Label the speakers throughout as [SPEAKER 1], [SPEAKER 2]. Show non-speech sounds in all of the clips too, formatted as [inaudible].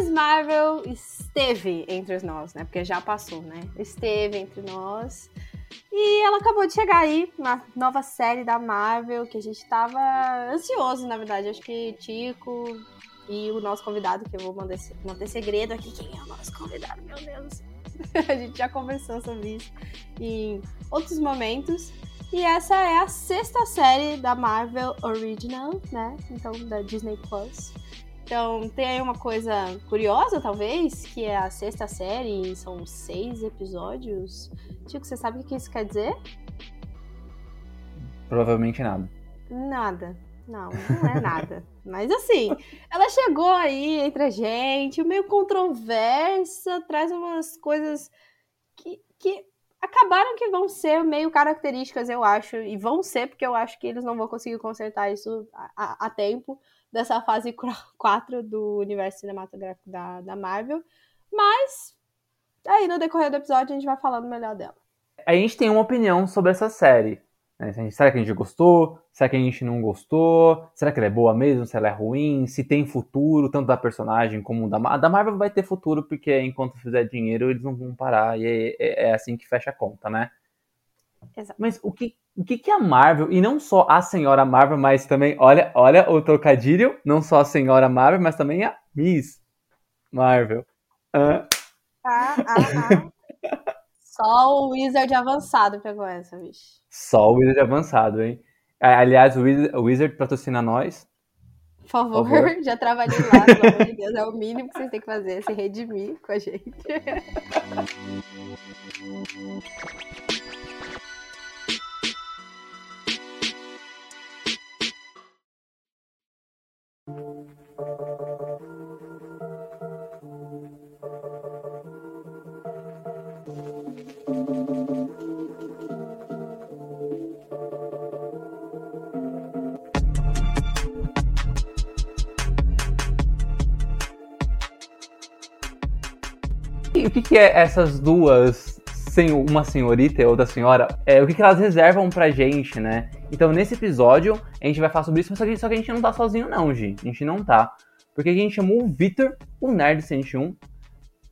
[SPEAKER 1] Miss Marvel esteve entre nós, né? Porque já passou, né? Esteve entre nós. E ela acabou de chegar aí, uma nova série da Marvel, que a gente tava ansioso, na verdade. Acho que Tico e o nosso convidado, que eu vou manter, manter segredo aqui, quem é o nosso convidado, meu Deus. [laughs] a gente já conversou sobre isso em outros momentos. E essa é a sexta série da Marvel Original, né? Então, da Disney Plus. Então, tem aí uma coisa curiosa, talvez, que é a sexta série, são seis episódios. Tico, você sabe o que isso quer dizer?
[SPEAKER 2] Provavelmente nada.
[SPEAKER 1] Nada. Não, não é nada. [laughs] Mas assim, ela chegou aí entre a gente, meio controversa, traz umas coisas que, que acabaram que vão ser meio características, eu acho, e vão ser, porque eu acho que eles não vão conseguir consertar isso a, a, a tempo dessa fase [laughs] 4 do universo cinematográfico da, da Marvel. Mas aí no decorrer do episódio a gente vai falando melhor dela.
[SPEAKER 2] A gente tem uma opinião sobre essa série. Né? Será que a gente gostou? Será que a gente não gostou? Será que ela é boa mesmo? Se ela é ruim? Se tem futuro, tanto da personagem como da Marvel? Da Marvel vai ter futuro, porque enquanto fizer dinheiro, eles não vão parar. E é, é, é assim que fecha a conta, né?
[SPEAKER 1] Exato.
[SPEAKER 2] Mas o que, o que, que a Marvel, e não só a senhora Marvel, mas também, olha, olha o trocadilho, não só a senhora Marvel, mas também a Miss Marvel.
[SPEAKER 1] Ah, ah, ah. [laughs] Só o Wizard avançado pegou essa, bicho.
[SPEAKER 2] Só o Wizard avançado, hein? Aliás, o Wizard, o Wizard patrocina nós.
[SPEAKER 1] Por favor, Por favor. já trabalhei lá, pelo amor de Deus. É o mínimo que vocês têm que fazer, se redimir com a gente. [laughs]
[SPEAKER 2] E o que, que é essas duas, uma senhorita e outra senhora, é, o que, que elas reservam pra gente, né? Então, nesse episódio, a gente vai falar sobre isso, só que, só que a gente não tá sozinho, não, gente. A gente não tá. Porque a gente chamou o Victor, o Nerd 101,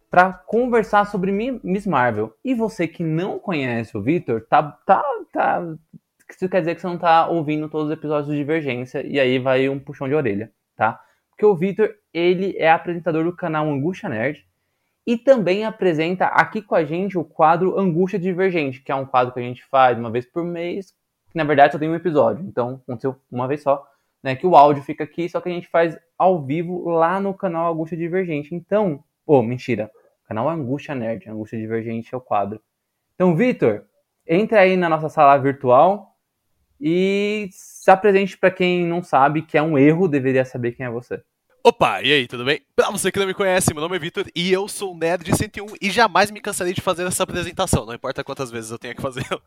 [SPEAKER 2] para conversar sobre Miss Marvel. E você que não conhece o Victor, tá, tá, tá. Isso quer dizer que você não tá ouvindo todos os episódios de Divergência, e aí vai um puxão de orelha, tá? Porque o Victor, ele é apresentador do canal Angústia Nerd, e também apresenta aqui com a gente o quadro Angústia Divergente, que é um quadro que a gente faz uma vez por mês, na verdade só tem um episódio, então aconteceu uma vez só, né? Que o áudio fica aqui, só que a gente faz ao vivo lá no canal Angústia Divergente. Então, oh, mentira, canal Angústia Nerd, Angústia Divergente é o quadro. Então, Vitor, entra aí na nossa sala virtual e se apresente para quem não sabe, que é um erro, deveria saber quem é você.
[SPEAKER 3] Opa, e aí, tudo bem? Pra você que não me conhece, meu nome é Vitor e eu sou o Nerd de 101 e jamais me cansarei de fazer essa apresentação, não importa quantas vezes eu tenha que fazer. [laughs]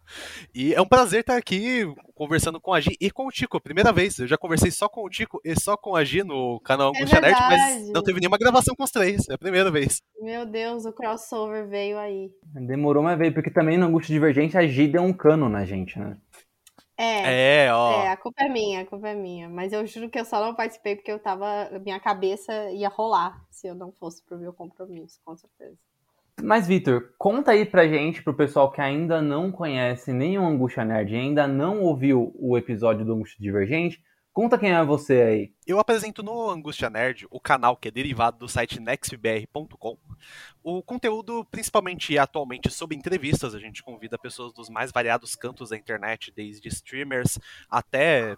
[SPEAKER 3] E é um prazer estar aqui conversando com a Gi e com o Tico, primeira vez. Eu já conversei só com o Tico e só com a Gi no canal Angústia é Nerd, mas não teve nenhuma gravação com os três, é a primeira vez.
[SPEAKER 1] Meu Deus, o crossover veio aí.
[SPEAKER 2] Demorou, mas veio, porque também no Angústia Divergente a Gi deu um cano na gente, né?
[SPEAKER 1] É,
[SPEAKER 3] é, ó.
[SPEAKER 1] É, a culpa é minha, a culpa é minha. Mas eu juro que eu só não participei porque eu tava. Minha cabeça ia rolar se eu não fosse pro meu compromisso, com certeza.
[SPEAKER 2] Mas, Vitor, conta aí pra gente, pro pessoal que ainda não conhece nem o Angústia Nerd e ainda não ouviu o episódio do Angústia Divergente, Conta quem é você aí.
[SPEAKER 3] Eu apresento no Angústia Nerd, o canal que é derivado do site nextbr.com. O conteúdo, principalmente atualmente sobre entrevistas, a gente convida pessoas dos mais variados cantos da internet, desde streamers até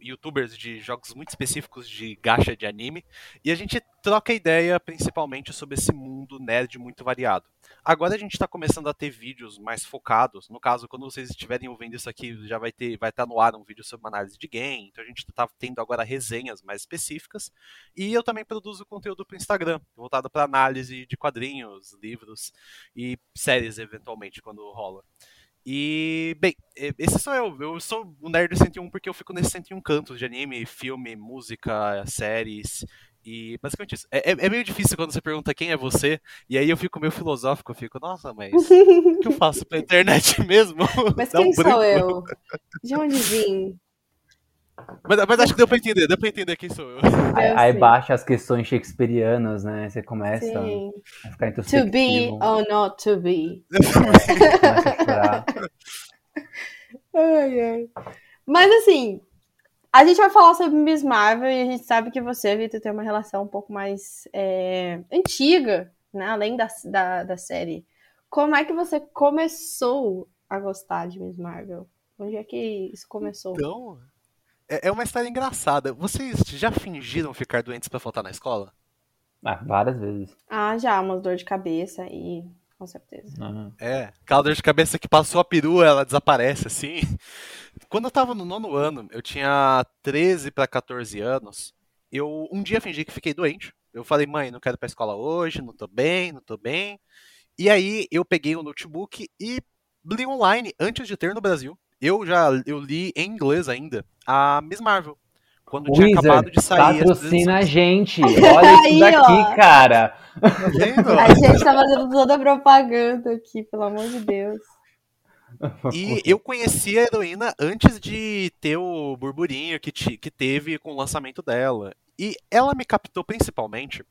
[SPEAKER 3] youtubers de jogos muito específicos de gacha de anime, e a gente troca ideia principalmente sobre esse mundo nerd muito variado. Agora a gente está começando a ter vídeos mais focados. No caso, quando vocês estiverem ouvindo isso aqui, já vai ter, vai estar tá no ar um vídeo sobre análise de game. Então a gente está tendo agora resenhas mais específicas. E eu também produzo conteúdo para o Instagram, voltado para análise de quadrinhos, livros e séries eventualmente quando rola. E, bem, esse sou eu. Eu sou o Nerd 101 porque eu fico nesses 101 cantos de anime, filme, música, séries. E basicamente isso. É, é, é, meio difícil quando você pergunta quem é você, e aí eu fico meio filosófico, eu fico, nossa, mas o [laughs] que eu faço pra internet [laughs] mesmo?
[SPEAKER 1] Mas quem um sou eu? De onde vim?
[SPEAKER 3] Mas, mas, acho que deu pra entender, deu pra entender quem sou eu.
[SPEAKER 2] Aí, aí baixa as questões shakespearianas, né? Você começa sim. a ficar
[SPEAKER 1] introspectivo. To be or not to be. começa a chorar. [laughs] Ai, ai. Mas assim, a gente vai falar sobre Miss Marvel e a gente sabe que você, Vitor, tem uma relação um pouco mais é, antiga, né? Além da, da, da série. Como é que você começou a gostar de Miss Marvel? Onde é que isso começou?
[SPEAKER 3] Então, é, é uma história engraçada. Vocês já fingiram ficar doentes para faltar na escola?
[SPEAKER 2] Ah, várias vezes.
[SPEAKER 1] Ah, já, umas dor de cabeça e com certeza.
[SPEAKER 3] Uhum. É, aquela dor de cabeça que passou a perua, ela desaparece, assim. Quando eu tava no nono ano, eu tinha 13 para 14 anos, eu um dia fingi que fiquei doente. Eu falei, mãe, não quero ir pra escola hoje, não tô bem, não tô bem. E aí eu peguei o notebook e li online antes de ter no Brasil eu já eu li em inglês ainda a Miss Marvel. Quando Wizard, tinha acabado de sair.
[SPEAKER 2] Patrocina a gente. [laughs] Olha isso daqui, ó. cara.
[SPEAKER 1] Tá a gente tá fazendo toda a propaganda aqui, pelo amor de Deus. [laughs]
[SPEAKER 3] E eu conheci a heroína antes de ter o burburinho que, que teve com o lançamento dela. E ela me captou principalmente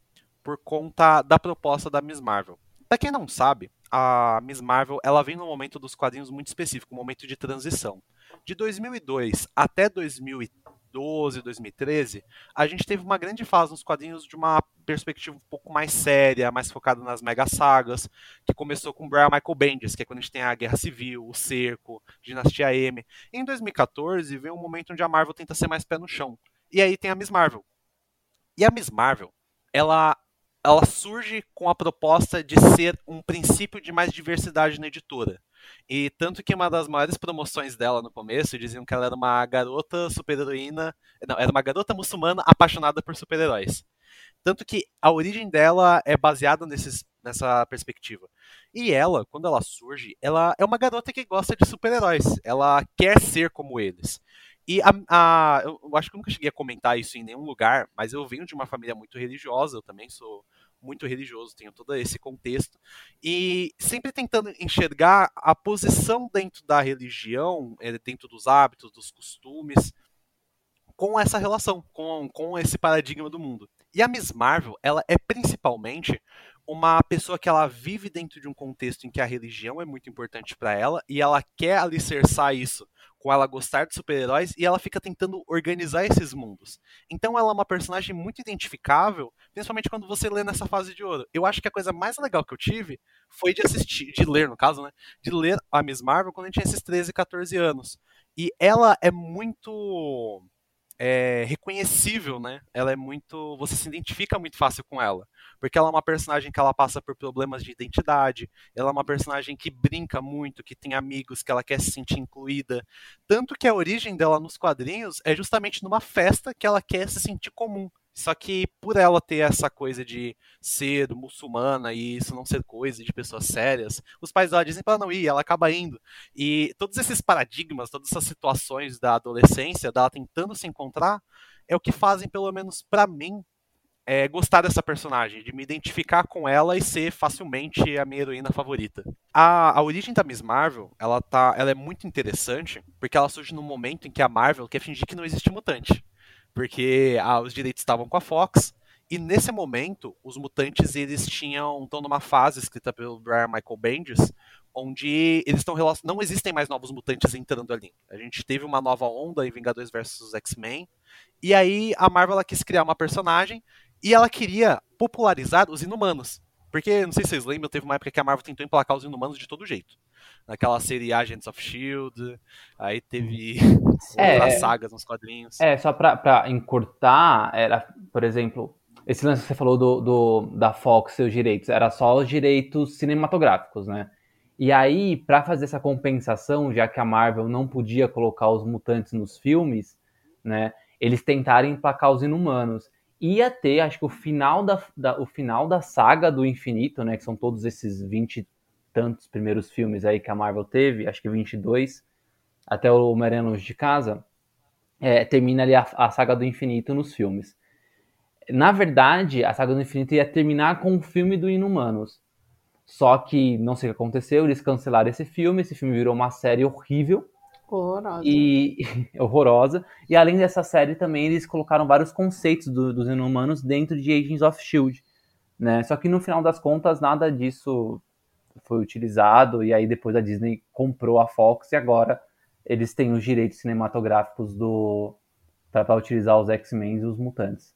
[SPEAKER 3] por conta da proposta da Miss Marvel. Pra quem não sabe, a Miss Marvel ela vem num momento dos quadrinhos muito específico, um momento de transição. De 2002 até 2012, 2013, a gente teve uma grande fase nos quadrinhos de uma perspectiva um pouco mais séria, mais focada nas mega sagas, que começou com Brian Michael Bendis, que é quando a gente tem a Guerra Civil, o Cerco, Dinastia M. Em 2014 vem um momento onde a Marvel tenta ser mais pé no chão. E aí tem a Miss Marvel. E a Miss Marvel, ela ela surge com a proposta de ser um princípio de mais diversidade na editora. E tanto que uma das maiores promoções dela no começo diziam que ela era uma garota super-heroína. Não, era uma garota muçulmana apaixonada por super-heróis. Tanto que a origem dela é baseada nesses, nessa perspectiva. E ela, quando ela surge, ela é uma garota que gosta de super-heróis. Ela quer ser como eles. E a, a, eu acho que eu nunca cheguei a comentar isso em nenhum lugar, mas eu venho de uma família muito religiosa, eu também sou muito religioso, tenho todo esse contexto. E sempre tentando enxergar a posição dentro da religião, eh, dentro dos hábitos, dos costumes, com essa relação, com, com esse paradigma do mundo. E a Miss Marvel, ela é principalmente uma pessoa que ela vive dentro de um contexto em que a religião é muito importante para ela e ela quer alicerçar isso com ela gostar de super-heróis e ela fica tentando organizar esses mundos. Então ela é uma personagem muito identificável, principalmente quando você lê nessa fase de ouro. Eu acho que a coisa mais legal que eu tive foi de assistir, de ler no caso, né, de ler a Miss Marvel quando gente tinha esses 13, 14 anos. E ela é muito é, reconhecível, né? Ela é muito. Você se identifica muito fácil com ela. Porque ela é uma personagem que ela passa por problemas de identidade. Ela é uma personagem que brinca muito, que tem amigos, que ela quer se sentir incluída. Tanto que a origem dela nos quadrinhos é justamente numa festa que ela quer se sentir comum. Só que por ela ter essa coisa de ser muçulmana e isso não ser coisa de pessoas sérias, os pais dela dizem para ela não ir, ela acaba indo. E todos esses paradigmas, todas essas situações da adolescência, dela tentando se encontrar, é o que fazem, pelo menos para mim, é, gostar dessa personagem, de me identificar com ela e ser facilmente a minha heroína favorita. A, a origem da Miss Marvel, ela, tá, ela é muito interessante, porque ela surge num momento em que a Marvel quer fingir que não existe mutante porque ah, os direitos estavam com a Fox. E nesse momento, os mutantes eles tinham estão numa fase escrita pelo Brian Michael Bendis, onde eles estão não existem mais novos mutantes entrando ali. A gente teve uma nova onda em Vingadores vs X-Men, e aí a Marvel ela quis criar uma personagem e ela queria popularizar os Inumanos. Porque, não sei se vocês lembram, teve uma época que a Marvel tentou emplacar os Inumanos de todo jeito. Naquela série Agents of Shield, aí teve [laughs]
[SPEAKER 2] É,
[SPEAKER 3] outras
[SPEAKER 2] é.
[SPEAKER 3] sagas nos quadrinhos.
[SPEAKER 2] É, só pra, pra encurtar, era, por exemplo, esse lance que você falou do, do- da Fox, seus direitos, era só os direitos cinematográficos, né? E aí, pra fazer essa compensação, já que a Marvel não podia colocar os mutantes nos filmes, né? Eles tentaram emplacar os inumanos. Ia ter, acho que o final da, da- o final da saga do infinito, né? Que são todos esses 20 e tantos primeiros filmes aí que a Marvel teve, acho que 22, até o Homem-Aranha Longe de Casa é, termina ali a, a saga do infinito nos filmes. Na verdade, a saga do infinito ia terminar com o filme do Inumanos. Só que não sei o que aconteceu, eles cancelaram esse filme, esse filme virou uma série horrível
[SPEAKER 1] Horrorosa.
[SPEAKER 2] e [laughs] horrorosa. E além dessa série também eles colocaram vários conceitos do- dos Inumanos dentro de Agents of Shield, né? Só que no final das contas nada disso foi utilizado e aí depois a Disney comprou a Fox e agora eles têm os direitos cinematográficos do para utilizar os X-Men e os mutantes.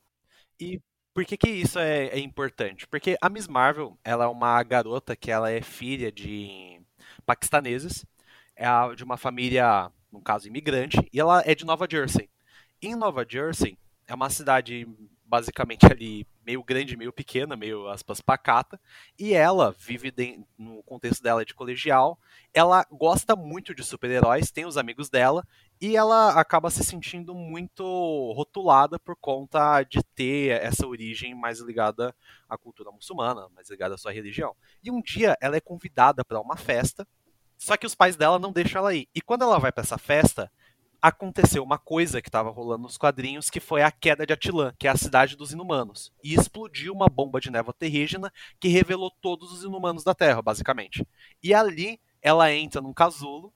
[SPEAKER 3] E por que que isso é, é importante? Porque a Miss Marvel, ela é uma garota que ela é filha de paquistaneses, é de uma família, no caso, imigrante, e ela é de Nova Jersey. Em Nova Jersey, é uma cidade basicamente ali meio grande, meio pequena, meio aspas pacata, e ela vive den- no contexto dela de colegial, ela gosta muito de super-heróis, tem os amigos dela, e ela acaba se sentindo muito rotulada por conta de ter essa origem mais ligada à cultura muçulmana, mais ligada à sua religião. E um dia ela é convidada para uma festa, só que os pais dela não deixam ela ir. E quando ela vai para essa festa, aconteceu uma coisa que estava rolando nos quadrinhos, que foi a queda de Atilã, que é a cidade dos inumanos. E explodiu uma bomba de névoa terrígena que revelou todos os inumanos da Terra, basicamente. E ali ela entra num casulo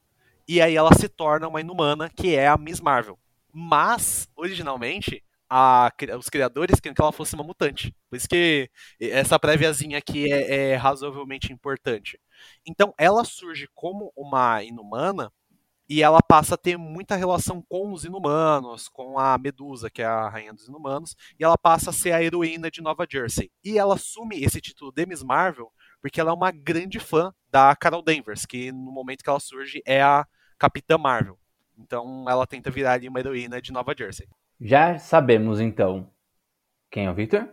[SPEAKER 3] e aí ela se torna uma inumana, que é a Miss Marvel. Mas, originalmente, a- os criadores queriam que ela fosse uma mutante. Por isso que essa préviazinha aqui é, é razoavelmente importante. Então, ela surge como uma inumana e ela passa a ter muita relação com os inumanos, com a Medusa, que é a rainha dos inumanos, e ela passa a ser a heroína de Nova Jersey. E ela assume esse título de Miss Marvel porque ela é uma grande fã da Carol Danvers, que no momento que ela surge é a Capitã Marvel. Então ela tenta virar ali uma heroína de Nova Jersey.
[SPEAKER 2] Já sabemos então quem é o Victor,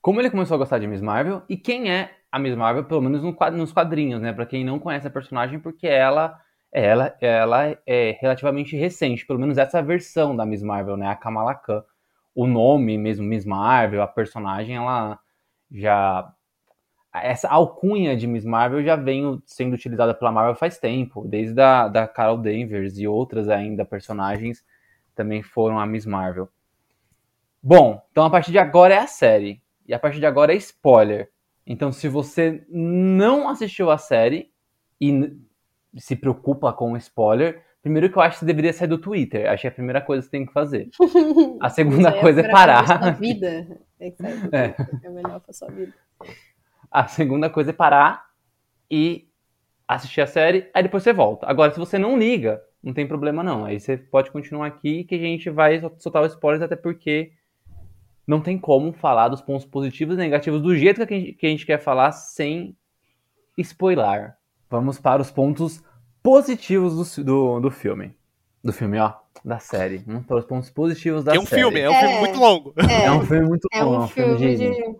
[SPEAKER 2] como ele começou a gostar de Miss Marvel e quem é a Miss Marvel, pelo menos nos quadrinhos, né? Pra quem não conhece a personagem, porque ela, ela, ela é relativamente recente, pelo menos essa versão da Miss Marvel, né? A Kamala Khan. O nome mesmo, Miss Marvel, a personagem, ela já. Essa alcunha de Miss Marvel já vem sendo utilizada pela Marvel faz tempo, desde a da Carol Danvers e outras ainda personagens também foram a Miss Marvel. Bom, então a partir de agora é a série. E a partir de agora é spoiler. Então, se você não assistiu a série e se preocupa com spoiler, primeiro que eu acho que você deveria sair do Twitter. Acho que é a primeira coisa que você tem que fazer. [laughs] A segunda coisa é
[SPEAKER 1] a coisa da
[SPEAKER 2] parar.
[SPEAKER 1] vida. É, que sai do
[SPEAKER 2] É.
[SPEAKER 1] Twitter, é melhor pra sua vida.
[SPEAKER 2] A segunda coisa é parar e assistir a série, aí depois você volta. Agora, se você não liga, não tem problema não. Aí você pode continuar aqui que a gente vai sol- soltar os spoilers, até porque não tem como falar dos pontos positivos e negativos do jeito que a gente, que a gente quer falar sem spoiler. Vamos para os pontos positivos do, do, do filme. Do filme, ó. Da série. Vamos para os pontos positivos da
[SPEAKER 3] Que é um
[SPEAKER 2] série.
[SPEAKER 3] filme, é um
[SPEAKER 1] É.
[SPEAKER 3] filme muito longo.
[SPEAKER 1] É,
[SPEAKER 2] É um filme muito
[SPEAKER 1] é um
[SPEAKER 2] é um filme
[SPEAKER 1] filme
[SPEAKER 2] de,
[SPEAKER 1] de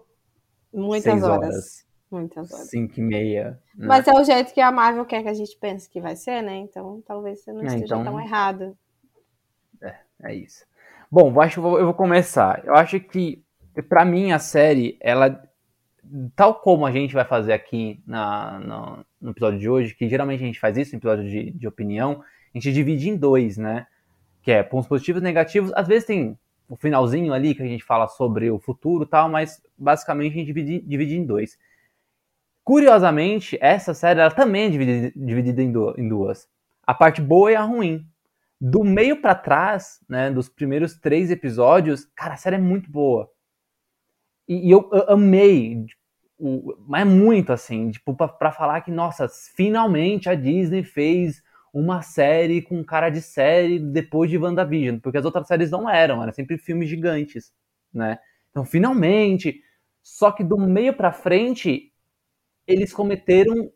[SPEAKER 1] muitas horas.
[SPEAKER 2] horas.
[SPEAKER 1] Muitas horas.
[SPEAKER 2] 5 e meia. né?
[SPEAKER 1] Mas é o jeito que a Marvel quer que a gente pense que vai ser, né? Então talvez você não
[SPEAKER 2] É,
[SPEAKER 1] esteja
[SPEAKER 2] então-
[SPEAKER 1] tão errado.
[SPEAKER 2] É isso. Bom, eu acho que eu vou, eu vou começar. Eu acho que, pra mim, a série, ela. Tal como a gente vai fazer aqui na, no, no episódio de hoje, que geralmente a gente faz isso, no episódio de, de opinião, a gente divide em dois, né? Que é pontos positivos e negativos. Às vezes tem o finalzinho ali que a gente fala sobre o futuro tal, mas basicamente a gente divide, divide em dois. Curiosamente, essa série ela também é dividida, dividida em, em duas. A parte boa e a ruim do meio pra trás, né, dos primeiros três episódios, cara, a série é muito boa. E, e eu, eu amei, o, mas é muito assim, tipo, pra, pra falar que, nossa, finalmente a Disney fez uma série com cara de série depois de WandaVision, porque as outras séries não eram, eram sempre filmes gigantes, né? Então, finalmente, só que do meio pra frente, eles cometeram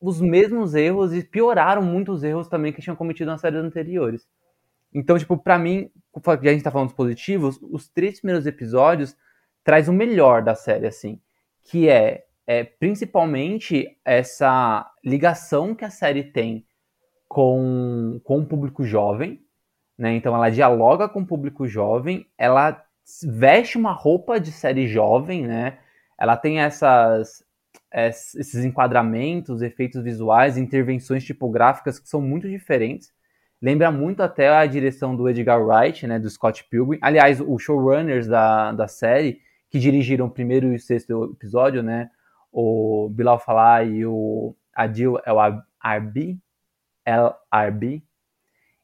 [SPEAKER 2] os mesmos erros e pioraram muitos erros também que tinham cometido nas séries anteriores. Então, tipo, para mim, já a gente tá falando dos positivos, os três primeiros episódios traz o melhor da série, assim, que é, é principalmente essa ligação que a série tem com, com o público jovem, né? Então ela dialoga com o público jovem, ela veste uma roupa de série jovem, né? Ela tem essas, esses enquadramentos, efeitos visuais, intervenções tipográficas que são muito diferentes. Lembra muito até a direção do Edgar Wright, né, do Scott Pilgrim. Aliás, os showrunners da, da série, que dirigiram o primeiro e o sexto episódio, né, o Bilal Falah e o Adil El Arbi, El Arbi,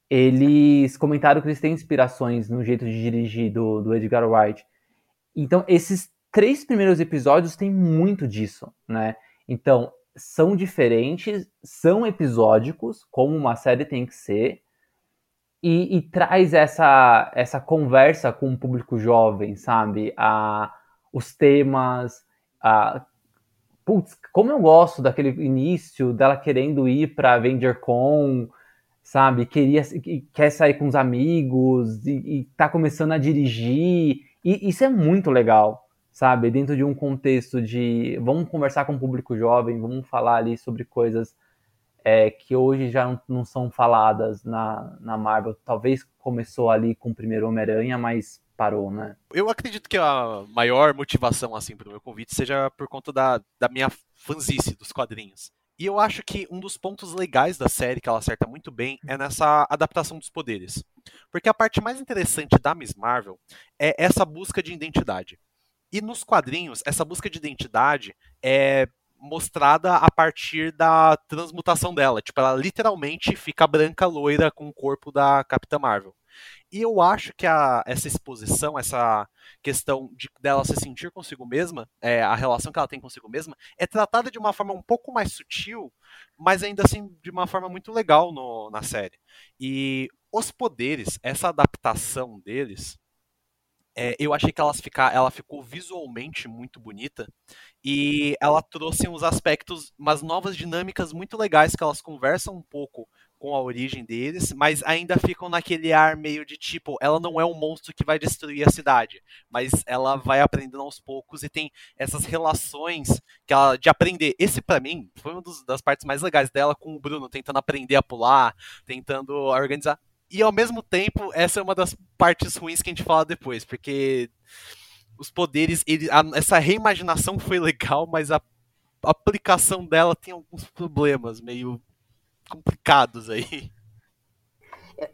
[SPEAKER 2] eles comentaram que eles têm inspirações no jeito de dirigir do, do Edgar Wright. Então, esses três primeiros episódios têm muito disso, né? Então, são diferentes, são episódicos, como uma série tem que ser, e, e, traz essa, essa conversa com o público jovem, sabe? A, os temas, putz, como eu gosto daquele início dela querendo ir para AvengerCon, sabe? Queria, quer sair com os amigos e, e tá começando a dirigir. E isso é muito legal, sabe? Dentro de um contexto de vamos conversar com o público jovem, vamos falar ali sobre coisas é, que hoje já não, são faladas na, na Marvel. Talvez começou ali com o primeiro Homem-Aranha, mas parou, né?
[SPEAKER 3] Eu acredito que a maior motivação assim para o meu convite seja por conta da, da minha fanzice dos quadrinhos. E eu acho que um dos pontos legais da série, que ela acerta muito bem, é nessa adaptação dos poderes. Porque a parte mais interessante da Miss Marvel é essa busca de identidade. E nos quadrinhos, essa busca de identidade é mostrada a partir da transmutação dela. Tipo, ela literalmente fica branca loira com o corpo da Capitã Marvel. E eu acho que a, essa exposição, essa questão de, dela se sentir consigo mesma, é, a relação que ela tem consigo mesma, é tratada de uma forma um pouco mais sutil, mas ainda assim de uma forma muito legal no, na série. E os poderes, essa adaptação deles, é, eu achei que elas ficar, ela ficou visualmente muito bonita e ela trouxe uns aspectos, umas novas dinâmicas muito legais que elas conversam um pouco com a origem deles, mas ainda ficam naquele ar meio de tipo, ela não é um monstro que vai destruir a cidade, mas ela vai aprendendo aos poucos e tem essas relações que ela de aprender. Esse para mim foi uma das partes mais legais dela com o Bruno tentando aprender a pular, tentando organizar. E ao mesmo tempo, essa é uma das partes ruins que a gente fala depois, porque os poderes, ele, a, essa reimaginação foi legal, mas a aplicação dela tem alguns problemas meio complicados aí.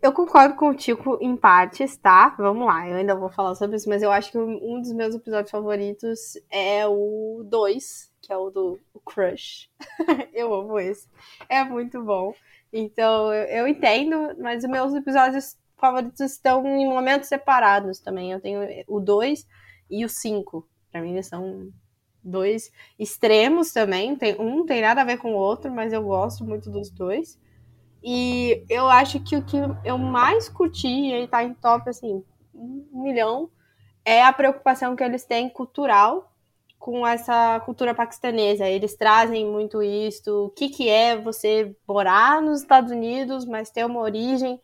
[SPEAKER 1] Eu concordo com o Tico em partes, tá? Vamos lá, eu ainda vou falar sobre isso, mas eu acho que um dos meus episódios favoritos é o 2, que é o do o Crush. [laughs] eu amo esse. É muito bom. Então, eu, entendo, mas os meus episódios favoritos estão em momentos separados também. Eu tenho o 2 e o 5. Pra mim, são dois extremos também. Tem, um tem nada a ver com o outro, mas eu gosto muito dos dois. E eu acho que o que eu mais curti, e ele tá em top, assim, um milhão, é a preocupação que eles têm cultural com essa cultura paquistanesa. Eles trazem muito isso. O que, que é você morar nos Estados Unidos, mas ter uma origem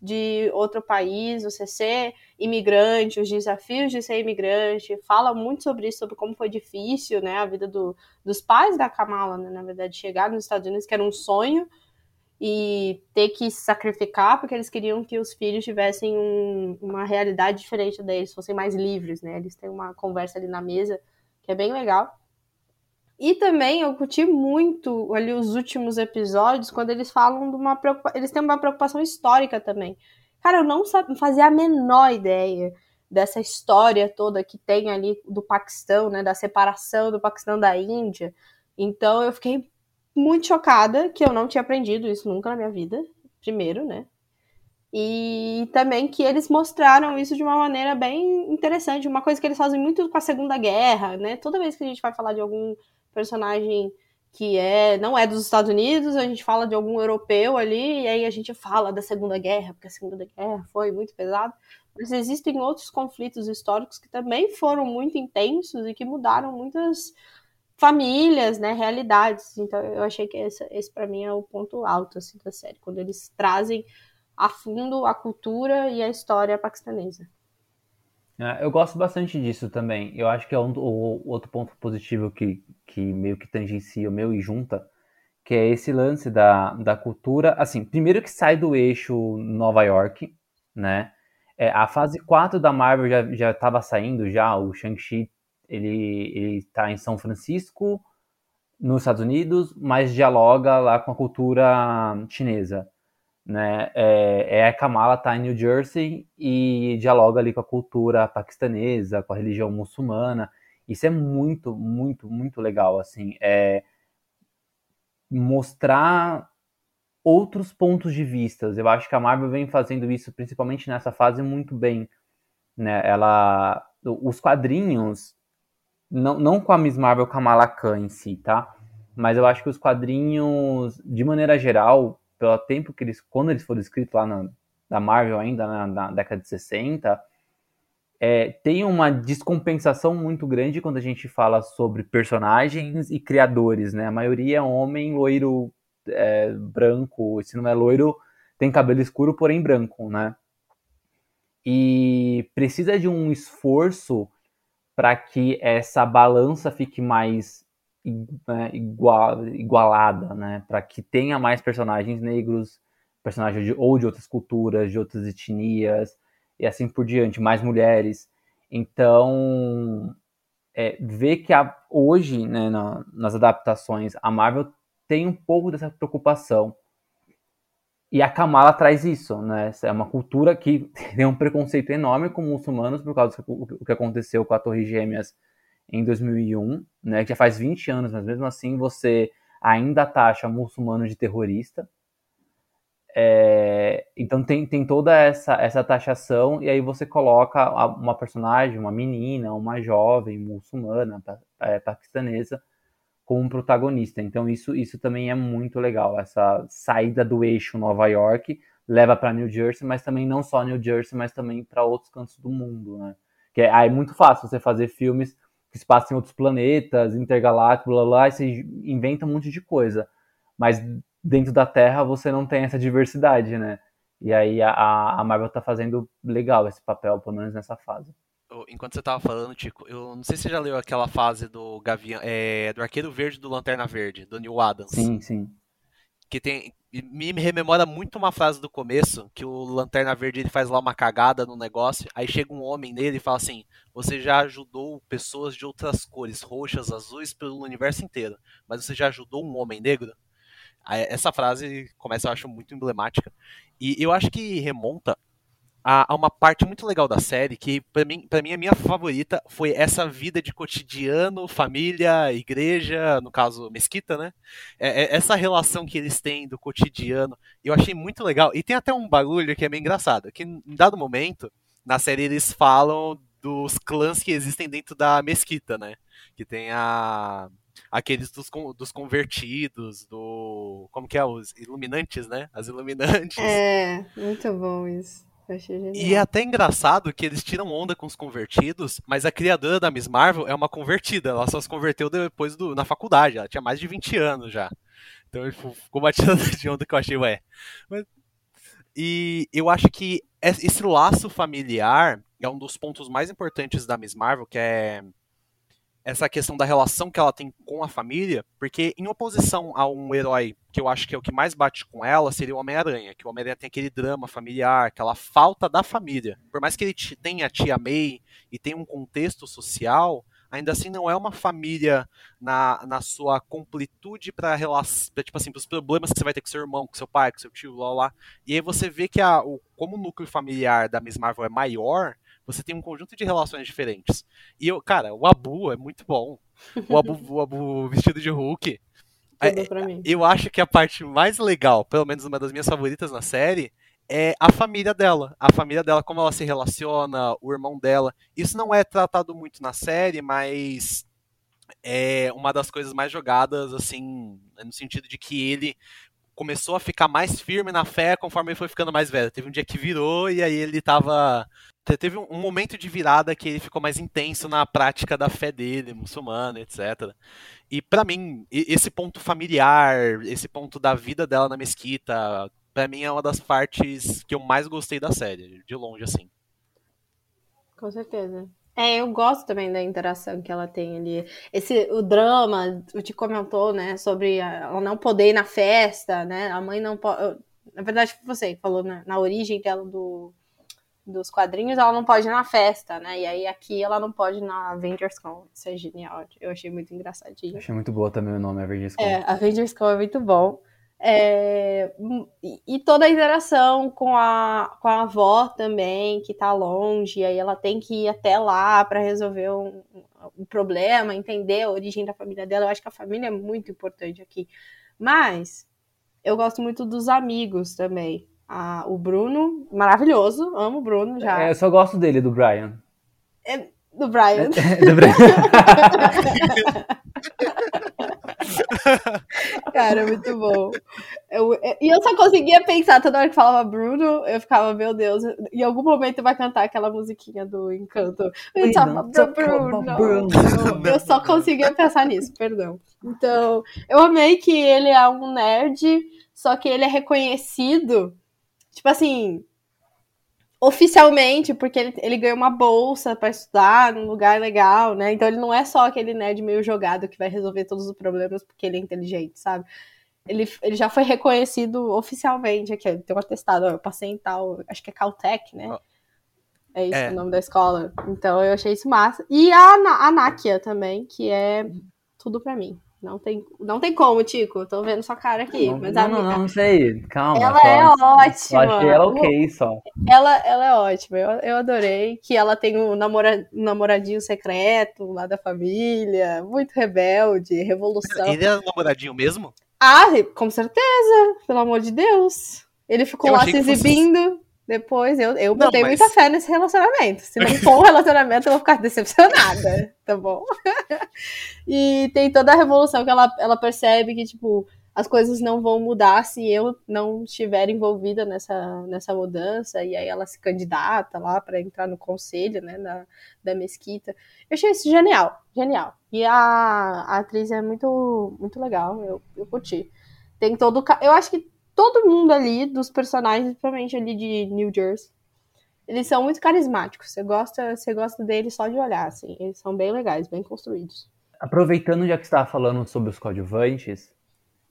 [SPEAKER 1] de outro país, você ser imigrante, os desafios de ser imigrante, fala muito sobre isso, sobre como foi difícil, né, a vida do, dos pais da Kamala, né, na verdade, chegar nos Estados Unidos, que era um sonho, e ter que se sacrificar porque eles queriam que os filhos tivessem um, uma realidade diferente deles, fossem mais livres, né, eles têm uma conversa ali na mesa que é bem legal. E também eu curti muito ali os últimos episódios, quando eles falam de uma preocupação. Eles têm uma preocupação histórica também. Cara, eu não fazia a menor ideia dessa história toda que tem ali do Paquistão, né? Da separação do Paquistão da Índia. Então eu fiquei muito chocada que eu não tinha aprendido isso nunca na minha vida. Primeiro, né? E também que eles mostraram isso de uma maneira bem interessante, uma coisa que eles fazem muito com a Segunda Guerra, né? Toda vez que a gente vai falar de algum personagem que é não é dos Estados Unidos, a gente fala de algum europeu ali, e aí a gente fala da Segunda Guerra, porque a Segunda Guerra foi muito pesada. Mas existem outros conflitos históricos que também foram muito intensos e que mudaram muitas famílias, né, realidades. Então eu achei que esse, esse para mim é o ponto alto assim da série, quando eles trazem a fundo a cultura e a história paquistanesa.
[SPEAKER 2] É, eu gosto bastante disso também. Eu acho que é um, o, outro ponto positivo que, que meio que tangencia o meu e junta, que é esse lance da, da cultura. Assim, primeiro que sai do eixo Nova York, né? É, a fase 4 da Marvel já, já estava saindo, já. O Shang-Chi ele está em São Francisco, nos Estados Unidos, mas dialoga lá com a cultura chinesa né? É, é a Kamala tá em New Jersey e dialoga ali com a cultura paquistanesa, com a religião muçulmana. Isso é muito, muito, muito legal, assim. É mostrar outros pontos de vistas. Eu acho que a Marvel vem fazendo isso, principalmente nessa fase, muito bem. Né? Ela, os quadrinhos, não, não com a Miss Marvel Kamala Khan em si, tá? Mas eu acho que os quadrinhos, de maneira geral, pelo tempo que eles, quando eles foram escritos lá na, na Marvel ainda na, na, década de 60, é, tem uma descompensação muito grande quando a gente fala sobre personagens e criadores, né? A maioria é homem, loiro, é, branco, se não é loiro, tem cabelo escuro, porém branco, né? E precisa de um esforço para que essa balança fique mais né, igual, igualada, né? Para que tenha mais personagens negros, personagens de, ou de outras culturas, de outras etnias e assim por diante, mais mulheres. Então, é, ver que a, hoje, né, na, nas adaptações, a Marvel tem um pouco dessa preocupação. E a Kamala traz isso, né? É uma cultura que [laughs] tem um preconceito enorme com muçulmanos por causa do que aconteceu com a Torre Gêmeas em 2001, né, que já faz 20 anos, mas mesmo assim você ainda taxa muçulmano de terrorista. É, então tem, tem toda essa, essa taxação, e aí você coloca uma personagem, uma menina, uma jovem muçulmana, é, paquistanesa, como protagonista. Então isso, isso também é muito legal, essa saída do eixo Nova York leva para New Jersey, mas também não só New Jersey, mas também para outros cantos do mundo, né? Que é, é muito fácil você fazer filmes que se passa em outros planetas, intergalácticos, blá, blá, e você inventa um monte de coisa. Mas dentro da Terra você não tem essa diversidade, né? E aí a, a Marvel tá fazendo legal esse papel, pelo menos nessa fase.
[SPEAKER 3] Enquanto você tava falando, Tico, eu não sei se você já leu aquela fase do Gavião, é, do Arqueiro Verde do Lanterna Verde, do Neil Adams.
[SPEAKER 2] Sim, sim.
[SPEAKER 3] Que tem, me rememora muito uma frase do começo, que o Lanterna Verde ele faz lá uma cagada no negócio, aí chega um homem nele e fala assim: Você já ajudou pessoas de outras cores, roxas, azuis, pelo universo inteiro, mas você já ajudou um homem negro? Aí, essa frase começa, eu acho, muito emblemática. E eu acho que remonta a, a, uma parte muito legal da série, que para mim, pra mim a minha favorita foi essa vida de cotidiano, família, igreja, no caso, mesquita, né? É, é, essa relação que eles têm do cotidiano, eu achei muito legal. E tem até um bagulho que é meio engraçado, que em dado momento, na série eles falam dos clãs que existem dentro da mesquita, né? Que tem a aqueles dos, dos convertidos, do. Como que é? Os iluminantes, né? As iluminantes.
[SPEAKER 1] É, muito bom isso.
[SPEAKER 3] E é até engraçado que eles tiram onda com os convertidos, mas a criadora da Miss Marvel é uma convertida. Ela só se converteu depois do, na faculdade. Ela tinha mais de 20 anos já. Então ficou tirada [laughs] de onda que eu achei, ué. Mas... E eu acho que esse laço familiar é um dos pontos mais importantes da Miss Marvel, que é essa questão da relação que ela tem com a família, porque em oposição a um herói que eu acho que é o que mais bate com ela, seria o Homem-Aranha, que o Homem-Aranha tem aquele drama familiar, aquela falta da família. Por mais que ele tenha a tia May e tenha um contexto social, ainda assim não é uma família na, na sua completude para tipo assim, os problemas que você vai ter com seu irmão, com seu pai, com seu tio, lá lá. E aí você vê que a, o, como o núcleo familiar da Miss Marvel é maior, você tem um conjunto de relações diferentes. E eu, cara, o Abu é muito bom. O Abu, o Abu vestido de Hulk. É, eu acho que a parte mais legal, pelo menos uma das minhas favoritas na série, é a família dela. A família dela, como ela se relaciona, o irmão dela. Isso não é tratado muito na série, mas é uma das coisas mais jogadas, assim, no sentido de que ele começou a ficar mais firme na fé conforme ele foi ficando mais velho. Teve um dia que virou e aí ele tava teve um, momento de virada que ele ficou mais intenso na prática da fé dele, muçulmana, etc. E pra mim, esse ponto familiar, esse ponto da vida dela na mesquita, pra mim é uma das partes que eu mais gostei da série, de longe, assim.
[SPEAKER 1] Com certeza. É, eu gosto também da interação que ela tem ali. Esse, o drama, o te comentou, né, sobre ela não poder ir na festa, né, a mãe não pode... Na verdade, você falou na, na origem dela do, dos quadrinhos, ela não pode ir na festa, né, e aí aqui ela não pode ir na Avengers Con. Isso é genial, eu achei muito engraçadinho.
[SPEAKER 2] Achei muito boa também o nome, Avengers Con.
[SPEAKER 1] É, Avengers Con é muito bom. É, e, toda a interação com a, com a avó também, que tá longe, aí ela tem que ir até lá para resolver um, um problema, entender a origem da família dela. Eu acho que a família é muito importante aqui. Mas eu gosto muito dos amigos também. Ah, o Bruno, maravilhoso, amo o Bruno já.
[SPEAKER 2] É, eu só gosto dele, do Brian.
[SPEAKER 1] Do Brian.
[SPEAKER 2] do Brian. [laughs]
[SPEAKER 1] Cara, muito bom. Eu- eu- e eu só conseguia pensar, toda hora que falava Bruno, eu ficava, meu Deus, em algum momento vai cantar aquela musiquinha do Encanto. About
[SPEAKER 2] talk
[SPEAKER 1] Bruno.
[SPEAKER 2] Bruno.
[SPEAKER 1] Eu, [laughs] eu só conseguia pensar nisso, perdão. Então, eu amei que ele é um nerd, só que ele é reconhecido, tipo assim, oficialmente, porque ele, ele ganhou uma bolsa pra estudar num lugar legal, né? Então ele não é só aquele nerd meio jogado que vai resolver todos os problemas porque ele é inteligente, sabe? Ele, ele já foi reconhecido oficialmente aqui, ele tem um atestado, ó, eu passei em tal, acho que é Caltech, né? É isso
[SPEAKER 3] É.
[SPEAKER 1] o nome da escola. Então eu achei isso massa. E a, a Nákia também, que é tudo pra mim. Não tem, não tem como, Tico. Tô vendo sua cara aqui.
[SPEAKER 2] Não,
[SPEAKER 1] mas
[SPEAKER 2] não,
[SPEAKER 1] a
[SPEAKER 2] não,
[SPEAKER 1] amiga,
[SPEAKER 2] não sei. Calma.
[SPEAKER 1] ela
[SPEAKER 2] só,
[SPEAKER 1] é
[SPEAKER 2] Só
[SPEAKER 1] ótima.
[SPEAKER 2] achei ela ok, só.
[SPEAKER 1] Ela, ela é ótima, eu, eu adorei. Que ela tem um, namora, namoradinho secreto lá da família, muito rebelde, revolução.
[SPEAKER 3] Ele é namoradinho mesmo?
[SPEAKER 1] Ah, com certeza, pelo amor de Deus. Ele ficou
[SPEAKER 3] Eu
[SPEAKER 1] lá se
[SPEAKER 3] que fosse-
[SPEAKER 1] exibindo. Depois eu, eu
[SPEAKER 3] Não,
[SPEAKER 1] botei
[SPEAKER 3] mas-
[SPEAKER 1] muita fé nesse relacionamento. Se não for um relacionamento, eu vou ficar decepcionada, [laughs] tá bom? e tem toda a revolução que ela, ela percebe que, tipo, as coisas não vão mudar se eu não estiver envolvida nessa, nessa mudança. E aí ela se candidata lá para entrar no conselho, né, da, da mesquita. Eu achei isso genial, genial. E a, a atriz é muito, muito legal, eu, eu curti. Tem todo Eu acho que todo mundo ali, dos personagens, principalmente ali de New Jersey, eles são muito carismáticos. Você gosta, você gosta deles só de olhar, assim. Eles são bem legais, bem construídos.
[SPEAKER 2] Aproveitando já que estava falando sobre os coadjuvantes,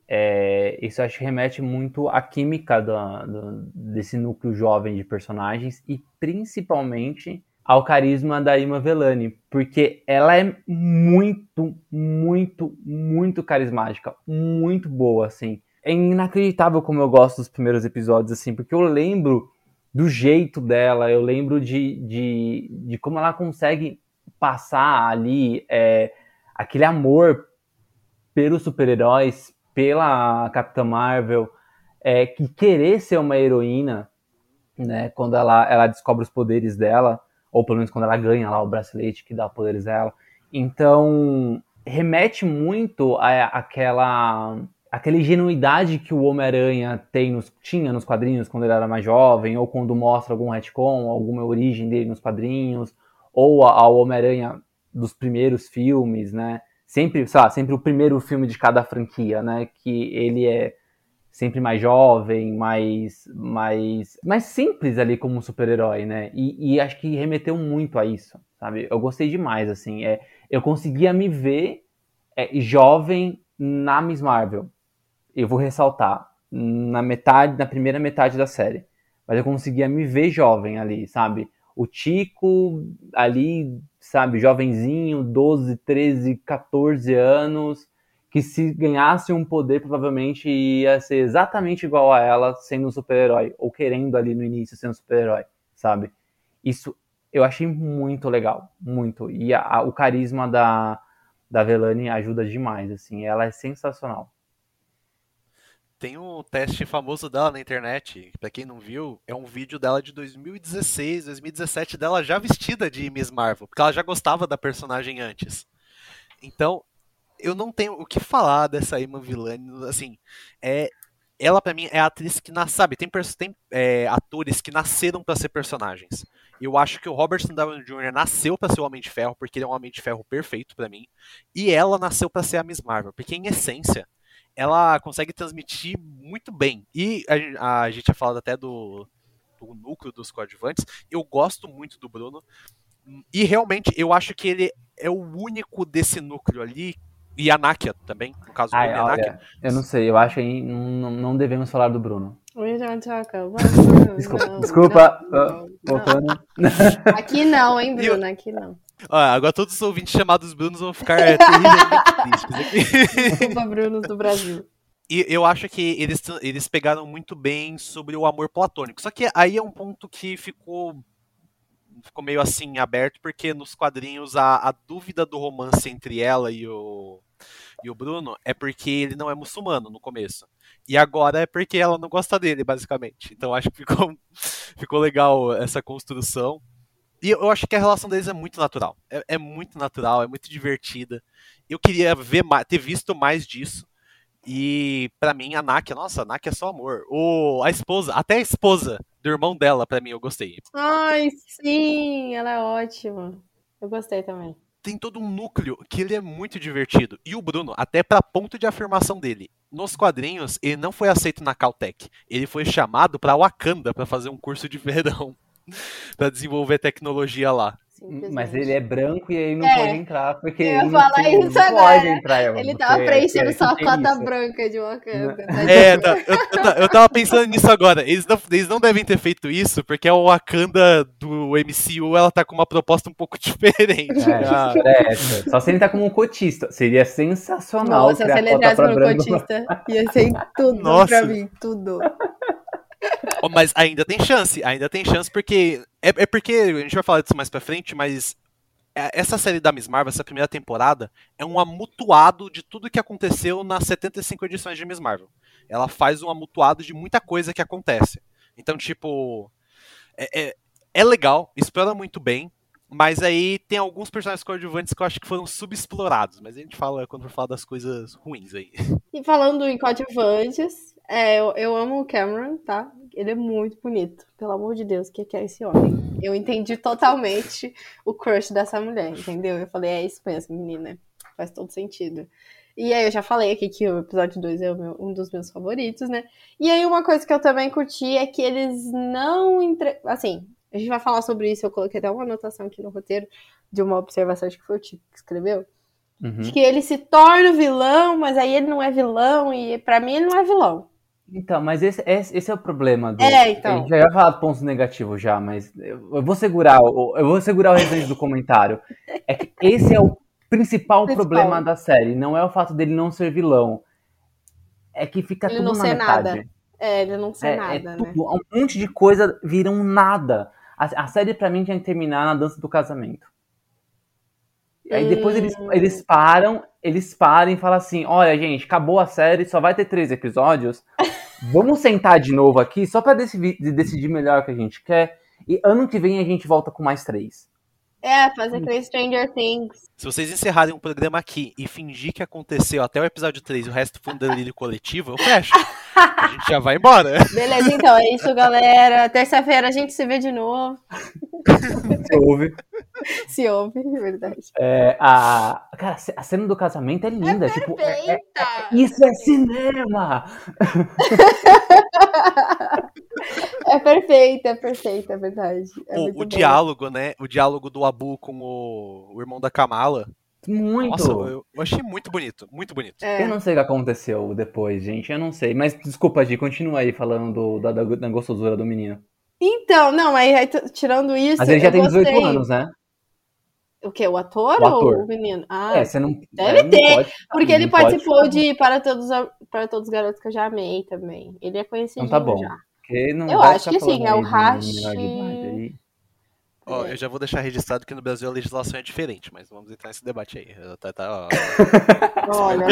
[SPEAKER 2] é, isso acho que remete muito à química do- desse núcleo jovem de personagens e principalmente ao carisma da Ima Velani, porque ela é muito, muito, muito carismática, muito boa, assim. É inacreditável como eu gosto dos primeiros episódios, assim, porque eu lembro do jeito dela, eu lembro de, de, de como ela consegue passar ali é, aquele amor pelos super-heróis, pela Capitã Marvel, é, que querer ser uma heroína, né, quando ela, ela descobre os poderes dela, ou pelo menos quando ela ganha lá o bracelete que dá poderes dela. Então, remete muito a, aquela aquela ingenuidade que o Homem-Aranha tem nos, tinha nos quadrinhos quando ele era mais jovem, ou quando mostra algum retcon, alguma origem dele nos quadrinhos, ou ao Homem-Aranha dos primeiros filmes, né? Sempre, sei lá, sempre o primeiro filme de cada franquia, né? Que ele é sempre mais jovem, mais, mais, mais simples ali como super-herói, né? E, e acho que remeteu muito a isso, sabe? Eu gostei demais, assim. É, eu conseguia me ver é, jovem na Miss Marvel. Eu vou ressaltar na metade, na primeira metade da série. Mas eu conseguia me ver jovem ali, sabe? O Tico ali, sabe, jovenzinho, 12, 13, 14 anos, que se ganhasse um poder provavelmente ia ser exatamente igual a ela sendo um super-herói, ou querendo ali no início ser um super-herói, sabe? Isso eu achei muito legal, muito. E a- a- o carisma da, da Velani ajuda demais, assim, ela é sensacional.
[SPEAKER 3] Tem um teste famoso dela na internet, pra quem não viu, é um vídeo dela de 2016, 2017, dela já vestida de Miss Marvel, porque ela já gostava da personagem antes. Então, eu não tenho o que falar dessa Iman Villani, assim, é ela pra mim é a atriz que nasce, sabe, tem, tem é, atores que nasceram pra ser personagens. Eu acho que o Robert Downey Jr. nasceu pra ser o Homem de Ferro, porque ele é um Homem de Ferro perfeito pra mim, e ela nasceu pra ser a Miss Marvel, porque em essência ela consegue transmitir muito bem. E a, a gente tinha falado até do, do núcleo dos coadjuvantes. Eu gosto muito do Bruno. E realmente eu acho que ele é o único desse núcleo ali. E a Nakia também, no caso do
[SPEAKER 2] Ai,
[SPEAKER 3] Bruno e a Nakia.
[SPEAKER 2] olha, eu não sei, eu acho que aí não, não devemos falar do Bruno.
[SPEAKER 1] We don't talk about [laughs]
[SPEAKER 2] Desculpa,
[SPEAKER 1] não,
[SPEAKER 2] desculpa,
[SPEAKER 1] não,
[SPEAKER 2] ah,
[SPEAKER 1] não.
[SPEAKER 2] Voltando.
[SPEAKER 1] Aqui não, hein, Bruno? Aqui não.
[SPEAKER 3] Ó, agora todos os ouvintes chamados Brunos vão ficar terrivelmente tristes aqui. [laughs]
[SPEAKER 1] Desculpa, Brunos do Brasil.
[SPEAKER 3] E eu acho que eles, eles pegaram muito bem sobre o amor platônico. Só que aí é um ponto que ficou ficou meio assim aberto, porque nos quadrinhos a, a dúvida do romance entre ela e o, e o Bruno é porque ele não é muçulmano no começo. E agora é porque ela não gosta dele, basicamente. Então acho que ficou, [laughs] ficou legal essa construção. E eu acho que a relação deles é muito natural. É, é muito natural, é muito divertida. Eu queria ver mais, ter visto mais disso. E pra mim, a Nakia, nossa, a Nakia é só amor. O, a esposa, até a esposa do irmão dela, pra mim, eu gostei.
[SPEAKER 1] Ai, sim, ela é ótima. Eu gostei também.
[SPEAKER 3] Tem todo um núcleo que ele é muito divertido. E o Bruno, até pra ponto de afirmação dele. Nos quadrinhos, ele não foi aceito na Caltech. Ele foi chamado pra Wakanda pra fazer um curso de verão. [laughs] pra desenvolver tecnologia lá.
[SPEAKER 1] simplesmente.
[SPEAKER 2] Mas ele é branco e aí não
[SPEAKER 1] É,
[SPEAKER 2] pode entrar, porque ele não,
[SPEAKER 1] falar
[SPEAKER 2] tem-
[SPEAKER 1] isso
[SPEAKER 2] não
[SPEAKER 1] agora.
[SPEAKER 2] pode entrar.
[SPEAKER 1] Ele
[SPEAKER 2] porque-
[SPEAKER 1] tava preenchendo
[SPEAKER 2] porque
[SPEAKER 1] só a cota branca de Wakanda. [laughs]
[SPEAKER 3] É, tá, eu, eu ta- eu tava pensando nisso agora. Eles não, eles não devem ter feito isso, porque a Wakanda do MCU ela tá com uma proposta um pouco [laughs] diferente.
[SPEAKER 2] É,
[SPEAKER 3] Ah,
[SPEAKER 2] é, só se ele tá como um cotista. Seria sensacional
[SPEAKER 1] Nossa, se ele entrasse como
[SPEAKER 2] branco.
[SPEAKER 1] cotista, ia ser tudo
[SPEAKER 3] Nossa.
[SPEAKER 1] pra mim, tudo.
[SPEAKER 3] Mas ainda tem chance, ainda tem chance, porque. É, é porque, a gente vai falar disso mais pra frente, mas é- essa série da Miss Marvel, essa primeira temporada, é um amutuado de tudo que aconteceu nas 75 edições de Miss Marvel. Ela faz um amutuado de muita coisa que acontece. Então, tipo. É, é, é legal, explora muito bem. Mas aí tem alguns personagens coadjuvantes que eu acho que foram subexplorados. Mas a gente fala quando for falar das coisas ruins aí.
[SPEAKER 1] E falando em coadjuvantes, é, eu, eu amo o Cameron, tá? Ele é muito bonito. Pelo amor de Deus, o que é esse homem? Eu entendi totalmente o crush dessa mulher, entendeu? Eu falei, é isso mesmo, menina. Faz todo sentido. E aí eu já falei aqui que o episódio 2 é meu- um dos meus favoritos, né? E aí uma coisa que eu também curti é que eles não... Entre... Assim, a gente vai falar sobre isso, eu coloquei até uma anotação aqui no roteiro de uma observação, acho que foi o Tico que escreveu,
[SPEAKER 2] Uhum.
[SPEAKER 1] de que ele se torna vilão, mas aí ele não é vilão, e pra mim ele não é vilão.
[SPEAKER 2] Então, mas esse, esse, esse é o problema. Do,
[SPEAKER 1] É, então.
[SPEAKER 2] A gente já ia falar de pontos negativos já, mas eu, vou segurar o, eu vou segurar o restante do comentário. É que esse é o principal,
[SPEAKER 1] Principal.
[SPEAKER 2] problema da série. Não é o fato dele não ser vilão. É que fica
[SPEAKER 1] Ele
[SPEAKER 2] tudo
[SPEAKER 1] não
[SPEAKER 2] na
[SPEAKER 1] ser
[SPEAKER 2] metade.
[SPEAKER 1] nada. É, ele não sei
[SPEAKER 2] É,
[SPEAKER 1] nada,
[SPEAKER 2] é
[SPEAKER 1] né?
[SPEAKER 2] tudo, um monte de coisa viram nada. A, a série pra mim tinha que terminar na dança do casamento. Aí depois eles,
[SPEAKER 1] Hum.
[SPEAKER 2] eles param, eles param e falam assim: olha, gente, acabou a série, só vai ter três episódios. Vamos sentar de novo aqui só pra decidir, decidir melhor o que a gente quer. E ano que vem a gente volta com mais três.
[SPEAKER 1] É, fazer aquele Stranger Things.
[SPEAKER 3] Se vocês encerrarem um programa aqui e fingir que aconteceu até o episódio 3 e o resto foi um delírio coletivo, eu fecho. A gente já vai embora. [laughs]
[SPEAKER 1] Beleza, então é isso, galera. Terça-feira a gente se vê de novo. [laughs]
[SPEAKER 2] Você ouve?
[SPEAKER 1] Se ouve, é verdade.
[SPEAKER 2] É, a, cara, a cena do casamento é linda. tipo, é- é-
[SPEAKER 1] Eita!
[SPEAKER 2] isso é cinema! [laughs]
[SPEAKER 1] É perfeita, é perfeita, é verdade. É
[SPEAKER 3] O, o diálogo, né? O diálogo do Abu com o, o irmão da Kamala.
[SPEAKER 2] Muito!
[SPEAKER 3] Nossa, eu, eu achei muito bonito, muito bonito.
[SPEAKER 1] É.
[SPEAKER 2] Eu não sei o que aconteceu depois, gente. Eu não sei. Mas desculpa, Gi, continua aí falando do- da, da, da gostosura do menino.
[SPEAKER 1] Então, não, mas aí, t- tirando isso.
[SPEAKER 2] Mas ele já tem 18
[SPEAKER 1] gostei.
[SPEAKER 2] anos, né?
[SPEAKER 1] O quê? O ator,
[SPEAKER 2] O ator.
[SPEAKER 1] ou o menino? Ah,
[SPEAKER 2] é, você não.
[SPEAKER 1] deve
[SPEAKER 2] é, não
[SPEAKER 1] ter,
[SPEAKER 2] pode-
[SPEAKER 1] porque ele
[SPEAKER 2] não pode
[SPEAKER 1] participou
[SPEAKER 2] falar,
[SPEAKER 1] de Para Todos, para Todos os Garotos que eu já amei também. Ele é conhecido
[SPEAKER 2] Então tá bom.
[SPEAKER 1] já.
[SPEAKER 2] Porque não
[SPEAKER 1] Eu acho que sim, é o
[SPEAKER 2] aí.
[SPEAKER 3] Ó, eu já vou deixar registrado que no Brasil a legislação é diferente, mas vamos entrar nesse debate aí. Tá, tá, ó. [laughs]
[SPEAKER 1] Olha,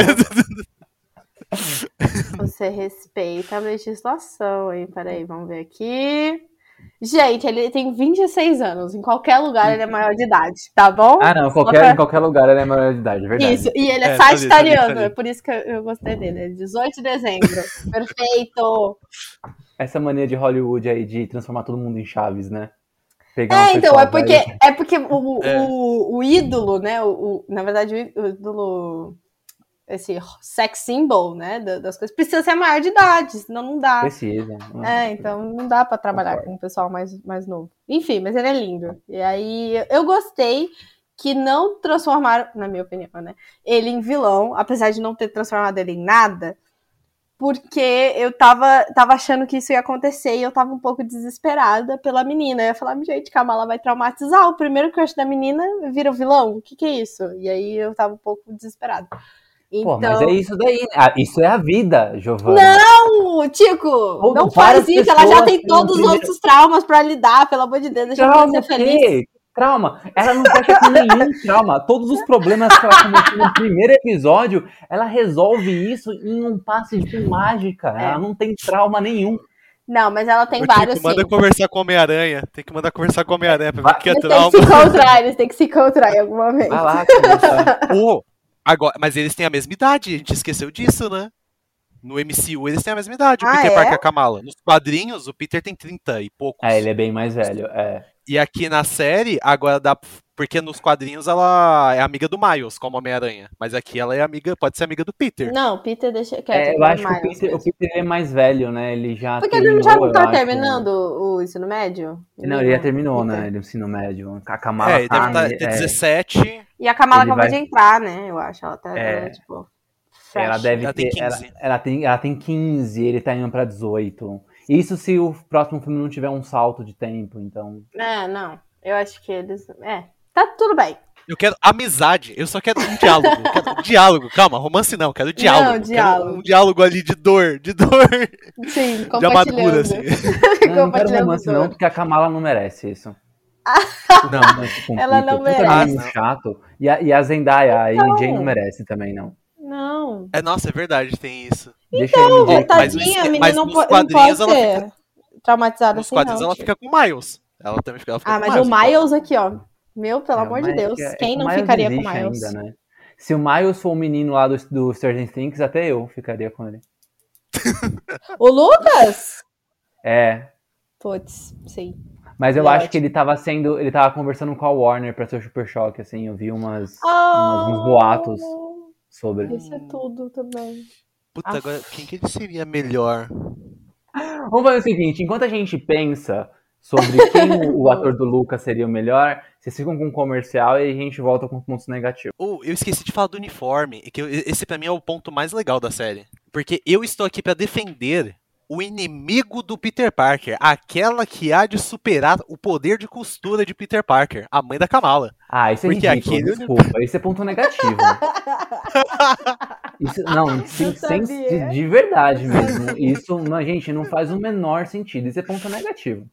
[SPEAKER 1] você respeita a legislação, hein? Peraí, vamos ver aqui. Gente, ele tem 26 anos. Em qualquer lugar ele é maior de idade, tá bom?
[SPEAKER 2] Ah, não, qualquer, em qualquer lugar ele é maior de idade, é verdade.
[SPEAKER 1] Isso, e ele é,
[SPEAKER 3] É, tá tá
[SPEAKER 1] sagitariano,
[SPEAKER 3] tá ali.
[SPEAKER 1] é por isso que eu, eu gostei dele. É 18 de dezembro. [laughs] Perfeito!
[SPEAKER 2] Essa mania de Hollywood aí de transformar todo mundo em chaves, né? Pegar
[SPEAKER 1] É, então, é porque, é porque o,
[SPEAKER 3] É.
[SPEAKER 1] o, o ídolo, né? O, o- na verdade, o ídolo. Esse sex symbol, né? da- Das coisas, precisa ser maior de idade, senão não dá.
[SPEAKER 2] Precisa.
[SPEAKER 1] É, então não dá pra trabalhar
[SPEAKER 2] Concordo.
[SPEAKER 1] com o pessoal mais, mais novo. Enfim, mas ele é lindo. E aí eu gostei que não transformaram, na minha opinião, né? Ele em vilão, apesar de não ter transformado ele em nada, porque eu tava, tava achando que isso ia acontecer e eu tava um pouco desesperada pela menina. Eu ia falar, gente, calma, ela vai traumatizar. O primeiro crush da menina vira o vilão. O que, que é isso? E aí eu tava um pouco desesperada.
[SPEAKER 2] Pô,
[SPEAKER 1] Então,
[SPEAKER 2] mas é isso daí. Ah, isso é a vida, Giovana.
[SPEAKER 1] não, Tico,
[SPEAKER 2] Ou
[SPEAKER 1] não faz isso. Ela já tem todos os outros traumas pra lidar, pelo amor de Deus, deixa ela ser feliz.
[SPEAKER 2] Trauma. Ela não fecha com nenhum trauma. Todos os problemas que ela começou no primeiro episódio, ela resolve isso em um passe de mágica.
[SPEAKER 1] É.
[SPEAKER 2] Ela não tem trauma nenhum.
[SPEAKER 1] Não, mas ela tem vários
[SPEAKER 3] Tico, manda
[SPEAKER 1] sim.
[SPEAKER 3] conversar com o Homem-Aranha. Tem que mandar conversar com o Homem-Aranha pra ver o que é
[SPEAKER 1] Eles
[SPEAKER 3] trauma.
[SPEAKER 1] que se encontrar, eles têm que se encontrar em algum momento.
[SPEAKER 2] Vai lá, conversar. [laughs]
[SPEAKER 3] Ô, agora, mas eles têm a mesma idade, a gente esqueceu disso, né? No MCU eles têm a mesma idade, o
[SPEAKER 1] Ah,
[SPEAKER 3] Peter
[SPEAKER 1] é?
[SPEAKER 3] Parker e a Kamala. Nos quadrinhos, o Peter tem 30 e poucos.
[SPEAKER 2] É, ele é bem mais velho. É.
[SPEAKER 3] E aqui na série, agora dá. Porque nos quadrinhos ela é amiga do Miles, como Homem-Aranha. Mas aqui ela é amiga, pode ser amiga do Peter.
[SPEAKER 1] Não, Peter deixa quieto.
[SPEAKER 2] É, eu
[SPEAKER 1] ele é
[SPEAKER 2] acho que o Peter, o. Peter é mais velho, né? Ele já.
[SPEAKER 1] Porque ele
[SPEAKER 2] terminou,
[SPEAKER 1] já não
[SPEAKER 2] eu
[SPEAKER 1] tá
[SPEAKER 2] acho.
[SPEAKER 1] terminando o ensino médio?
[SPEAKER 2] Não, ele já terminou,
[SPEAKER 1] Peter.
[SPEAKER 2] né? Ele ensino médio. A Kamala
[SPEAKER 3] é, ele
[SPEAKER 2] tá,
[SPEAKER 3] deve tá,
[SPEAKER 2] né,
[SPEAKER 3] ter
[SPEAKER 2] é,
[SPEAKER 3] 17.
[SPEAKER 1] E a Kamala
[SPEAKER 2] Ele
[SPEAKER 1] acabou
[SPEAKER 2] vai-
[SPEAKER 1] de entrar, né? Eu acho. Ela tá,
[SPEAKER 2] É.
[SPEAKER 1] ela é, tipo. fresh.
[SPEAKER 2] Ela deve
[SPEAKER 3] Ela tem
[SPEAKER 2] ter. Ela,
[SPEAKER 3] 15.
[SPEAKER 2] ela tem, ela tem 15, ele tá indo pra 18. Isso se o próximo filme não tiver um salto de tempo, então.
[SPEAKER 1] É, não. Eu acho que eles. É. Tá tudo bem.
[SPEAKER 3] Eu quero amizade, eu só quero um diálogo. eu quero um diálogo, calma, romance não, eu quero diálogo. quero
[SPEAKER 1] diálogo.
[SPEAKER 3] um diálogo ali de dor, de dor,
[SPEAKER 1] Sim, [laughs]
[SPEAKER 3] de amargura,
[SPEAKER 1] compartilhando.
[SPEAKER 3] assim.
[SPEAKER 2] Não, [laughs] eu não quero romance,
[SPEAKER 1] dor.
[SPEAKER 2] não, porque a Kamala não merece isso. [laughs] Não, não se complica.
[SPEAKER 1] Ela não merece.
[SPEAKER 2] menino chato. E a, e a Zendaya, a
[SPEAKER 1] Então.
[SPEAKER 2] MJ não merece também, não.
[SPEAKER 1] Não.
[SPEAKER 3] É, nossa, é verdade, tem isso.
[SPEAKER 2] Deixa a MJ.
[SPEAKER 1] É,
[SPEAKER 3] mas
[SPEAKER 1] tadinha, a menina não, não pode ser traumatizada
[SPEAKER 3] Nos
[SPEAKER 1] assim,
[SPEAKER 3] quadrinhos
[SPEAKER 1] não.
[SPEAKER 3] ela fica com o Miles. Ela também fica, ela fica
[SPEAKER 1] Ah,
[SPEAKER 3] com
[SPEAKER 1] mas o
[SPEAKER 3] então.
[SPEAKER 1] Miles aqui, ó. Meu, pelo
[SPEAKER 2] É,
[SPEAKER 1] amor
[SPEAKER 2] o
[SPEAKER 1] de
[SPEAKER 2] Miles
[SPEAKER 1] Deus.
[SPEAKER 2] é-
[SPEAKER 1] Quem
[SPEAKER 2] é que
[SPEAKER 1] não
[SPEAKER 2] o Miles
[SPEAKER 1] ficaria com o Miles?
[SPEAKER 2] ainda, né? Se o Miles for o menino lá do, do Stranger Things, até eu ficaria com ele.
[SPEAKER 1] O Lucas?
[SPEAKER 2] É,
[SPEAKER 1] Putz, sim.
[SPEAKER 2] mas eu
[SPEAKER 1] é
[SPEAKER 2] acho que ele tava sendo. Ele tava conversando com a Warner pra ser o Super Choque, assim. Eu vi umas,
[SPEAKER 1] Ah,
[SPEAKER 2] uns boatos sobre.
[SPEAKER 1] Isso é tudo também.
[SPEAKER 3] Puta,
[SPEAKER 1] Ah.
[SPEAKER 3] agora, quem que ele seria melhor?
[SPEAKER 2] Vamos fazer o seguinte: enquanto a gente pensa sobre [laughs] quem o, o ator do Lucas seria o melhor, vocês ficam com um comercial e a gente volta com pontos negativos.
[SPEAKER 3] Oh, eu esqueci de falar do uniforme, e que eu- esse pra mim é o ponto mais legal da série. Porque eu estou aqui pra defender o inimigo do Peter Parker, aquela que há de superar o poder de costura de Peter Parker, a mãe da Kamala.
[SPEAKER 2] Ah, isso é
[SPEAKER 3] Porque
[SPEAKER 2] ridículo,
[SPEAKER 3] aquele-
[SPEAKER 2] desculpa. Isso é ponto negativo. [laughs] Isso, não, sem, sem- de, de verdade mesmo. Isso, não, gente, não faz o menor sentido. Isso é ponto negativo.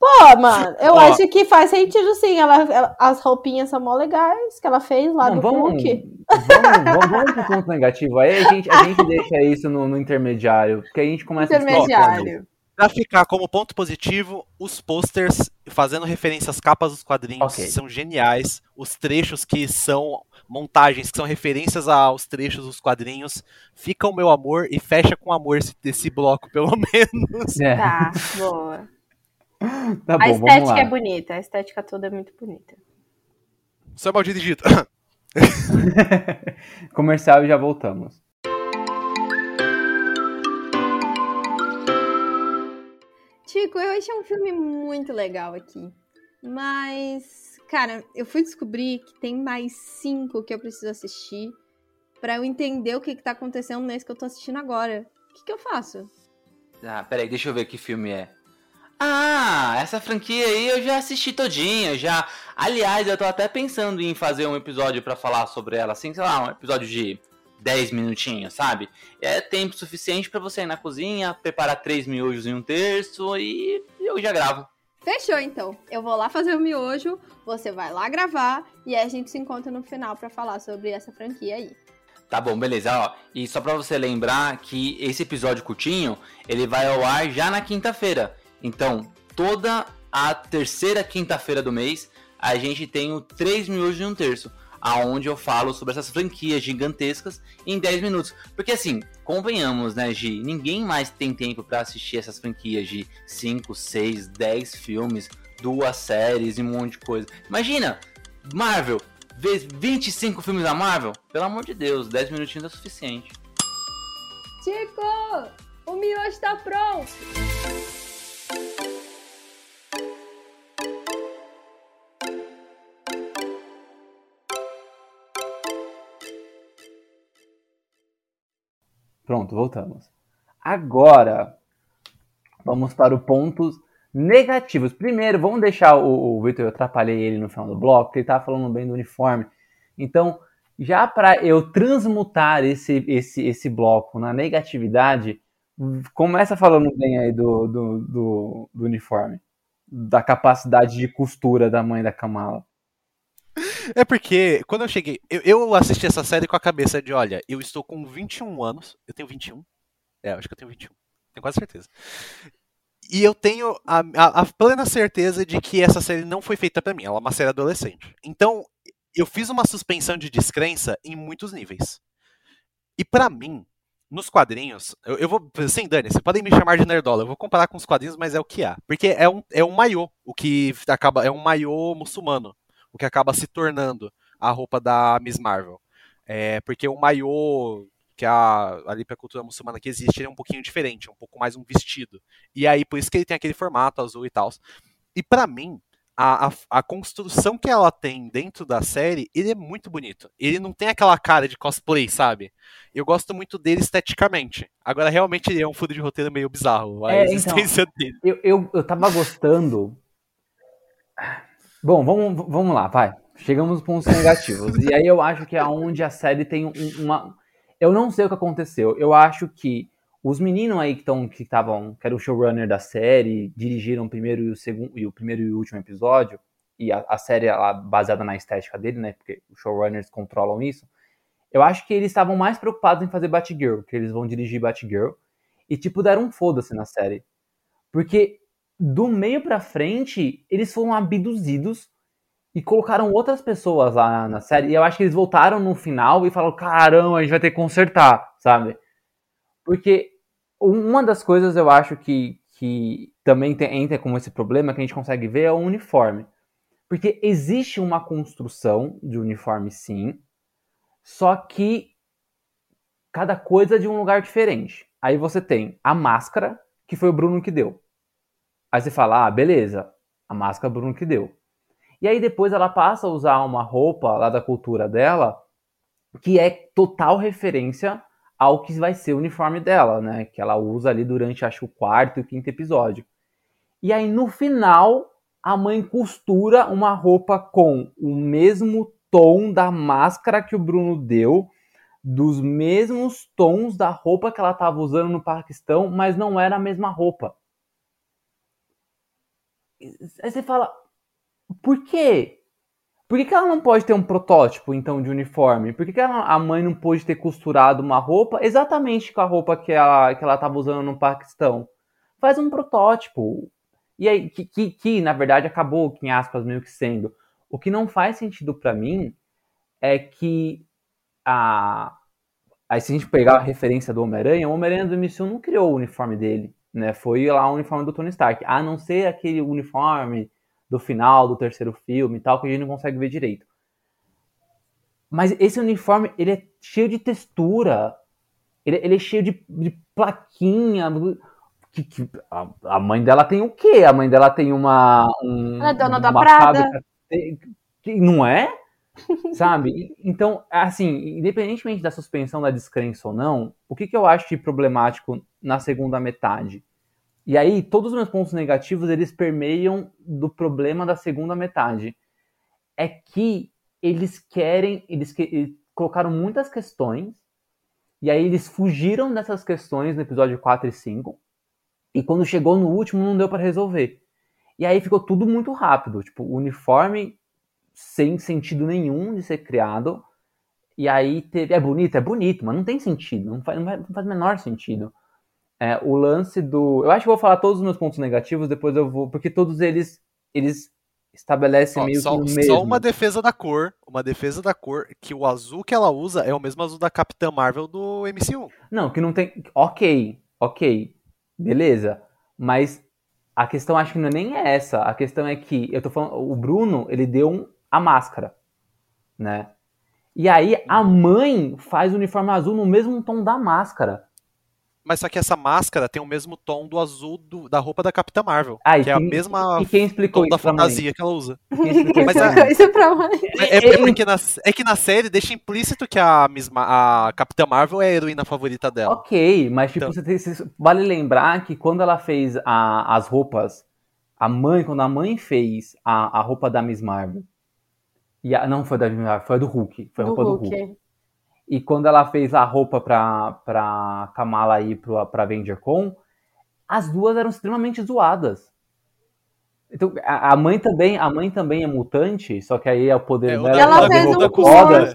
[SPEAKER 1] Pô, mano, eu
[SPEAKER 3] Ó.
[SPEAKER 1] acho que faz sentido sim. Ela, ela- as roupinhas são mó legais que ela fez lá
[SPEAKER 2] Não,
[SPEAKER 1] do
[SPEAKER 2] vamos,
[SPEAKER 1] Hulk.
[SPEAKER 2] vamos, vamos, vamos pro ponto negativo. Aí a gente, a gente deixa isso no, no intermediário, porque a gente começa a.
[SPEAKER 1] Intermediário.
[SPEAKER 3] Pra ficar como ponto positivo, os posters fazendo referência às capas dos quadrinhos
[SPEAKER 2] Ok.
[SPEAKER 3] são geniais. Os trechos que são montagens, que são referências aos trechos dos quadrinhos, fica o meu amor e fecha com amor esse, esse bloco, pelo [laughs] menos.
[SPEAKER 2] É,
[SPEAKER 1] Tá, boa. [laughs]
[SPEAKER 2] tá
[SPEAKER 1] a
[SPEAKER 2] bom, vamos
[SPEAKER 1] estética
[SPEAKER 2] lá.
[SPEAKER 1] é bonita, a estética toda é muito bonita.
[SPEAKER 3] Só mal dirigido.
[SPEAKER 2] Comercial e já voltamos.
[SPEAKER 4] Tico, eu achei um filme muito legal aqui. Mas, cara, eu fui descobrir que tem mais cinco que eu preciso assistir pra eu entender o que, que tá acontecendo nesse que eu tô assistindo agora. O que, que eu faço?
[SPEAKER 5] Ah, peraí, deixa eu ver que filme é. Ah, essa franquia aí eu já assisti todinha, já. Aliás, eu tô até pensando em fazer um episódio pra falar sobre ela, assim, sei lá, um episódio de 10 minutinhos, sabe? É tempo suficiente pra você ir na cozinha, preparar três miojos em um terço e eu já gravo.
[SPEAKER 4] Fechou, então. Eu vou lá fazer o miojo, você vai lá gravar e aí a gente se encontra no final pra falar sobre essa franquia aí.
[SPEAKER 5] Tá bom, beleza, ó. E só pra você lembrar que esse episódio curtinho, ele vai ao ar já na quinta-feira. Então, toda a terceira quinta-feira do mês, a gente tem o 3 minutos e um terço, aonde eu falo sobre essas franquias gigantescas em 10 minutos. Porque assim, convenhamos, né, Gi, ninguém mais tem tempo para assistir essas franquias de 5, 6, 10 filmes, duas séries e um monte de coisa. Imagina, Marvel, vezes 25 filmes da Marvel? Pelo amor de Deus, 10 minutinhos é suficiente.
[SPEAKER 1] Chico, o miojo tá pronto.
[SPEAKER 2] Pronto, voltamos. Agora, vamos para os pontos negativos. Primeiro, vamos deixar o, o eu atrapalhei ele no final do bloco, porque ele estava falando bem do uniforme. Então, já para eu transmutar esse, esse, esse bloco na negatividade, começa falando bem aí do, do, do, do uniforme, da capacidade de costura da mãe da Kamala.
[SPEAKER 3] É porque, quando eu cheguei, eu, eu, assisti essa série com a cabeça de, olha, eu estou com 21 anos, eu tenho 21? É, acho que eu tenho 21, tenho quase certeza. E eu tenho a, a, a plena certeza de que essa série não foi feita para mim, ela é uma série adolescente. Então, eu fiz uma suspensão de descrença em muitos níveis. E para mim, nos quadrinhos, eu, eu vou. Sem Dani, vocês podem me chamar de nerdola. Eu vou comparar com os quadrinhos, mas é o que há. Porque é um, é um maiô, o que acaba. É um maiô muçulmano o que acaba se tornando a roupa da Miss Marvel. É, porque o maiô que a, ali pra cultura muçulmana que existe, ele é um pouquinho diferente, é um pouco mais um vestido. E aí, por isso que ele tem aquele formato azul e tal. E para mim, a, a, a, construção que ela tem dentro da série, ele é muito bonito. Ele não tem aquela cara de cosplay, sabe? Eu gosto muito dele esteticamente. Agora, realmente, ele é um furo de roteiro meio bizarro, a é, [laughs] existência então, dele.
[SPEAKER 2] Eu, eu, eu tava gostando Bom, vamos, vamos lá, vai. Chegamos nos pontos negativos. E aí eu acho que é onde a série tem uma. Eu não sei o que aconteceu. Eu acho que os meninos aí que estão que estavam, que era o showrunner da série, dirigiram o primeiro e o segundo e o primeiro e o último episódio, e a, a série ela, baseada na estética dele, né? Porque os showrunners controlam isso. Eu acho que eles estavam mais preocupados em fazer Batgirl, que eles vão dirigir Batgirl, e tipo deram um foda-se na série. Porque do meio para frente, eles foram abduzidos e colocaram outras pessoas lá na série. E eu acho que eles voltaram no final e falaram: caramba, a gente vai ter que consertar, sabe? Porque uma das coisas eu acho que, que também tem, entra como esse problema que a gente consegue ver é o uniforme. Porque existe uma construção de uniforme, sim, só que cada coisa é de um lugar diferente. Aí você tem a máscara, que foi o Bruno que deu. Aí você fala, ah, beleza, a máscara Bruno que deu. E aí depois ela passa a usar uma roupa lá da cultura dela que é total referência ao que vai ser o uniforme dela, né? Que ela usa ali durante, acho, o quarto e quinto episódio. E aí no final a mãe costura uma roupa com o mesmo tom da máscara que o Bruno deu, dos mesmos tons da roupa que ela estava usando no Paquistão, mas não era a mesma roupa. Aí você fala, por quê? Por que, que ela não pode ter um protótipo, então, de uniforme? Por que, que ela, a mãe não pôde ter costurado uma roupa exatamente com a roupa que ela que ela estava usando no Paquistão? Faz um protótipo. E aí, que, que, que, na verdade acabou, em aspas, meio que sendo. O que não faz sentido para mim é que a. Aí, se a gente pegar a referência do Homem-Aranha, o Homem-Aranha do MCU não criou o uniforme dele né? Foi lá o uniforme do Tony Stark. A não ser aquele uniforme do final do terceiro filme e tal, que a gente não consegue ver direito. Mas esse uniforme, ele é cheio de textura. Ele, ele é cheio de, de plaquinha. Que, que, a, a, mãe dela tem o quê? A mãe dela tem uma. Um,
[SPEAKER 1] Ela é dona da Prada. Fábrica,
[SPEAKER 2] não é? Sabe? Então, assim, independentemente da suspensão da descrença ou não, o que, que eu acho de problemático na segunda metade? E aí, todos os meus pontos negativos, eles permeiam do problema da segunda metade. É que eles querem, eles, que, eles colocaram muitas questões, e aí eles fugiram dessas questões no episódio 4 e 5, e quando chegou no último não deu para resolver. E aí ficou tudo muito rápido, tipo, o uniforme sem sentido nenhum de ser criado. E aí teve. É bonito, é bonito, mas não tem sentido. Não faz, não faz o menor sentido. É, o lance do. Eu acho que vou falar todos os meus pontos negativos, depois eu vou. Porque todos eles. Eles estabelecem
[SPEAKER 3] Ó,
[SPEAKER 2] meio
[SPEAKER 3] só,
[SPEAKER 2] que
[SPEAKER 3] só uma defesa da cor. Uma defesa da cor que o azul que ela usa é o mesmo azul da Capitã Marvel do MCU.
[SPEAKER 2] Não, que não tem. Ok, ok. Beleza. Mas a questão acho que não é nem essa. A questão é que eu tô falando. O Bruno, ele deu um, a máscara. Né? E aí a mãe faz o uniforme azul no mesmo tom da máscara.
[SPEAKER 3] Mas só que essa máscara tem o mesmo tom do azul do- da roupa da Capitã Marvel.
[SPEAKER 2] Ah,
[SPEAKER 3] que é a
[SPEAKER 2] quem-
[SPEAKER 3] mesma
[SPEAKER 2] E quem explicou
[SPEAKER 3] tom da fantasia que ela usa. [laughs]
[SPEAKER 2] Quem
[SPEAKER 3] Mas
[SPEAKER 2] isso
[SPEAKER 3] a-
[SPEAKER 2] pra mãe?
[SPEAKER 1] Isso pra mãe.
[SPEAKER 3] É, é- é porque na, é que na série deixa implícito que a, a Capitã Marvel é a heroína favorita dela.
[SPEAKER 2] Ok, mas tipo,
[SPEAKER 3] Então.
[SPEAKER 2] você tem- vale lembrar que quando ela fez a- as roupas, a mãe, quando a mãe fez a, a roupa da Miss Marvel, e a- não foi da Marvel, foi a do Hulk, foi a
[SPEAKER 1] Do
[SPEAKER 2] roupa do
[SPEAKER 1] Hulk.
[SPEAKER 2] Hulk. E quando ela fez a roupa pra, pra Kamala ir pro, pra VengerCon, as duas eram extremamente zoadas. Então, a, a mãe também, a mãe também é mutante, só que aí é o poder
[SPEAKER 3] É,
[SPEAKER 2] dela.
[SPEAKER 3] da-
[SPEAKER 1] Ela
[SPEAKER 3] Ela
[SPEAKER 1] fez um curso. Ela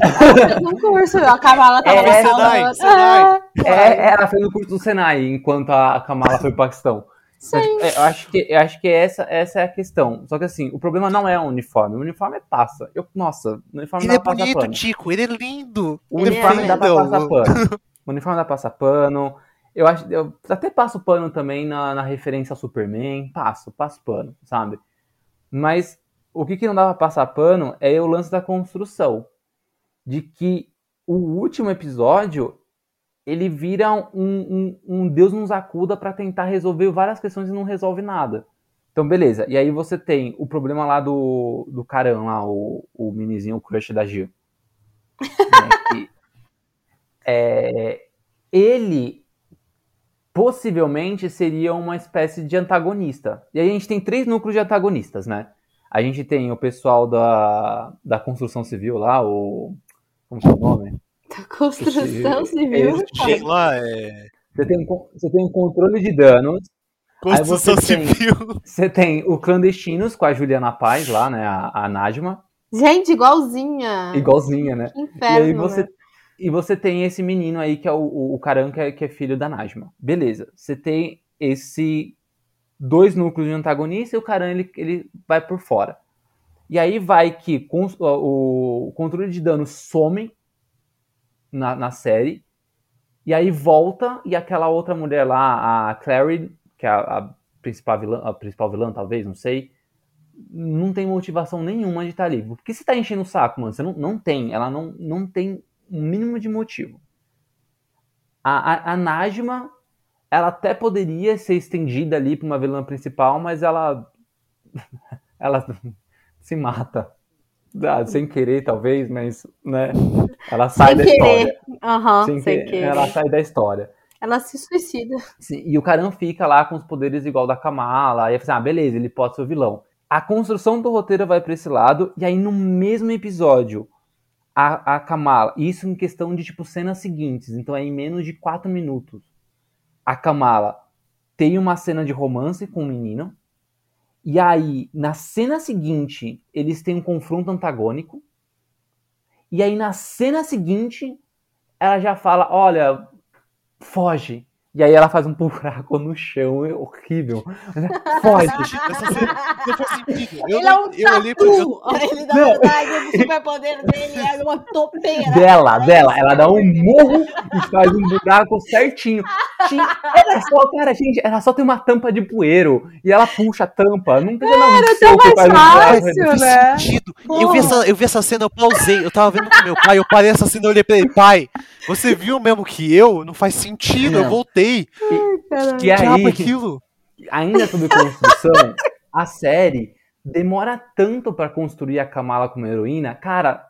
[SPEAKER 1] [laughs] fez um curso. A Kamala tava
[SPEAKER 2] É,
[SPEAKER 1] na
[SPEAKER 3] Senai. Senai.
[SPEAKER 2] É, ela fez o curso do Senai, enquanto a Kamala foi pro Paquistão. Tipo, é, eu acho que, eu acho que essa, essa é a questão. Só que assim, o problema não é o uniforme. O uniforme passa. Eu, nossa, o uniforme
[SPEAKER 3] Ele
[SPEAKER 2] dá
[SPEAKER 3] é
[SPEAKER 2] pra
[SPEAKER 3] bonito,
[SPEAKER 2] pano.
[SPEAKER 3] Tico. Ele é lindo.
[SPEAKER 2] O
[SPEAKER 1] Ele
[SPEAKER 2] uniforme
[SPEAKER 1] é
[SPEAKER 2] dá pra passar pano. [laughs] O uniforme dá pra passar pano. Eu acho, eu até passo pano também na, na referência ao Superman. Passo, passo pano, sabe? Mas o que, que não dá pra passar pano é o lance da construção. De que o último episódio ele vira um, um, um Deus nos acuda pra tentar resolver várias questões e não resolve nada. Então, beleza. E aí você tem o problema lá do, do Caran, lá, o, o minizinho, o crush da Gil. [laughs] Né, que, é, ele possivelmente seria uma espécie de antagonista. E aí a gente tem três núcleos de antagonistas, né? A gente tem o pessoal da, da construção civil lá, o. Como que é o nome?
[SPEAKER 1] Da construção
[SPEAKER 2] Esse-
[SPEAKER 1] civil.
[SPEAKER 2] esse-
[SPEAKER 3] Tem lá, é.
[SPEAKER 2] Você tem, você tem um controle de danos,
[SPEAKER 3] Construção
[SPEAKER 2] você tem-
[SPEAKER 3] civil. [laughs]
[SPEAKER 2] você tem o Clandestinos com a Juliana Paz lá, né? A, a Najma,
[SPEAKER 1] Gente, igualzinha.
[SPEAKER 2] igualzinha, né?
[SPEAKER 1] Que
[SPEAKER 2] E
[SPEAKER 1] inferno,
[SPEAKER 2] aí você,
[SPEAKER 1] né?
[SPEAKER 2] e você tem esse menino aí que é o, o, o Karan, que é, que é filho da Najma. Beleza. Você tem esse dois núcleos de antagonista e o Karan ele, ele vai por fora. E aí vai que cons- o, o controle de dano some na, na série. E aí volta e aquela outra mulher lá, a Clary, que é a, a principal vilã, a principal vilã, talvez, não sei, não tem motivação nenhuma de estar ali. Por que você tá enchendo o saco, mano? Você não, não tem. Ela não, não tem um mínimo de motivo. A, a, a Najma, ela até poderia ser estendida ali pra uma vilã principal, mas ela. [laughs] ela se mata. Ah, sem querer, talvez, mas, né? Ela sai
[SPEAKER 1] Sem
[SPEAKER 2] da
[SPEAKER 1] querer.
[SPEAKER 2] história.
[SPEAKER 1] Aham,
[SPEAKER 2] Sem
[SPEAKER 1] sem
[SPEAKER 2] querer.
[SPEAKER 1] querer.
[SPEAKER 2] Ela sai da história.
[SPEAKER 1] Ela se suicida.
[SPEAKER 2] Sim, e o Karan fica lá com os poderes igual da Kamala. E aí, assim, ah, beleza, ele pode ser o vilão. A construção do roteiro vai pra esse lado, e aí no mesmo episódio, a, a Kamala, isso em questão de tipo cenas seguintes, então é em menos de quatro minutos. A Kamala tem uma cena de romance com o menino, e aí na cena seguinte eles têm um confronto antagônico, e aí na cena seguinte ela já fala: Olha, foge. E aí ela faz um buraco no chão, é horrível. Foge.
[SPEAKER 3] Essa cena não faz sentido. Eu,
[SPEAKER 1] ele é um
[SPEAKER 3] eu olhei pra. eu-
[SPEAKER 1] tatu. Ele, na
[SPEAKER 2] Não.
[SPEAKER 1] verdade, o superpoder dele é uma topeira.
[SPEAKER 2] Dela, dela, ela dá um murro e faz um buraco certinho. Era só, cara, gente, era só ter uma tampa de poeiro e ela puxa a tampa. Não precisa dar um
[SPEAKER 1] Era tão
[SPEAKER 2] faz um
[SPEAKER 1] mais
[SPEAKER 2] buraco.
[SPEAKER 1] fácil,
[SPEAKER 3] faz
[SPEAKER 1] né?
[SPEAKER 3] sentido. Eu vi, essa, eu vi essa cena, eu pausei. Eu tava vendo com meu pai, eu parei essa cena, eu olhei pra ele, pai, você viu mesmo que eu? Não faz sentido, eu voltei.
[SPEAKER 1] Caralho.
[SPEAKER 2] E
[SPEAKER 3] Que é
[SPEAKER 2] aí,
[SPEAKER 3] aquilo?
[SPEAKER 2] ainda sobre construção, a série demora tanto pra construir a Kamala como heroína. Cara,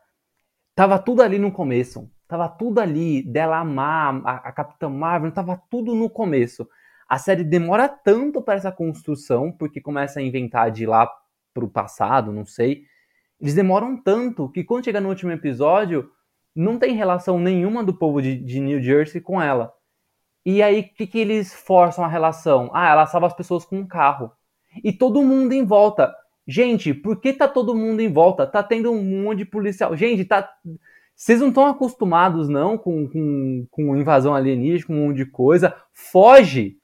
[SPEAKER 2] tava tudo ali no começo. Tava tudo ali, dela amar a, a Capitã Marvel, tava tudo no começo. A série demora tanto para essa construção, porque começa a inventar de lá pro passado, não sei. Eles demoram tanto que quando chega no último episódio, não tem relação nenhuma do povo de, de New Jersey com ela. E aí, o que, que eles forçam a relação? Ah, ela salva as pessoas com um carro. E todo mundo em volta. Gente, por que tá todo mundo em volta? Tá tendo um monte de policial. Gente, tá. Vocês não estão acostumados, não, com, com, com invasão alienígena, com um monte de coisa. Foge!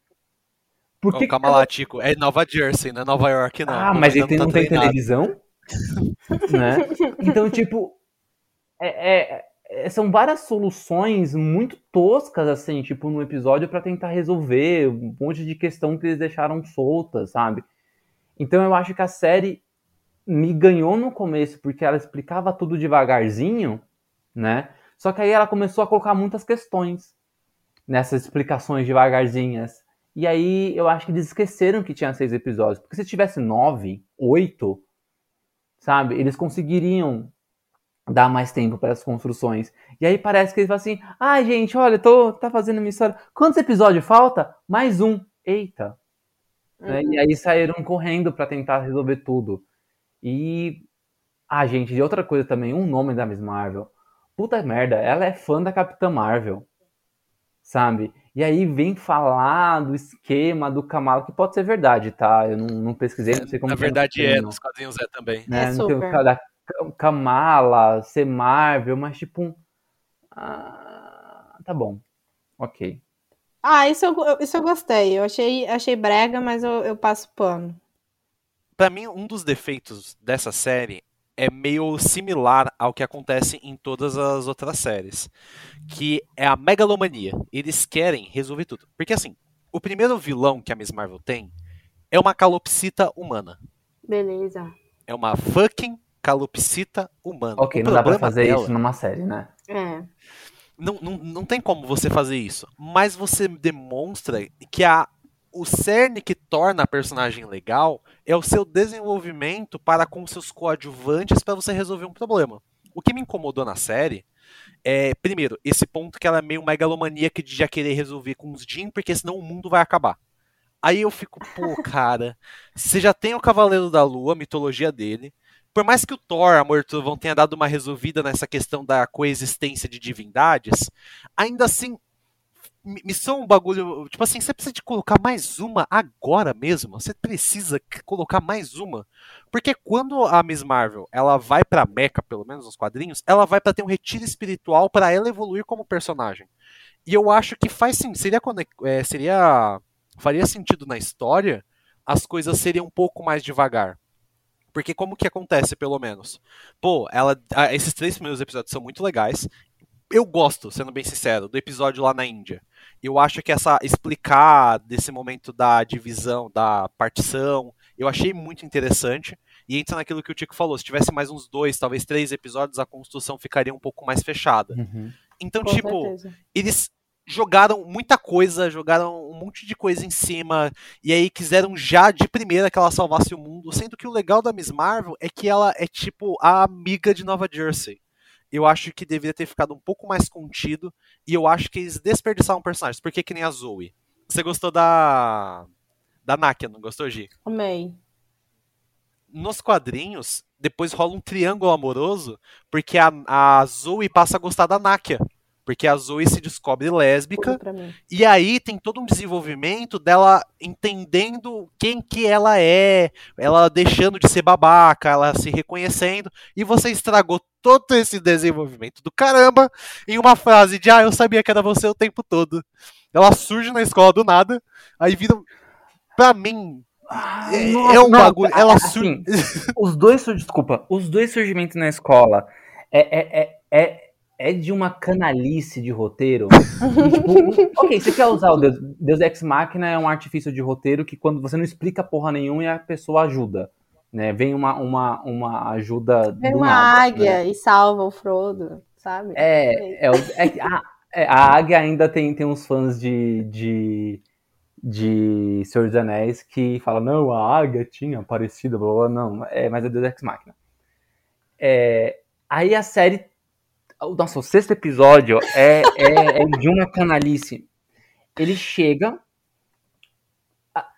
[SPEAKER 3] Por que calma que... lá, Tico. É Nova Jersey, não é Nova York, não.
[SPEAKER 2] Ah, mas ele tem, não, tá não tem televisão? [laughs] né? Então, tipo, é, é, são várias soluções muito toscas, assim, tipo, no episódio para tentar resolver um monte de questão que eles deixaram soltas, sabe? Então eu acho que a série me ganhou no começo porque ela explicava tudo devagarzinho, né? Só que aí ela começou a colocar muitas questões nessas explicações devagarzinhas. E aí eu acho que eles esqueceram que tinha seis episódios. Porque se tivesse nove, oito, sabe? Eles conseguiriam dar mais tempo para as construções. E aí parece que eles falam assim: ah, gente, olha, tô tá fazendo uma história. Quantos episódios falta? Mais um. Eita. Né? Uhum. E aí saíram correndo para tentar resolver tudo. E. Ah, gente, de outra coisa também, um nome da Miss Marvel. Puta merda, ela é fã da Capitã Marvel. Sabe? E aí vem falar do esquema do Kamala, que pode ser verdade, tá? Eu não, não pesquisei, não sei como.
[SPEAKER 3] Na verdade é, nos quadrinhos é também.
[SPEAKER 2] Né?
[SPEAKER 1] É super.
[SPEAKER 2] Da Kamala, ser Marvel, mas tipo um. Ah, tá bom. Ok.
[SPEAKER 1] Ah, isso eu, isso eu gostei. Eu achei, achei brega, mas eu, eu passo pano.
[SPEAKER 3] Pra mim, um dos defeitos dessa série é meio similar ao que acontece em todas as outras séries, que é a megalomania. Eles querem resolver tudo. Porque assim, o primeiro vilão que a Miss Marvel tem é uma calopsita humana.
[SPEAKER 1] Beleza.
[SPEAKER 3] É uma fucking calopsita humana.
[SPEAKER 2] Ok, o não dá pra fazer dela... isso numa série, né?
[SPEAKER 1] É.
[SPEAKER 3] Não, não, não tem como você fazer isso. Mas você demonstra que a, o cerne que torna a personagem legal é o seu desenvolvimento para com seus coadjuvantes para você resolver um problema. O que me incomodou na série é, primeiro, esse ponto que ela é meio megalomaníaca de já querer resolver com os Jim, porque senão o mundo vai acabar. Aí eu fico, pô, [laughs] cara, você já tem o Cavaleiro da Lua, a mitologia dele, por mais que o Thor, Amor Trovão, tenha dado uma resolvida nessa questão da coexistência de divindades, ainda assim me são um bagulho. Tipo assim, você precisa de colocar mais uma agora mesmo. Você precisa colocar mais uma. Porque quando a Miss Marvel ela vai pra Mecha, pelo menos nos quadrinhos, ela vai para ter um retiro espiritual para ela evoluir como personagem. E eu acho que faz sim. Seria, é, seria. Faria sentido na história as coisas seriam um pouco mais devagar. Porque como que acontece, pelo menos? Pô, ela, esses três primeiros episódios são muito legais. Eu gosto, sendo bem sincero, do episódio lá na Índia. Eu acho que essa explicar desse momento da divisão, da partição, eu achei muito interessante. E entra naquilo que o Tico falou, se tivesse mais uns dois, talvez três episódios, a construção ficaria um pouco mais fechada.
[SPEAKER 2] Uhum.
[SPEAKER 3] Então,
[SPEAKER 1] Com
[SPEAKER 3] tipo,
[SPEAKER 1] certeza.
[SPEAKER 3] eles jogaram muita coisa, jogaram um monte de coisa em cima, e aí quiseram já de primeira que ela salvasse o mundo, sendo que o legal da Miss Marvel é que ela é tipo a amiga de Nova Jersey. Eu acho que deveria ter ficado um pouco mais contido, e eu acho que eles desperdiçaram personagens, porque que nem a Zoe. Você gostou da da Nakia, não gostou, Gi?
[SPEAKER 1] Amei.
[SPEAKER 3] Nos quadrinhos, depois rola um triângulo amoroso, porque a, a Zoe passa a gostar da Nakia. Porque a Zoe se descobre lésbica. E aí tem todo um desenvolvimento dela entendendo quem que ela é, ela deixando de ser babaca, ela se reconhecendo. E você estragou todo esse desenvolvimento do caramba em uma frase de ah, eu sabia que era você o tempo todo. Ela surge na escola do nada, aí vira. Pra mim, é,
[SPEAKER 2] Nossa,
[SPEAKER 3] é um
[SPEAKER 2] não,
[SPEAKER 3] bagulho. Ela
[SPEAKER 2] assim,
[SPEAKER 3] surge.
[SPEAKER 2] os dois, desculpa, os dois surgimentos na escola é, é, é, é, é de uma canalice de roteiro. E, tipo, [laughs] ok, você quer usar o Deus, Deus Ex Machina é um artifício de roteiro que quando você não explica porra nenhuma e a pessoa ajuda. Né? Vem uma, uma, uma ajuda
[SPEAKER 1] Vem uma
[SPEAKER 2] nada,
[SPEAKER 1] águia
[SPEAKER 2] né?
[SPEAKER 1] e salva o Frodo, sabe?
[SPEAKER 2] É, é, é que a, é, a águia ainda tem, tem uns fãs de, de, de Senhor dos Anéis que falam, não, a águia tinha aparecido, blá, blá, blá. não, é, mas é Deus Ex Machina. É, aí a série, nossa, o sexto episódio é, é, é de uma canalice. Ele chega, a-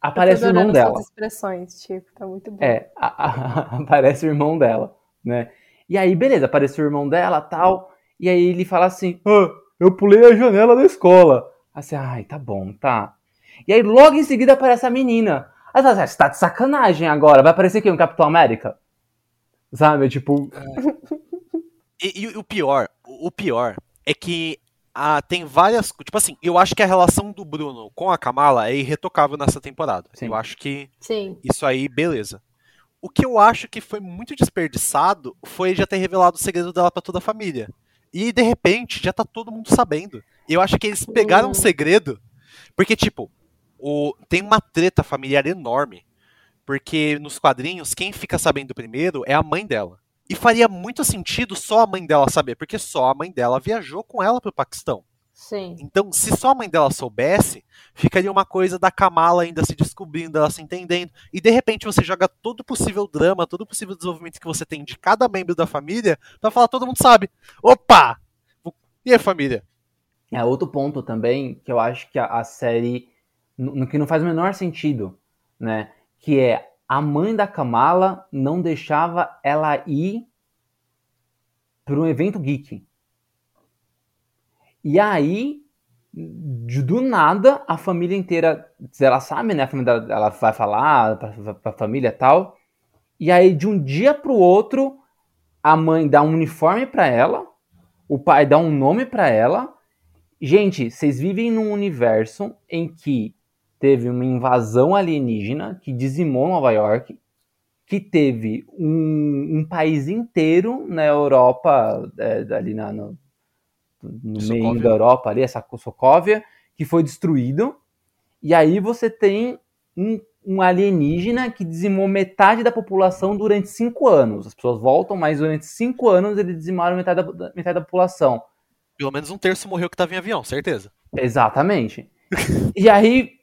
[SPEAKER 2] aparece o irmão dela.
[SPEAKER 1] suas expressões, tipo, tá muito bom.
[SPEAKER 2] É, a- a- [laughs] aparece o irmão dela, né? E aí, beleza, apareceu o irmão dela tal. E aí ele fala assim: "Ah, eu pulei a janela da escola. Assim, ai, tá bom, tá. E aí logo em seguida aparece a menina. Aí fala assim, você tá de sacanagem agora, vai aparecer quem? Um Capitão América? Sabe, tipo.
[SPEAKER 3] E, e o pior, o pior é que ah, tem várias. Tipo assim, eu acho que a relação do Bruno com a Kamala é irretocável nessa temporada.
[SPEAKER 2] Sim.
[SPEAKER 3] Eu acho que
[SPEAKER 1] Sim.
[SPEAKER 3] isso aí, beleza. O que eu acho que foi muito desperdiçado foi já ter revelado o segredo dela pra toda a família. E de repente já tá todo mundo sabendo. Eu acho que eles pegaram
[SPEAKER 1] Hum.
[SPEAKER 3] um segredo. Porque, tipo, o, tem uma treta familiar enorme. Porque nos quadrinhos, quem fica sabendo primeiro é a mãe dela. E faria muito sentido só a mãe dela saber, porque só a mãe dela viajou com ela pro Paquistão.
[SPEAKER 1] Sim.
[SPEAKER 3] Então, se só a mãe dela soubesse, ficaria uma coisa da Kamala ainda se descobrindo, ela se entendendo. E de repente você joga todo o possível drama, todo o possível desenvolvimento que você tem de cada membro da família pra falar todo mundo sabe. Opa! E a família?
[SPEAKER 2] É outro ponto também que eu acho que a, a série no, no que não faz o menor sentido, né? Que é a mãe da Kamala não deixava ela ir para um evento geek. E aí, do nada, a família inteira, ela sabe, né? A família, ela vai falar pra, pra família tal. E aí, de um dia pro outro, a mãe dá um uniforme pra ela, o pai dá um nome pra ela. Gente, vocês vivem num universo em que teve uma invasão alienígena que dizimou Nova York, que teve um, um país inteiro na Europa, é, ali na, no, no meio da Europa, ali, essa Sokovia, que foi destruído. E aí você tem um, um alienígena que dizimou metade da população durante cinco anos. As pessoas voltam, mas durante cinco anos eles dizimaram metade da, metade da população.
[SPEAKER 3] Pelo menos um terço morreu que tava em avião, certeza.
[SPEAKER 2] Exatamente. [laughs] e aí,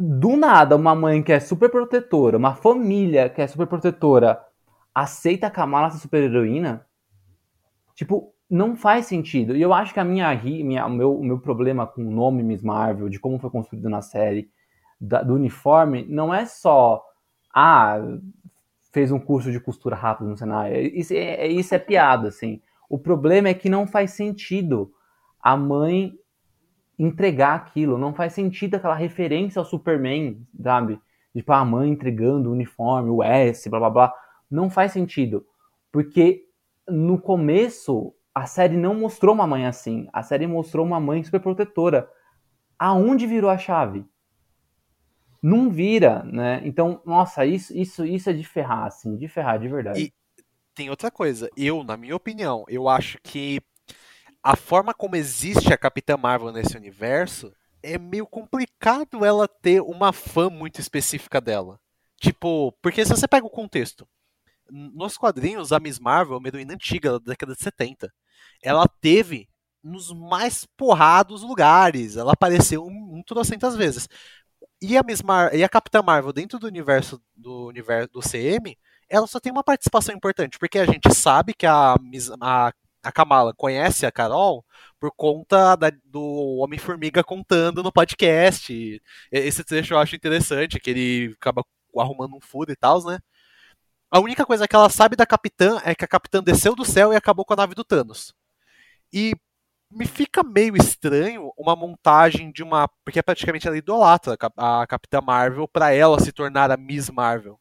[SPEAKER 2] do nada, uma mãe que é super protetora, uma família que é super protetora, aceita a Kamala ser super heroína? Tipo, não faz sentido. E eu acho que a minha, minha meu, meu problema com o nome Miss Marvel, de como foi construído na série, da- do uniforme, não é só. Ah, fez um curso de costura rápido no cenário. Isso é, é- isso é piada, assim. O problema é que não faz sentido a mãe entregar aquilo. Não faz sentido aquela referência ao Superman, sabe? Tipo, a mãe entregando o uniforme, o S, blá blá blá. Não faz sentido. Porque no começo, a série não mostrou uma mãe assim. A série mostrou uma mãe super protetora. Aonde virou a chave? Não vira, né? Então, nossa, isso, isso, isso é de ferrar, assim, de ferrar, de verdade.
[SPEAKER 3] E- Tem outra coisa. Eu, na minha opinião, eu acho que a forma como existe a Capitã Marvel nesse universo é meio complicado ela ter uma fã muito específica dela. Tipo, porque se você pega o contexto, nos quadrinhos, a Miss Marvel é uma heroína antiga, da década de 70. Ela teve nos mais porrados lugares. Ela apareceu um, um trocentas vezes. E a, Miss Mar e a Capitã Marvel dentro do universo do universo do CM, ela só tem uma participação importante, porque a gente sabe que a, a, a Kamala conhece a Carol por conta da- do Homem-Formiga contando no podcast. Esse trecho eu acho interessante, que ele acaba arrumando um furo e tal, né? A única coisa que ela sabe da Capitã é que a Capitã desceu do céu e acabou com a nave do Thanos. E me fica meio estranho uma montagem de uma. Porque praticamente ela idolatra a Cap- a Capitã Marvel pra ela se tornar a Miss Marvel.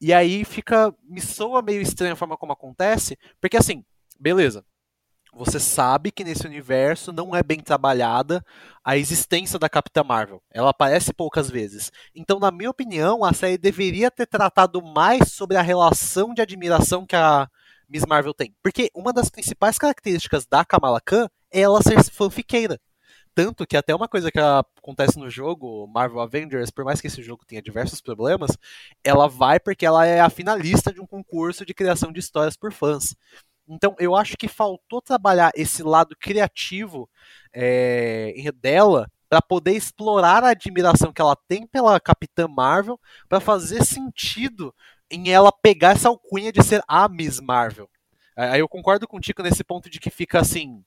[SPEAKER 3] E aí fica. Me soa meio estranha a forma como acontece, porque assim, beleza. Você sabe que nesse universo não é bem trabalhada a existência da Capitã Marvel. Ela aparece poucas vezes. Então, na minha opinião, a série deveria ter tratado mais sobre a relação de admiração que a Miss Marvel tem. Porque uma das principais características da Kamala Khan é ela ser fanfiqueira. Tanto que até uma coisa que acontece no jogo, Marvel Avengers, por mais que esse jogo tenha diversos problemas, ela vai porque ela é a finalista de um concurso de criação de histórias por fãs. Então eu acho que faltou trabalhar esse lado criativo é, dela para poder explorar a admiração que ela tem pela Capitã Marvel para fazer sentido em ela pegar essa alcunha de ser a Miss Marvel. Aí eu concordo contigo nesse ponto de que fica assim.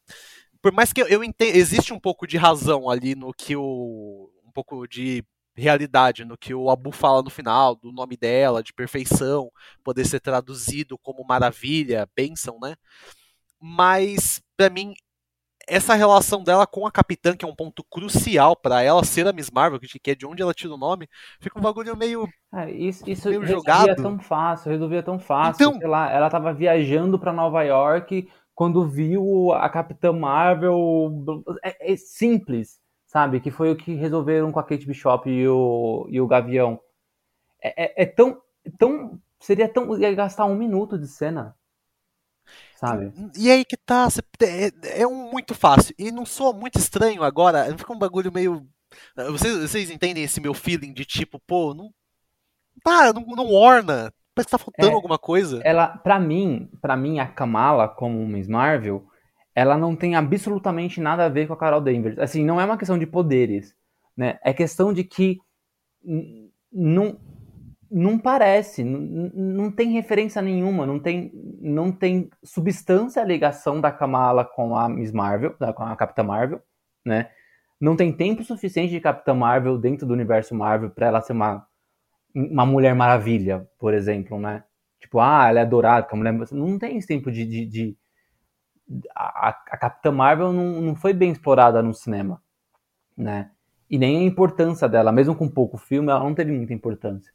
[SPEAKER 3] Por mais que eu, eu entenda, existe um pouco de razão ali no que o. um pouco de realidade no que o Abu fala no final, do nome dela, de perfeição, poder ser traduzido como maravilha, bênção, né? Mas, pra mim, essa relação dela com a Capitã, que é um ponto crucial pra ela ser a Miss Marvel, que é de onde ela tira o nome, fica um bagulho meio.
[SPEAKER 2] Ah, isso isso
[SPEAKER 3] Meio
[SPEAKER 2] resolvia
[SPEAKER 3] jogado.
[SPEAKER 2] tão fácil, resolvia tão fácil.
[SPEAKER 3] Então-
[SPEAKER 2] lá, ela tava viajando pra Nova York quando viu a Capitã Marvel. É, é simples, sabe? Que foi o que resolveram com a Kate Bishop e o, e o Gavião. É, é- é tão, tão. Seria tão. ia gastar um minuto de cena. Sabe?
[SPEAKER 3] E aí que tá, é, é um muito fácil. E não soa muito estranho agora, fica um bagulho meio. Vocês, vocês entendem esse meu feeling de tipo, pô, não. Tá, não, não orna. Parece que tá faltando
[SPEAKER 2] É,
[SPEAKER 3] alguma coisa.
[SPEAKER 2] ela, pra mim, para mim a Kamala como Miss Marvel, ela não tem absolutamente nada a ver com a Carol Danvers. Assim, não é uma questão de poderes, né? É questão de que não não parece, não tem referência nenhuma, não tem não tem substância a ligação da Kamala com a Miss Marvel, com a Capitã Marvel, né? Não tem tempo suficiente de Capitã Marvel dentro do universo Marvel pra ela ser uma uma Mulher Maravilha, por exemplo, né? Tipo, ah, ela é dourada, a mulher. Não tem esse tempo de. de, de- A, a- Capitã Marvel não, não foi bem explorada no cinema, né? E nem a importância dela, mesmo com pouco filme, ela não teve muita importância.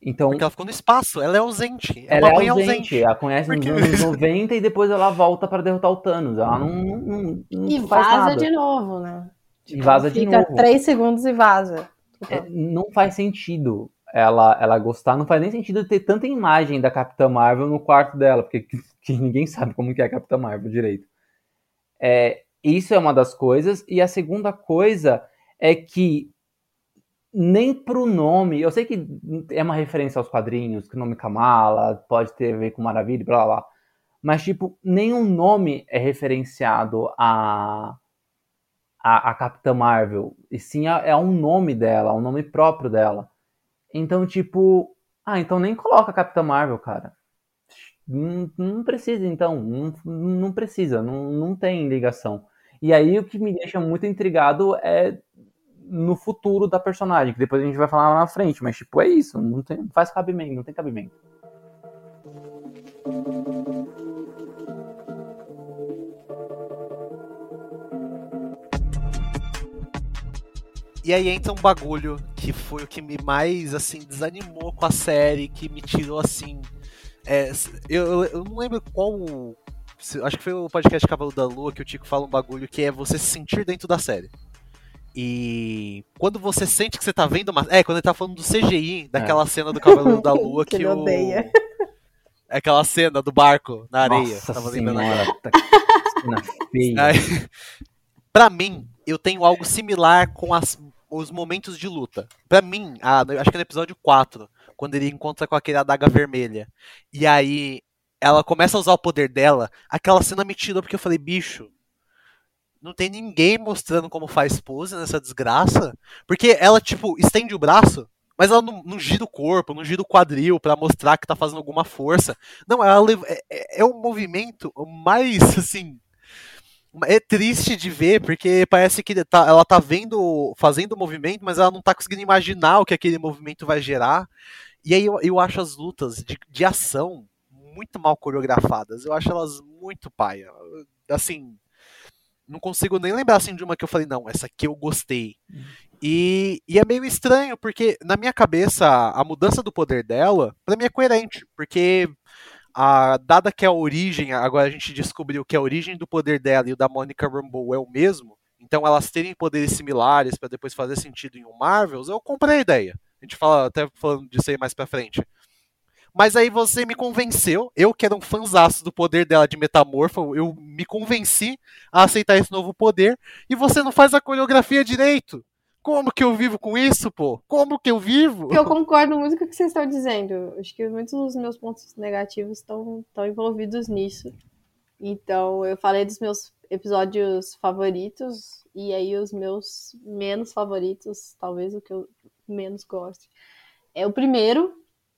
[SPEAKER 2] Então,
[SPEAKER 3] Porque ela ficou no espaço, ela é ausente. É
[SPEAKER 2] ela é
[SPEAKER 3] mãe
[SPEAKER 2] ausente,
[SPEAKER 3] ausente.
[SPEAKER 2] ela conhece nos
[SPEAKER 3] Porque-
[SPEAKER 2] anos [laughs] 90 e depois ela volta para derrotar o Thanos. Ela não, não, não, não
[SPEAKER 1] E
[SPEAKER 2] faz
[SPEAKER 1] vaza
[SPEAKER 2] nada.
[SPEAKER 1] de novo, né?
[SPEAKER 2] E vaza de
[SPEAKER 1] Fica
[SPEAKER 2] novo.
[SPEAKER 1] três segundos e vaza.
[SPEAKER 2] É, não faz sentido ela, ela gostar, não faz nem sentido ter tanta imagem da Capitã Marvel no quarto dela, porque que ninguém sabe como que é a Capitã Marvel direito. É, isso é uma das coisas, e a segunda coisa é que nem pro nome, eu sei que é uma referência aos quadrinhos, que o nome Kamala pode ter a ver com Maravilha, blá blá blá, mas tipo, nenhum nome é referenciado a a, a Capitã Marvel, e sim é um nome dela, um nome próprio dela. Então, tipo, ah, então nem coloca a Capitã Marvel, cara. Não, não precisa, então. Não, não precisa, não, não tem ligação. E aí o que me deixa muito intrigado é no futuro da personagem, que depois a gente vai falar lá na frente, mas tipo, é isso, não tem, faz cabimento, não tem cabimento.
[SPEAKER 3] E aí entra um bagulho que foi o que me mais, assim, desanimou com a série, que me tirou, assim... é, eu, eu- não lembro qual... se- Acho que foi o podcast Cavalo da Lua que o Tico fala um bagulho que é você se sentir dentro da série. E quando você sente que você tá vendo uma. É, quando ele tá falando do CGI, daquela cena do Cavaleiro da [laughs] Lua
[SPEAKER 1] Que
[SPEAKER 3] que, o.
[SPEAKER 1] odeia.
[SPEAKER 3] É [laughs] aquela cena do barco na areia.
[SPEAKER 2] Nossa
[SPEAKER 3] tava lembrando agora.
[SPEAKER 2] tá cena feia.
[SPEAKER 3] Aí, [laughs] pra mim, eu tenho algo similar com as- os momentos de luta. Pra mim, no- acho que no episódio 4, quando ele encontra com aquele adaga vermelha, e aí ela começa a usar o poder dela, aquela cena me tirou porque eu falei, bicho, não tem ninguém mostrando como faz pose nessa desgraça, porque ela, tipo, estende o braço, mas ela não, não gira o corpo, não gira o quadril pra mostrar que tá fazendo alguma força. Não, ela é, é, é movimento mais, [laughs] assim, é triste de ver, porque parece que tá- ela tá vendo, fazendo o movimento, mas ela não tá conseguindo imaginar o que aquele movimento vai gerar. E aí eu, eu acho as lutas de, de ação muito mal coreografadas. Eu acho elas muito paia. Assim, não consigo nem lembrar assim, de uma que eu falei, não, essa aqui eu gostei. E, e é meio estranho, porque na minha cabeça a mudança do poder dela, pra mim é coerente, porque a, dada que a origem, agora a gente descobriu que a origem do poder dela e o da Monica Rambeau é o mesmo, então elas terem poderes similares pra depois fazer sentido em um Marvels, eu comprei a ideia. A gente fala até falando disso aí mais pra frente. Mas aí você me convenceu, eu que era um fanzaço do poder dela de metamorfo, eu me convenci a aceitar esse novo poder, e você não faz a coreografia direito. Como que eu vivo com isso, pô? Como que eu vivo?
[SPEAKER 1] Eu concordo muito com o que vocês estão dizendo. Acho que muitos dos meus pontos negativos estão, envolvidos nisso. Então, eu falei dos meus episódios favoritos, e aí os meus menos favoritos, talvez o que eu menos goste. É o primeiro,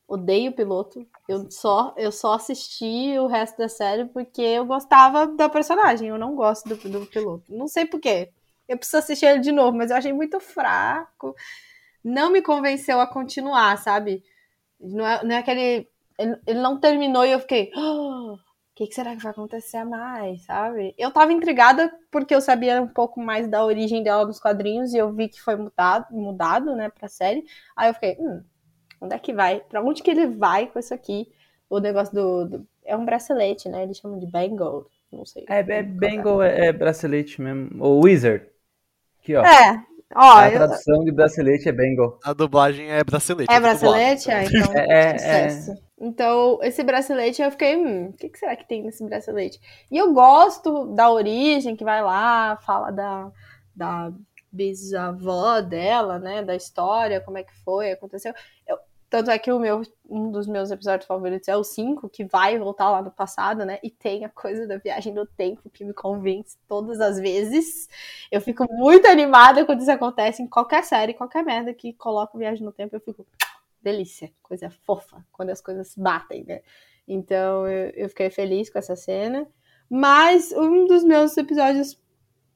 [SPEAKER 1] odeio o piloto. Eu só, eu só assisti o resto da série porque eu gostava da personagem, eu não gosto do, do piloto. Não sei porquê. Eu preciso assistir ele de novo, mas eu achei muito fraco não me convenceu a continuar, sabe? Não é, não é aquele. Ele, ele não terminou e eu fiquei. "Ah, que, que será que vai acontecer mais, sabe? Eu tava intrigada porque eu sabia um pouco mais da origem dela nos quadrinhos e eu vi que foi mudado, mudado né, pra série. Aí eu fiquei, hum, onde é que vai? Pra onde que ele vai com isso aqui? O negócio do. do é um bracelete, né? Eles chamam de Bengal. Não sei.
[SPEAKER 2] É, é Bengal, é, é bracelete mesmo. Ou Wizard. Aqui, ó.
[SPEAKER 1] É, ó.
[SPEAKER 2] a
[SPEAKER 1] eu-
[SPEAKER 2] tradução de bracelete é Bengal.
[SPEAKER 3] A dublagem é bracelete.
[SPEAKER 1] É bracelete? Ah, então. [laughs]
[SPEAKER 2] É, é,
[SPEAKER 1] sucesso. Então, esse bracelete, eu fiquei, hum, o que, que será que tem nesse bracelete? E eu gosto da origem, que vai lá, fala da, da bisavó dela, né? Da história, como é que foi, aconteceu. Eu- tanto é que o meu, um dos meus episódios favoritos é o 5, que vai voltar lá no passado, né? E tem a coisa da viagem no tempo que me convence todas as vezes. Eu fico muito animada quando isso acontece em qualquer série, qualquer merda que coloca viagem no tempo, eu fico delícia, coisa fofa, quando as coisas batem, né? Então eu, eu fiquei feliz com essa cena. Mas um dos meus episódios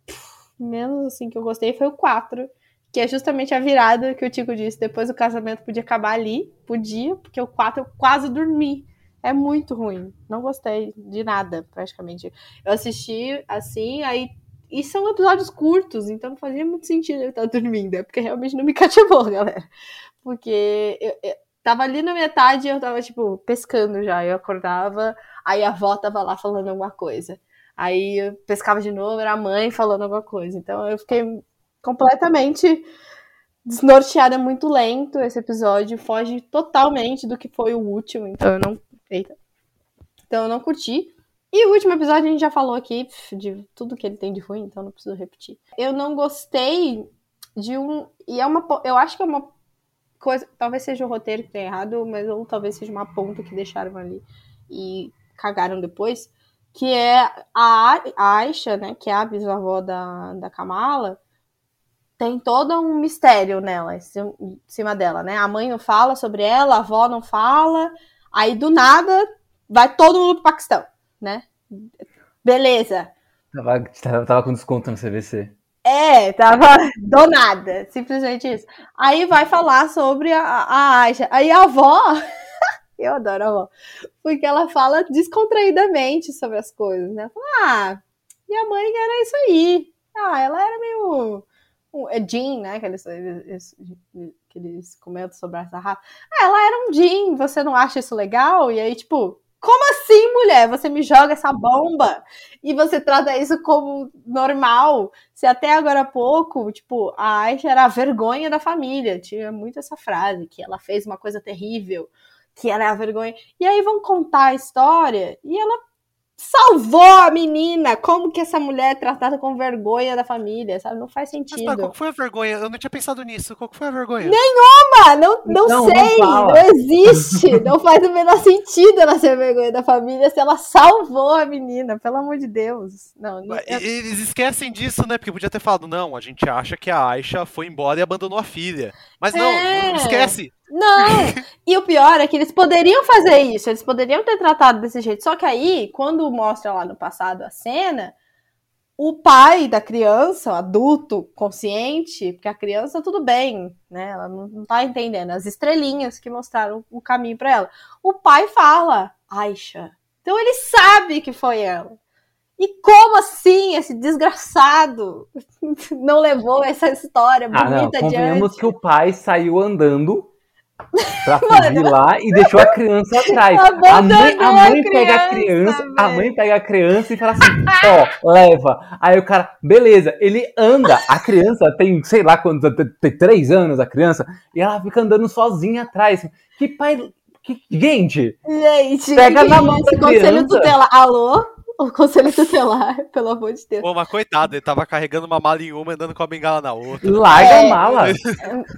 [SPEAKER 1] pff, menos assim que eu gostei foi o 4, que é justamente a virada que o Tico disse. Depois o casamento podia acabar ali, podia, porque o 4 eu quase dormi. É muito ruim. Não gostei de nada, praticamente. Eu assisti assim, aí. E são episódios curtos, então não fazia muito sentido eu estar dormindo, é porque realmente não me [laughs] cativou, galera. Porque eu, eu tava ali na metade e eu tava, tipo, pescando já. Eu acordava, aí a avó tava lá falando alguma coisa. Aí eu pescava de novo, era a mãe falando alguma coisa. Então eu fiquei completamente desnorteada, muito lento esse episódio. Foge totalmente do que foi o último. Então eu não. Eita. Então eu não curti. E o último episódio a gente já falou aqui de tudo que ele tem de ruim, então não preciso repetir. Eu não gostei de um. E é uma. Eu acho que é uma coisa. Talvez seja o roteiro que tem errado, mas ou talvez seja uma ponta que deixaram ali e cagaram depois. Que é a, a Aisha, né? Que é a bisavó da, da Kamala. Tem todo um mistério nela, em cima- dela, né? A mãe não fala sobre ela, a avó não fala. Aí do nada vai todo mundo pro Paquistão, né? Beleza.
[SPEAKER 2] Tava, tava, tava com desconto no CVC.
[SPEAKER 1] É, tava [laughs] do nada, simplesmente isso. Aí vai falar sobre a, a Aisha. Aí a avó, [laughs] eu adoro a avó, porque ela fala descontraídamente sobre as coisas, né? Fala, ah, minha mãe era isso aí. Ah, ela era meio. Um- É Jean, né? Que eles, eles, que eles comentam sobre essa raça. Ah, ela era um Jean, você não acha isso legal? E aí, tipo, como assim, mulher? Você me joga essa bomba e você trata isso como normal? Se até agora há pouco, tipo, a Aisha era a vergonha da família. Tinha muito essa frase, que ela fez uma coisa terrível, que ela é a vergonha. E aí vão contar a história e ela salvou a menina. Como que essa mulher é tratada com vergonha da família, sabe? Não faz
[SPEAKER 3] Mas
[SPEAKER 1] sentido.
[SPEAKER 3] qual que foi a vergonha? Eu não tinha pensado nisso. Qual que foi a vergonha?
[SPEAKER 1] Ah, não, não,
[SPEAKER 2] Não, não
[SPEAKER 1] sei, não,
[SPEAKER 2] fala.
[SPEAKER 1] existe. não faz o menor sentido ela ser vergonha da família se ela salvou a menina, pelo amor de Deus. Não, não
[SPEAKER 3] Mas Eles esquecem disso, né? Porque podia ter falado, não, a gente acha que a Aisha foi embora e abandonou a filha. Mas não,
[SPEAKER 1] É.
[SPEAKER 3] não esquece.
[SPEAKER 1] Não! [laughs] E o pior é que eles poderiam fazer isso, eles poderiam ter tratado desse jeito. Só que aí, quando mostra lá no passado a cena, o pai da criança, o adulto consciente, porque a criança tudo bem, né? Ela não, não tá entendendo. As estrelinhas que mostraram o caminho pra ela. O pai fala, Aisha. Então ele sabe que foi ela. E como assim esse desgraçado [laughs] não levou essa história
[SPEAKER 2] Ah, não.
[SPEAKER 1] bonita
[SPEAKER 2] Convenhamos
[SPEAKER 1] adiante?
[SPEAKER 2] que o pai saiu andando pra [laughs] fugir lá e deixou a criança atrás. A mãe, a mãe
[SPEAKER 1] a
[SPEAKER 2] pega a
[SPEAKER 1] criança,
[SPEAKER 2] criança, a mãe pega a criança e fala assim, ó, leva. Aí o cara, beleza, ele anda. A criança tem, sei lá quantos, tem três anos a criança, e ela fica andando sozinha atrás. Que pai. Que, gente,
[SPEAKER 1] Gente,
[SPEAKER 2] Pega na
[SPEAKER 1] que
[SPEAKER 2] mão
[SPEAKER 1] é
[SPEAKER 2] da
[SPEAKER 1] esse conselho
[SPEAKER 2] criança.
[SPEAKER 1] tutelar. Alô? O conselho tutelar, [laughs] pelo amor de Deus.
[SPEAKER 3] Pô, mas coitado, ele tava carregando uma mala em uma e andando com a bengala na outra.
[SPEAKER 2] larga
[SPEAKER 1] É.
[SPEAKER 2] a mala.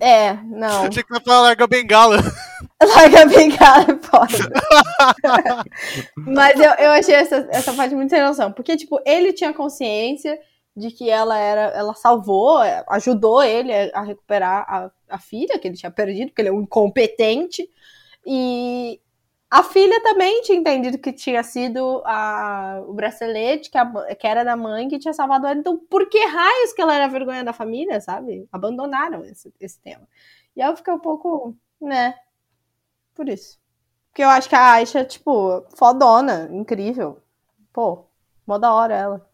[SPEAKER 1] É, não.
[SPEAKER 3] Achei que falava larga a bengala. [laughs]
[SPEAKER 1] Larga a bengala, é foda. [laughs] Mas eu, eu achei essa, essa parte muito sem noção. Porque, tipo, ele tinha consciência de que ela era. Ela salvou, é, ajudou ele a recuperar a, a filha que ele tinha perdido, porque ele é um incompetente. E a filha também tinha entendido que tinha sido a, o bracelete que, a que era da mãe que tinha salvado ela. Então, por que raios que ela era vergonha da família, sabe? Abandonaram esse, esse tema. E eu fiquei um pouco, né? Por isso. Porque eu acho que a Aisha, tipo, fodona, incrível. Pô, mó da hora ela.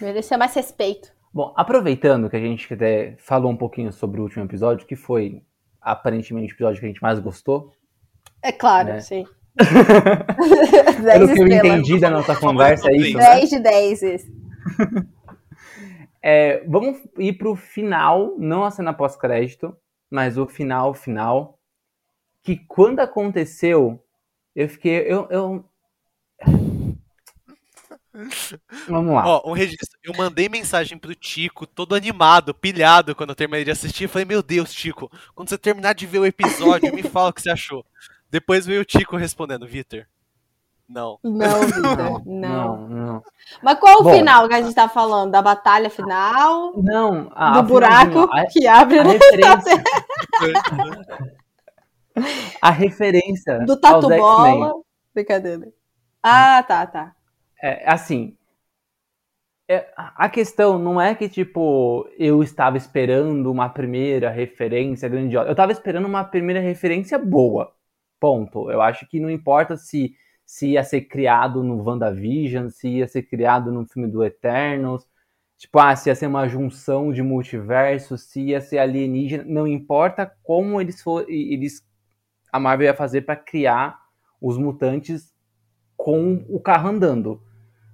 [SPEAKER 1] Merecia mais respeito.
[SPEAKER 2] Bom, aproveitando que a gente até falou um pouquinho sobre o último episódio, que foi aparentemente o episódio que a gente mais gostou.
[SPEAKER 1] É claro,
[SPEAKER 2] Né?
[SPEAKER 1] sim. [laughs]
[SPEAKER 2] Pelo
[SPEAKER 1] 10
[SPEAKER 2] que eu entendi da nossa conversa, é isso, né?
[SPEAKER 1] 10 de 10 esse. [laughs]
[SPEAKER 2] É, vamos ir pro final, não a cena pós-crédito, mas o final, final. Que quando aconteceu, eu fiquei. Eu, eu... [laughs] Vamos lá.
[SPEAKER 3] Ó, um registro. Eu mandei mensagem pro Tico, todo animado, pilhado, quando eu terminei de assistir. Eu falei, meu Deus, Tico, quando você terminar de ver o episódio, me fala o que você achou. Depois veio o Tico respondendo, Vitor. Não.
[SPEAKER 1] Não, [laughs] Vitor. Não.
[SPEAKER 2] não, não.
[SPEAKER 1] Mas qual o
[SPEAKER 2] Bom.
[SPEAKER 1] final que a gente tá falando? Da batalha final?
[SPEAKER 2] Não, a,
[SPEAKER 1] do
[SPEAKER 2] a
[SPEAKER 1] buraco
[SPEAKER 2] a-
[SPEAKER 1] que abre
[SPEAKER 2] a
[SPEAKER 1] no
[SPEAKER 2] referência, [laughs] a referência
[SPEAKER 1] do tatu bola. Brincadeira. Ah, tá, tá.
[SPEAKER 2] É, assim, é, a questão não é que, tipo, eu estava esperando uma primeira referência grandiosa. Eu estava esperando uma primeira referência boa. Ponto. Eu acho que não importa se, se ia ser criado no WandaVision, se ia ser criado no filme do Eternos. Tipo, ah, se ia ser uma junção de multiversos, se ia ser alienígena. Não importa como eles for, eles a Marvel ia fazer para criar os mutantes com o carro andando.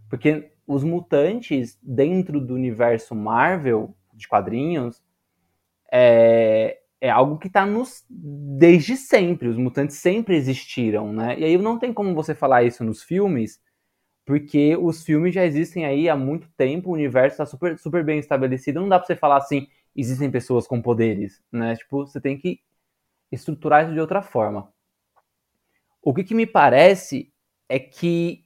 [SPEAKER 2] Porque os mutantes dentro do universo Marvel de quadrinhos é, é algo que está nos desde sempre. Os mutantes sempre existiram, né? E aí não tem como você falar isso nos filmes, porque os filmes já existem aí há muito tempo, o universo está super, super bem estabelecido. Não dá para você falar assim, existem pessoas com poderes, né? Tipo, você tem que estruturar isso de outra forma. O que, que me parece é que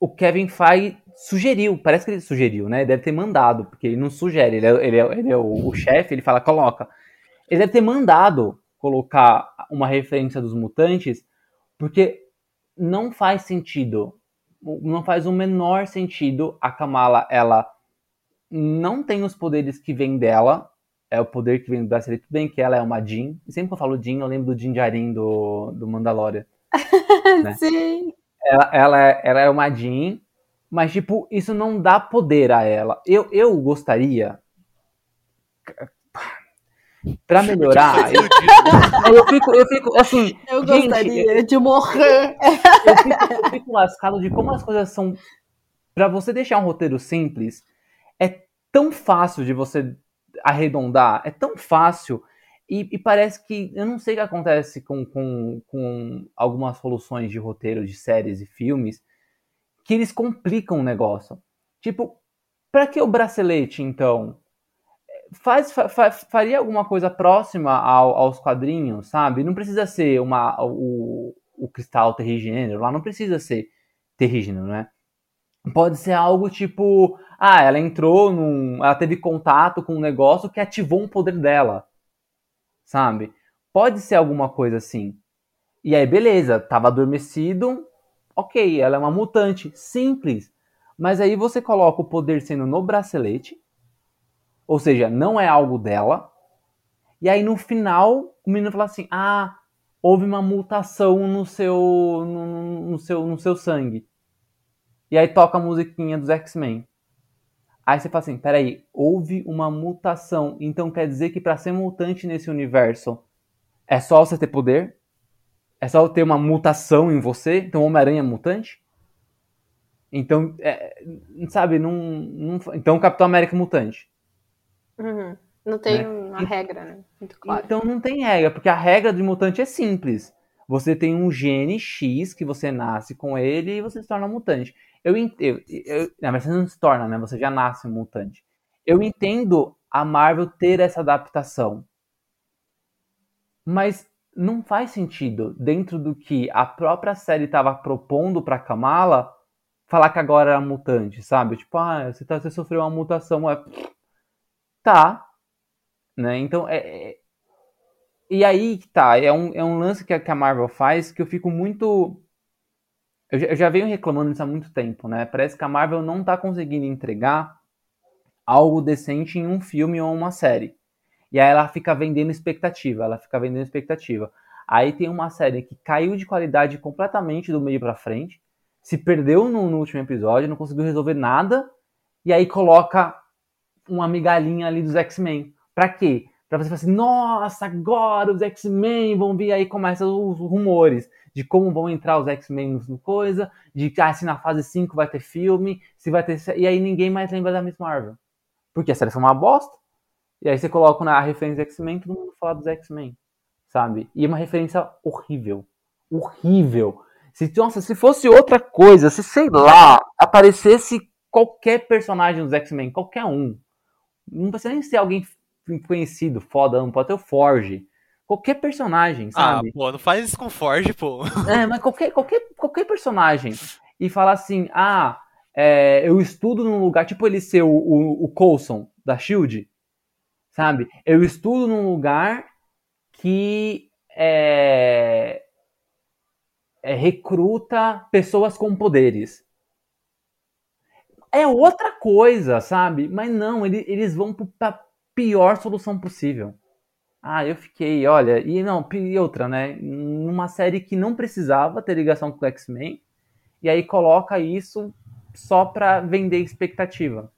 [SPEAKER 2] o Kevin Feige sugeriu, parece que ele sugeriu, né? Deve ter mandado, porque ele não sugere, ele é, ele é, ele é o, o chefe, ele fala, coloca. Ele deve ter mandado colocar uma referência dos mutantes, porque não faz sentido, não faz o menor sentido a Kamala, ela não tem os poderes que vêm dela, é o poder que vem do bracelete, tudo bem que ela é uma Jean, e sempre que eu falo Jean, eu lembro do Din Djarin do, do Mandalorian. [laughs] Né?
[SPEAKER 1] Sim.
[SPEAKER 2] ela, ela, é- ela é uma Jean, mas, tipo, isso não dá poder a ela. Eu, eu gostaria. Pra [laughs] melhorar. eu, eu fico, eu fico, assim.
[SPEAKER 1] Eu
[SPEAKER 2] gente,
[SPEAKER 1] gostaria de morrer.
[SPEAKER 2] eu fico, eu fico lascado de como as coisas são. Pra você deixar um roteiro simples, é tão fácil de você arredondar, é tão fácil. E, e parece que. Eu não sei o que acontece com, com, com algumas soluções de roteiro de séries e filmes, que eles complicam o negócio. Tipo, pra que o bracelete, então? Faz, fa- fa- faria alguma coisa próxima ao- aos quadrinhos, sabe? Não precisa ser uma, o, o cristal terrígeno lá, não precisa ser terrígeno, né? Pode ser algo tipo, ah, ela entrou num. Ela teve contato com um negócio que ativou um poder dela. Sabe? Pode ser alguma coisa assim. E aí, beleza, tava adormecido. Ok, ela é uma mutante. Simples. Mas aí você coloca o poder sendo no bracelete. Ou seja, não é algo dela. E aí no final, o menino fala assim: Ah, houve uma mutação no seu. no, no seu, no seu sangue. E aí toca a musiquinha dos X-Men. Aí você fala assim, peraí, houve uma mutação. Então quer dizer que pra ser mutante nesse universo é só você ter poder? É só ter uma mutação em você? Então Homem-Aranha é mutante? Então, é, sabe, não. Então Capitão América é mutante.
[SPEAKER 1] Uhum. Não tem
[SPEAKER 2] Né?
[SPEAKER 1] uma regra, né? Muito claro.
[SPEAKER 2] Então não tem regra, porque a regra de mutante é simples. Você tem um gene X que você nasce com ele e você se torna mutante. Eu entendo. Na verdade, você não se torna, né? Você já nasce um mutante. Eu entendo a Marvel ter essa adaptação. Mas não faz sentido, dentro do que a própria série estava propondo pra Kamala, falar que agora era mutante, sabe? Tipo, ah, você, tá, você sofreu uma mutação. É... Tá. Né? Então, é, é- e aí que tá, é um, é um lance que a, que a Marvel faz que eu fico muito. Eu já, eu já venho reclamando disso há muito tempo, né? Parece que a Marvel não tá conseguindo entregar algo decente em um filme ou uma série. E aí ela fica vendendo expectativa, ela fica vendendo expectativa. Aí tem uma série que caiu de qualidade completamente do meio pra frente. se perdeu no, no último episódio, não conseguiu resolver nada, e aí coloca uma migalhinha ali dos X-Men. Pra quê? Pra você falar assim, nossa, agora os X-Men vão vir, aí começam os rumores de como vão entrar os X-Men no coisa, de ah, se na fase 5 vai ter filme, se vai ter. E aí ninguém mais lembra da Miss Marvel. Porque a série foi uma bosta. E aí você coloca na referência X-Men, todo mundo fala dos X-Men. Sabe? E é uma referência horrível. Horrível. Se, nossa, se fosse outra coisa, se sei lá, aparecesse qualquer personagem dos X-Men, qualquer um. Não precisa nem ser alguém conhecido, foda, não pode ter o Forge. Qualquer personagem, sabe?
[SPEAKER 3] Ah, pô, não faz isso com Forge, pô. [laughs]
[SPEAKER 2] É, mas qualquer, qualquer, qualquer personagem. E falar assim, ah, é, eu estudo num lugar, tipo ele ser o, o, o Coulson da SHIELD, sabe? Eu estudo num lugar que é, é, recruta pessoas com poderes. É outra coisa, sabe? Mas não, ele, eles vão para a pior solução possível. Ah, eu fiquei, olha, e não, e outra, né? Numa série que não precisava ter ligação com o X-Men, e aí coloca isso só pra vender expectativa.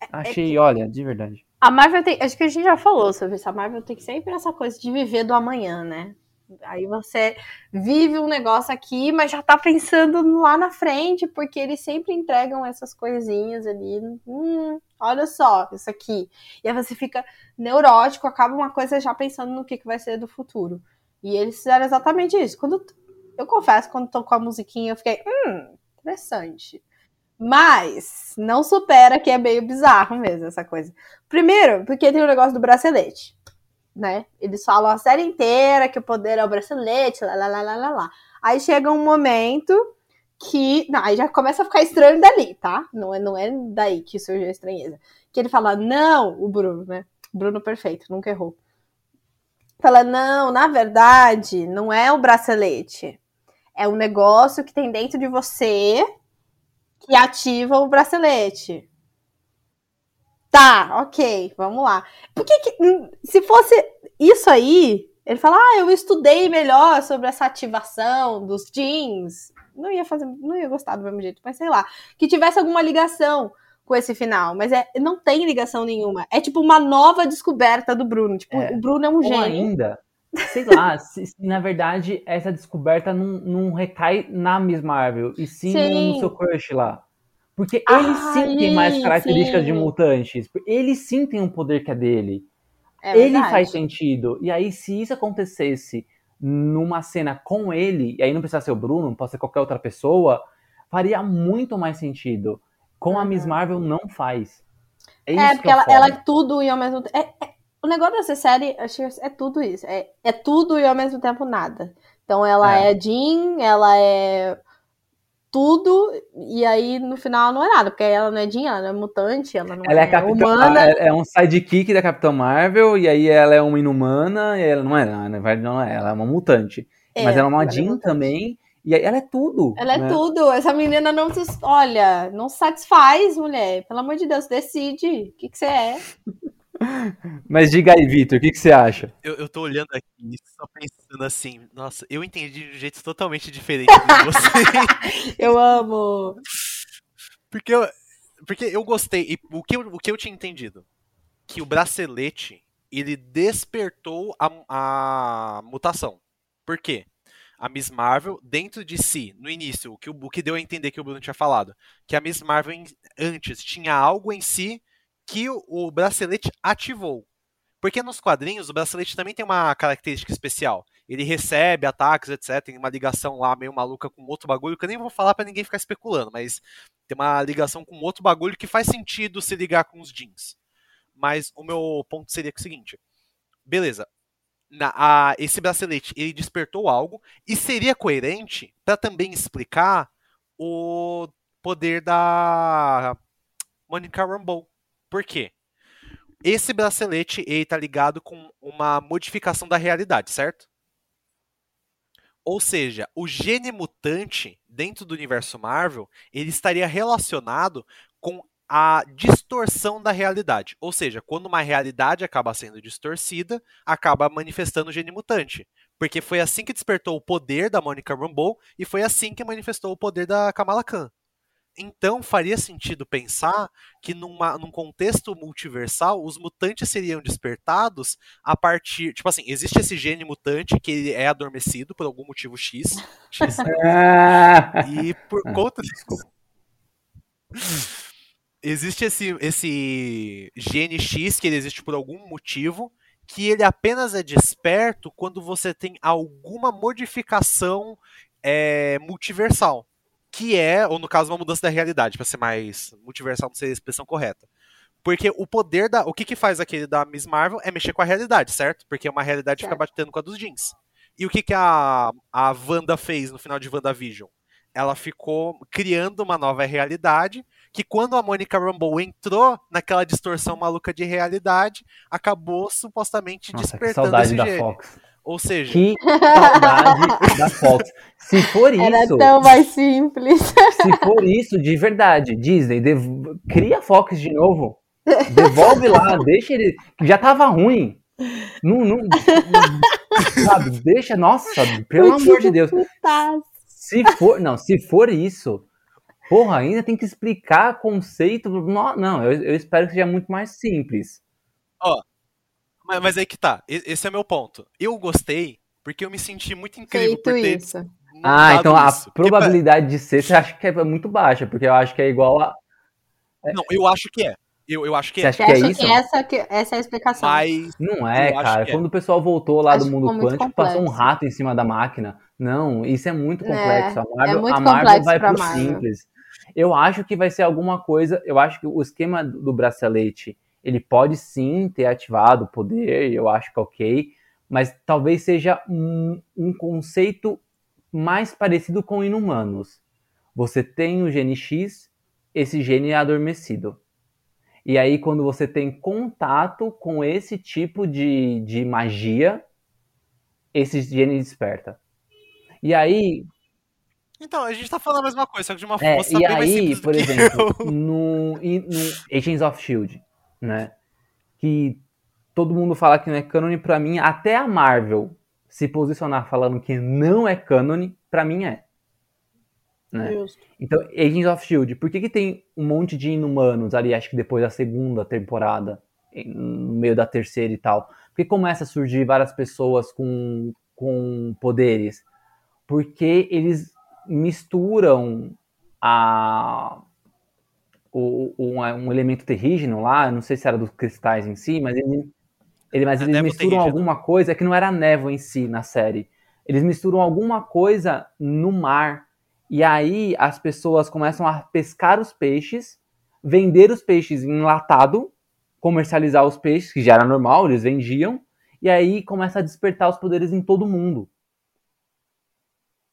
[SPEAKER 2] É, é Achei, é que... olha, de verdade.
[SPEAKER 1] A Marvel tem. Acho que a gente já falou sobre isso. A Marvel tem sempre essa coisa de viver do amanhã, né? Aí você vive um negócio aqui, mas já tá pensando lá na frente, porque eles sempre entregam essas coisinhas ali. Hum, olha só, isso aqui. E aí você fica neurótico, acaba uma coisa já pensando no que, que vai ser do futuro. E eles fizeram exatamente isso. Quando eu confesso, quando tocou a musiquinha, eu fiquei, hum, interessante. Mas não supera que é meio bizarro mesmo essa coisa. Primeiro, porque tem o negócio do bracelete né? Eles falam a série inteira que o poder é o bracelete, lá, lá, lá, lá, lá, lá. Aí chega um momento que. Não, aí já começa a ficar estranho dali, tá? Não é, não é daí que surgiu a estranheza. Que ele fala, não, o Bruno, né? Bruno perfeito, nunca errou. Fala, não, na verdade, não é o bracelete. É um negócio que tem dentro de você que ativa o bracelete. Tá, ok, vamos lá. Por que, que hum, se fosse isso aí, ele fala, ah, eu estudei melhor sobre essa ativação dos jeans. Não ia fazer, não ia gostar do mesmo jeito, mas sei lá. Que tivesse alguma ligação com esse final, mas é, não tem ligação nenhuma. É tipo uma nova descoberta do Bruno. Tipo, é, o Bruno é um gênio.
[SPEAKER 2] ainda, sei lá, [laughs] se, se, na verdade essa descoberta não, não recai na Miss Marvel, e sim, sim. no seu crush lá. Porque ele sim tem mais características sim. de mutantes. Ele sim tem um poder que é dele. É ele faz sentido. E aí, se isso acontecesse numa cena com ele, e aí não precisa ser o Bruno, pode ser qualquer outra pessoa, faria muito mais sentido. Com uhum. a Miss Marvel não faz.
[SPEAKER 1] É, é porque ela, ela, é tudo e ao mesmo tempo. É, é, o negócio dessa série, é tudo isso. É, é tudo e ao mesmo tempo nada. Então ela é, é Jean, ela é tudo, e aí no final não é nada, porque ela não é Jean, ela não é mutante, ela não
[SPEAKER 2] ela é,
[SPEAKER 1] é
[SPEAKER 2] Capitão,
[SPEAKER 1] humana.
[SPEAKER 2] É, é, um sidekick da Capitã Marvel, e aí ela é uma inumana, e ela não é, na verdade não é, ela é uma mutante. É, Mas ela é uma ela é Jean é também, e aí ela é tudo.
[SPEAKER 1] Ela
[SPEAKER 2] né?
[SPEAKER 1] é tudo, essa menina não, olha, não satisfaz, mulher, pelo amor de Deus, decide o que, que você é.
[SPEAKER 2] Mas diga aí, Vitor, o que, que, você acha?
[SPEAKER 3] Eu, eu tô olhando aqui só pensando assim, nossa, eu entendi de um jeito totalmente diferente de você. [laughs]
[SPEAKER 1] eu amo!
[SPEAKER 3] Porque eu, porque eu gostei, e o que eu, o que eu tinha entendido? Que o bracelete, ele despertou a, a mutação. Por quê? A Miss Marvel, dentro de si, no início, o que, o que deu a entender que o Bruno tinha falado, que a Miss Marvel antes tinha algo em si que o, bracelete ativou. Porque nos quadrinhos o bracelete também tem uma característica especial. Ele recebe ataques, etc. Tem uma ligação lá meio maluca com outro bagulho, que eu nem vou falar para ninguém ficar especulando, mas tem uma ligação com outro bagulho que faz sentido se ligar com os jeans. Mas o meu ponto seria o seguinte: beleza, na, a, esse bracelete ele despertou algo e seria coerente para também explicar o poder da Monica Rambeau. Por quê? Esse bracelete ele tá ligado com uma modificação da realidade, certo? Ou seja, o gene mutante dentro do universo Marvel, ele estaria relacionado com a distorção da realidade. Ou seja, quando uma realidade acaba sendo distorcida, acaba manifestando o gene mutante. Porque foi assim que despertou o poder da Monica Rambeau e foi assim que manifestou o poder da Kamala Khan. Então faria sentido pensar que numa, num contexto multiversal os mutantes seriam despertados a partir. Tipo assim, existe esse gene mutante que é adormecido por algum motivo X. X [laughs] e por conta. [laughs] Desculpa. Existe esse, esse gene X que ele existe por algum motivo que ele apenas é desperto quando você tem alguma modificação é, multiversal que é, ou no caso, uma mudança da realidade, para ser mais multiversal, não sei a expressão correta. Porque o poder da. O que, que faz aquele da Miss Marvel é mexer com a realidade, certo? Porque uma realidade certo. fica batendo com a dos jeans. E o que, que a, a Wanda fez no final de WandaVision? Ela ficou criando uma nova realidade que quando a Monica Rambeau entrou naquela distorção maluca de realidade, acabou supostamente
[SPEAKER 2] Nossa,
[SPEAKER 3] despertando
[SPEAKER 2] que saudade
[SPEAKER 3] esse
[SPEAKER 2] da. Fox.
[SPEAKER 3] Ou seja,
[SPEAKER 2] Que saudade [laughs] da Fox. Se for
[SPEAKER 1] Era
[SPEAKER 2] isso,
[SPEAKER 1] tão mais simples.
[SPEAKER 2] se for isso de verdade, Disney, dev- cria a Fox de novo. Devolve lá, deixa ele. Já tava ruim. Não, não, não- sabe, deixa, nossa, pelo amor de Deus.
[SPEAKER 1] Putaço.
[SPEAKER 2] Se for, não, se for isso, porra, ainda tem que explicar conceito. Não, não, eu, eu espero que seja muito mais simples.
[SPEAKER 3] Mas, mas aí que tá. Esse é meu ponto. Eu gostei porque eu me senti muito incrível
[SPEAKER 1] Feito
[SPEAKER 3] por ter
[SPEAKER 1] isso.
[SPEAKER 2] Ah, então a
[SPEAKER 3] isso. Porque,
[SPEAKER 2] probabilidade de ser, você acha que é muito baixa, porque eu acho que é igual a.
[SPEAKER 3] pa- Não, eu acho que é. Eu, eu acho que
[SPEAKER 2] Você
[SPEAKER 3] é.
[SPEAKER 2] acha que é isso?
[SPEAKER 1] que essa, que essa é a explicação?
[SPEAKER 3] Mas.
[SPEAKER 2] Não é, cara.
[SPEAKER 3] é.
[SPEAKER 2] Quando o pessoal voltou lá
[SPEAKER 1] Acho
[SPEAKER 2] do mundo quântico, passou um rato em cima da máquina. Não, isso é muito
[SPEAKER 1] É,
[SPEAKER 2] complexo. a Marvel,
[SPEAKER 1] é muito
[SPEAKER 2] a Marvel
[SPEAKER 1] complexo
[SPEAKER 2] vai pro
[SPEAKER 1] Marvel.
[SPEAKER 2] simples. Eu acho que vai ser alguma coisa. Eu acho que o esquema do bracelete ele pode sim ter ativado o poder, eu acho que é ok, mas talvez seja um, um conceito mais parecido com inumanos. Você tem o gene X, esse gene é adormecido. E aí, quando você tem contato com esse tipo de, de magia, esse gene desperta. E aí,
[SPEAKER 3] Então, a gente tá falando a mesma coisa, só que de uma
[SPEAKER 2] é,
[SPEAKER 3] forma
[SPEAKER 2] e
[SPEAKER 3] bem mais
[SPEAKER 2] aí, por exemplo, no, e no Agents of Shield, né? Que todo mundo fala que não é canon, pra mim, até a Marvel se posicionar falando que não é canon, pra mim é. Né? Então, Agents of Shield, por que, que tem um monte de inumanos ali, acho que depois da segunda temporada, em- no meio da terceira e tal? Por que começa a surgir várias pessoas com, com poderes? Porque eles misturam a, o, o- um, elemento terrígeno lá, não sei se era dos cristais em si, mas, ele, ele, mas
[SPEAKER 3] É
[SPEAKER 2] eles misturam
[SPEAKER 3] terrígena.
[SPEAKER 2] alguma coisa que não era névoa em si na série. Eles misturam alguma coisa no mar. E aí as pessoas começam a pescar os peixes, vender os peixes enlatado, comercializar os peixes, que já era normal, eles vendiam, e aí começa a despertar os poderes em todo mundo.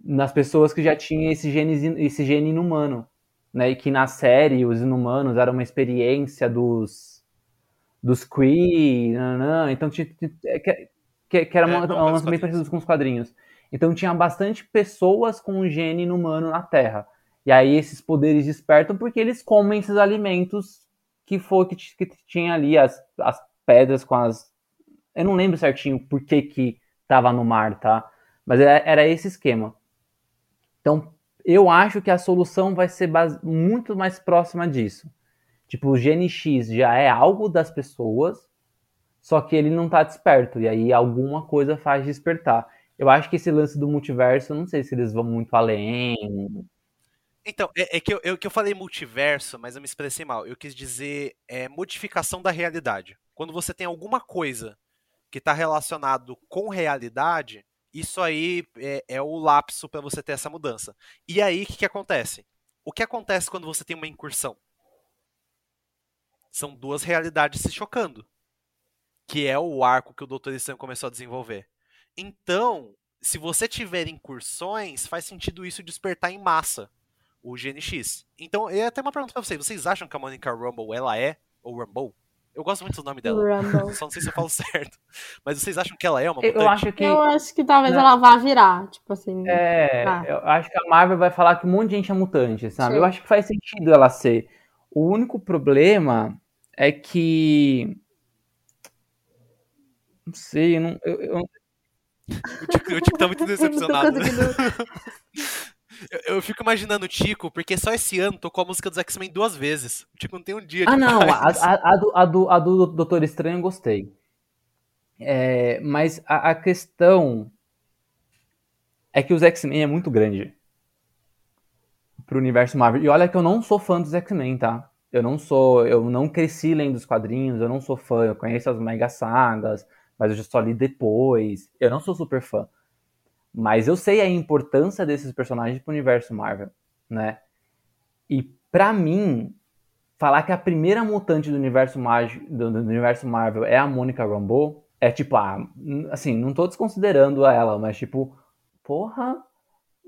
[SPEAKER 2] Nas pessoas que já tinham esse gene, esse gene inumano. Né? E que na série os inumanos era uma experiência dos dos Kree, então tinha, tinha- que, que, que era
[SPEAKER 3] É,
[SPEAKER 2] uma,
[SPEAKER 3] não,
[SPEAKER 2] uma parecido com os quadrinhos. Então tinha bastante pessoas com o gene inumano na Terra. E aí esses poderes despertam porque eles comem esses alimentos que foi que, que tinha ali as, as pedras com as. Eu não lembro certinho por que que tava no mar, tá? Mas era, era esse esquema. Então eu acho que a solução vai ser base- muito mais próxima disso. Tipo, o gene X já é algo das pessoas, só que ele não tá desperto. E aí alguma coisa faz despertar. Eu acho que esse lance do multiverso, não sei se eles vão muito além.
[SPEAKER 3] Então, é, é que, eu, eu- que eu falei multiverso, mas eu me expressei mal. Eu quis dizer é, modificação da realidade. Quando você tem alguma coisa que está relacionado com realidade, isso aí é, é o lapso para você ter essa mudança. E aí, o que, que acontece? O que acontece quando você tem uma incursão? São duas realidades se chocando. Que é o arco que o Dr. Estranho começou a desenvolver. Então, se você tiver incursões, faz sentido isso despertar em massa o GNX. Então, é até uma pergunta pra vocês. Vocês acham que a Monica Rumble, ela é, ou Rumble? Eu gosto muito do nome dela.
[SPEAKER 1] Rumble. [laughs]
[SPEAKER 3] Só não sei se eu falo certo. Mas vocês acham que ela é uma
[SPEAKER 2] Eu,
[SPEAKER 3] mutante?
[SPEAKER 2] eu acho que.
[SPEAKER 1] Eu acho que talvez
[SPEAKER 2] Não.
[SPEAKER 1] ela vá virar, tipo assim.
[SPEAKER 2] É,
[SPEAKER 1] Ah.
[SPEAKER 2] eu acho que a Marvel vai falar que um monte de gente é mutante, sabe?
[SPEAKER 1] Sim.
[SPEAKER 2] Eu acho que faz sentido ela ser. O único problema é que. Não sei, eu não, eu, eu- [laughs]
[SPEAKER 3] O Tico, tá muito
[SPEAKER 1] Eu não tô
[SPEAKER 3] decepcionado. né? [laughs] Eu, eu fico imaginando o Tico, porque só esse ano tocou a música dos X-Men duas vezes. O Tico não tem um dia
[SPEAKER 2] Ah, não, a, a, a do, a, do, a do Doutor Estranho eu gostei. É, mas a, a questão é que os X-Men é muito grande pro universo Marvel. E olha que eu não sou fã dos X-Men, tá? Eu não sou, eu não cresci lendo os quadrinhos, eu não sou fã, eu conheço as mega sagas, mas eu já só li depois. Eu não sou super fã. Mas eu sei a importância desses personagens pro universo Marvel, né? E pra mim, falar que a primeira mutante do universo, do, universo Marvel é a Mônica Rambeau é tipo, ah, assim, não tô desconsiderando ela, mas tipo, porra,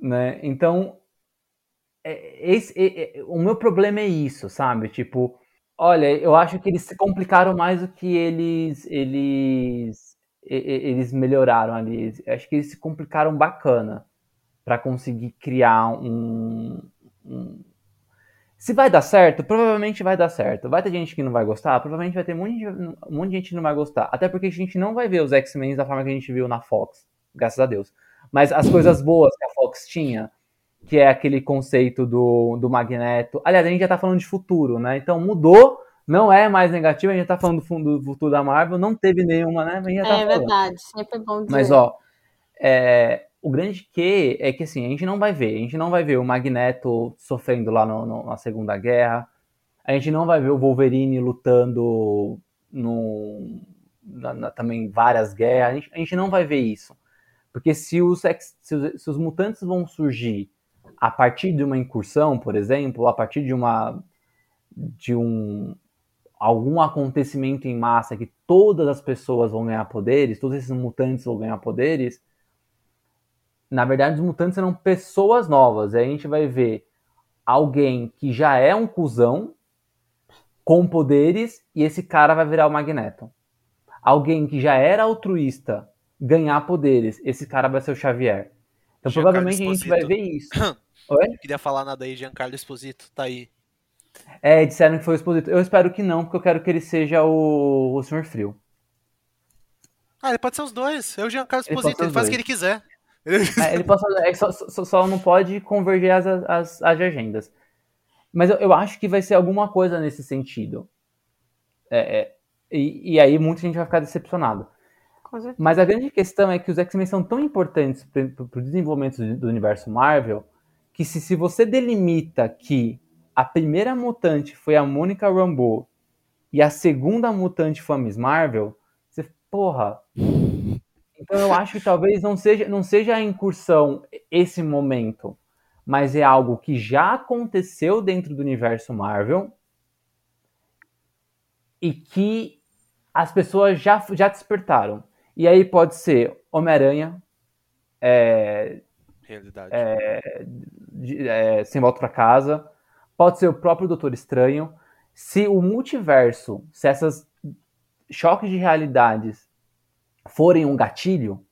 [SPEAKER 2] né? Então, é- esse, é- é- o meu problema é isso, sabe? Tipo, olha, eu acho que eles se complicaram mais do que eles eles eles melhoraram ali. Acho que eles se complicaram bacana pra conseguir criar um, um- se vai dar certo, provavelmente vai dar certo. Vai ter gente que não vai gostar, provavelmente vai ter de, um monte de gente que não vai gostar. Até porque a gente não vai ver os X-Men da forma que a gente viu na Fox, graças a Deus. Mas as coisas boas que a Fox tinha, que é aquele conceito do, do Magneto. Aliás, a gente já tá falando de futuro, né? Então mudou, não é mais negativo, a gente tá falando do, fu- do futuro da Marvel, não teve nenhuma, né? Tá
[SPEAKER 1] É
[SPEAKER 2] falando.
[SPEAKER 1] verdade, sempre é bom dizer.
[SPEAKER 2] Mas, ó, é, o grande que é que assim, a gente não vai ver. A gente não vai ver o Magneto sofrendo lá no- no- na Segunda Guerra. A gente não vai ver o Wolverine lutando no, na- na- também várias guerras. A gente, a gente não vai ver isso. Porque se os, ex- se os, se os mutantes vão surgir a partir de uma incursão, por exemplo, a partir de uma de um algum acontecimento em massa que todas as pessoas vão ganhar poderes, todos esses mutantes vão ganhar poderes, na verdade os mutantes serão pessoas novas. Aí a gente vai ver alguém que já é um cuzão com poderes e esse cara vai virar o Magneto. Alguém que já era altruísta ganhar poderes, esse cara vai ser o Xavier. Então
[SPEAKER 3] Giancarlo
[SPEAKER 2] provavelmente a gente vai ver isso. [coughs] Oi?
[SPEAKER 3] Não queria falar nada aí, Giancarlo Esposito, tá aí.
[SPEAKER 2] É, disseram que foi o Exposito. Eu espero que não, porque eu quero que ele seja o, o Sr. Frio.
[SPEAKER 3] Ah, ele pode ser os dois. O Giancarlo
[SPEAKER 2] Ele pode
[SPEAKER 3] Esposito,
[SPEAKER 2] ser
[SPEAKER 3] ele,
[SPEAKER 2] os
[SPEAKER 3] faz o que ele quiser. [laughs]
[SPEAKER 2] É, ele pode, é, só, só- só não pode converger as, as, as agendas. Mas eu, eu acho que vai ser alguma coisa nesse sentido. É, é, e, e aí muita gente vai ficar decepcionado.
[SPEAKER 1] Com certeza.
[SPEAKER 2] Mas a grande questão é que os X-Men são tão importantes para o desenvolvimento do, do universo Marvel que se, se você delimita que a primeira mutante foi a Mônica Rambeau e a segunda mutante foi a Miss Marvel, você, porra. Então eu acho que talvez não seja, não seja a incursão esse momento, mas é algo que já aconteceu dentro do universo Marvel e que as pessoas já, já despertaram. E aí pode ser Homem-Aranha, é,
[SPEAKER 3] Realidade.
[SPEAKER 2] de- é, Sem Volta pra Casa, pode ser o próprio Doutor Estranho. Se o multiverso, se essas choques de realidades forem um gatilho,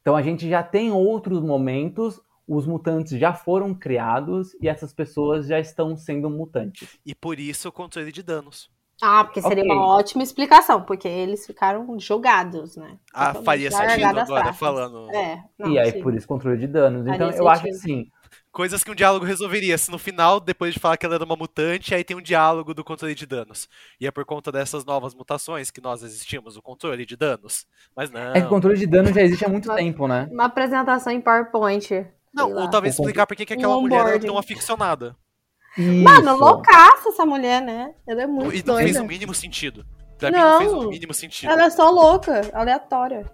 [SPEAKER 2] então a gente já tem outros momentos, os mutantes já foram criados e essas pessoas já estão sendo mutantes.
[SPEAKER 3] E por isso o controle de danos.
[SPEAKER 1] Ah, porque seria
[SPEAKER 2] Ok.
[SPEAKER 1] uma ótima explicação, porque eles ficaram jogados, né?
[SPEAKER 3] Ah, faria sentido agora falando.
[SPEAKER 1] É, não,
[SPEAKER 2] e aí,
[SPEAKER 1] sim.
[SPEAKER 2] por isso, controle de danos.
[SPEAKER 1] Faria
[SPEAKER 2] Então, eu acho
[SPEAKER 1] sentido.
[SPEAKER 2] assim,
[SPEAKER 3] Coisas que um diálogo resolveria. Se no final, depois de falar que ela era uma mutante, aí tem um diálogo do controle de danos. E é por conta dessas novas mutações que nós existimos, o controle de danos. Mas não.
[SPEAKER 2] é que o controle de danos já existe há muito tempo, né?
[SPEAKER 1] Uma apresentação em PowerPoint.
[SPEAKER 3] Não, ou talvez
[SPEAKER 2] O
[SPEAKER 3] explicar por que que aquela
[SPEAKER 1] Um
[SPEAKER 3] mulher era
[SPEAKER 1] onboarding.
[SPEAKER 3] tão aficionada.
[SPEAKER 1] Mano,
[SPEAKER 2] Isso.
[SPEAKER 1] loucaça essa mulher, né? Ela é muito
[SPEAKER 3] E não fez
[SPEAKER 1] doida.
[SPEAKER 3] o mínimo sentido. Pra mim não fez o
[SPEAKER 1] Não.
[SPEAKER 3] mínimo sentido.
[SPEAKER 1] Ela é só louca, aleatória.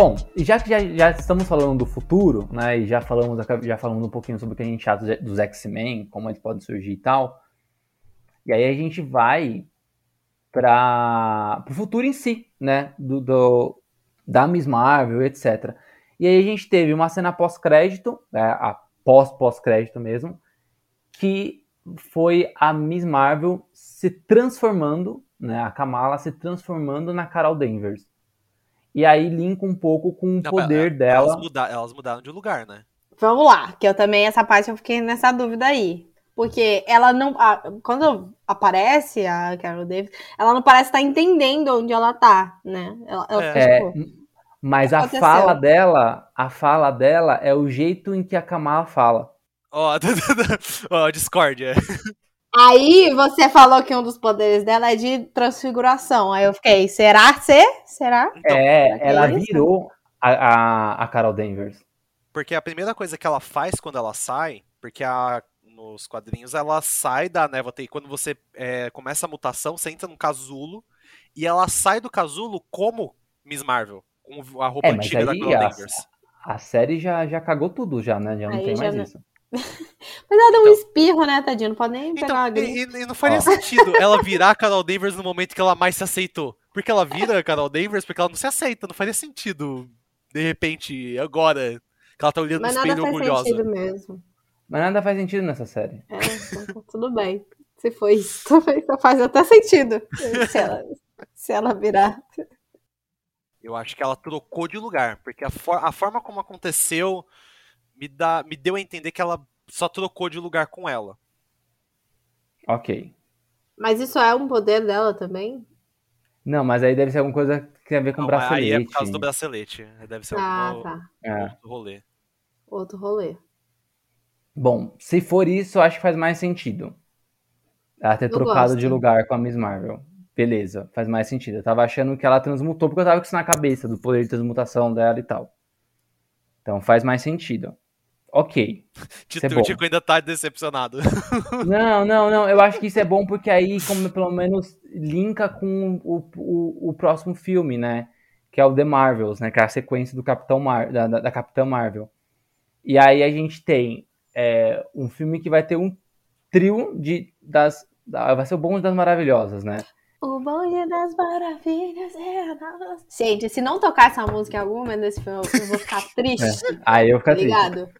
[SPEAKER 2] Bom, e já que já, já estamos falando do futuro, né, e já falamos, já falamos um pouquinho sobre o que a gente acha dos- X-Men, como eles podem surgir e tal, e aí a gente vai para o futuro em si, né, do, do- da Miss Marvel, etc. E aí a gente teve uma cena pós-crédito, né, a pós pós-crédito mesmo, que foi a Miss Marvel se transformando, né, a Kamala se transformando na Carol Danvers. E aí linka um pouco com o
[SPEAKER 3] Não,
[SPEAKER 2] poder dela.
[SPEAKER 3] Elas, muda- elas mudaram de lugar, né?
[SPEAKER 1] Vamos lá, que eu também, essa parte eu fiquei nessa dúvida aí. Porque ela não. a- quando aparece a Carol Davis, ela não parece estar entendendo onde ela tá, né? Ela, ela
[SPEAKER 3] É.
[SPEAKER 1] fica,
[SPEAKER 2] É,
[SPEAKER 1] tipo,
[SPEAKER 2] mas a
[SPEAKER 1] aconteceu?
[SPEAKER 2] fala dela, a fala dela é o jeito em que a Kamala fala.
[SPEAKER 3] Ó, [laughs] ó, discórdia.
[SPEAKER 1] Aí você falou que um dos poderes dela é de transfiguração. Aí eu fiquei, será ser? Será?
[SPEAKER 3] Então,
[SPEAKER 2] é,
[SPEAKER 1] que
[SPEAKER 2] ela
[SPEAKER 1] isso?
[SPEAKER 2] virou a, a, a Carol Danvers.
[SPEAKER 3] Porque a primeira coisa que ela faz quando ela sai, porque a, nos quadrinhos ela sai da névoa e quando você é, começa a mutação, você entra no casulo e ela sai do casulo como Miss Marvel, com a roupa
[SPEAKER 2] É,
[SPEAKER 3] antiga da Carol
[SPEAKER 2] a-
[SPEAKER 3] Danvers.
[SPEAKER 2] A série já, já cagou tudo já, né? Já não
[SPEAKER 1] Aí
[SPEAKER 2] tem
[SPEAKER 1] já
[SPEAKER 2] mais
[SPEAKER 1] não-
[SPEAKER 2] isso.
[SPEAKER 1] Mas ela deu um
[SPEAKER 3] Então.
[SPEAKER 1] espirro, né, tadinho? Não pode nem pegar
[SPEAKER 3] Então,
[SPEAKER 1] uma
[SPEAKER 3] e,
[SPEAKER 1] gripe.
[SPEAKER 3] e- e não faria
[SPEAKER 2] Ó.
[SPEAKER 3] sentido ela virar a Carol Danvers no momento que ela mais se aceitou. Porque ela vira a Carol Danvers porque ela não se aceita. Não faria sentido, de repente, agora, que ela tá olhando
[SPEAKER 1] Mas
[SPEAKER 3] no
[SPEAKER 1] nada
[SPEAKER 3] espelho
[SPEAKER 1] faz
[SPEAKER 3] orgulhosa.
[SPEAKER 1] sentido mesmo.
[SPEAKER 2] Mas nada faz sentido nessa série.
[SPEAKER 1] É, então, tudo bem. Se foi isso, [laughs] faz até sentido. Se ela, se ela virar.
[SPEAKER 3] Eu acho que ela trocou de lugar, porque a, for- a forma como aconteceu me, dá, me deu a entender que ela só trocou de lugar com ela.
[SPEAKER 2] Ok.
[SPEAKER 1] Mas isso é um poder dela também?
[SPEAKER 2] Não, mas aí deve ser alguma coisa que tem a ver com
[SPEAKER 3] Não,
[SPEAKER 2] bracelete.
[SPEAKER 3] aí é por causa do bracelete. Deve ser
[SPEAKER 1] Ah,
[SPEAKER 3] algum
[SPEAKER 1] tá.
[SPEAKER 2] É.
[SPEAKER 3] outro rolê.
[SPEAKER 1] Outro rolê.
[SPEAKER 2] Bom, se for isso, eu acho que faz mais sentido. Ela ter
[SPEAKER 1] Eu
[SPEAKER 2] trocado
[SPEAKER 1] gosto.
[SPEAKER 2] de lugar com a Miss Marvel. Beleza, faz mais sentido. Eu tava achando que ela transmutou, porque eu tava com isso na cabeça, do poder de transmutação dela e tal. Então faz mais sentido. Ok. É
[SPEAKER 3] Tito,
[SPEAKER 2] bom.
[SPEAKER 3] o Tico ainda tá decepcionado. [laughs]
[SPEAKER 2] Não, não, não. Eu acho que isso é bom porque aí, como pelo menos, linka com o, o, o próximo filme, né? Que é o The Marvels, né? Que é a sequência do Capitão Mar da, da, da Capitã Marvel. E aí a gente tem é, um filme que vai ter um trio de das. da- vai ser o Bonde das Maravilhosas, né?
[SPEAKER 1] O bonde das maravilhas é a nossa. Gente, se não tocar essa música em algum momento desse filme, eu vou ficar triste.
[SPEAKER 2] Aí eu
[SPEAKER 1] Tá
[SPEAKER 2] fico triste.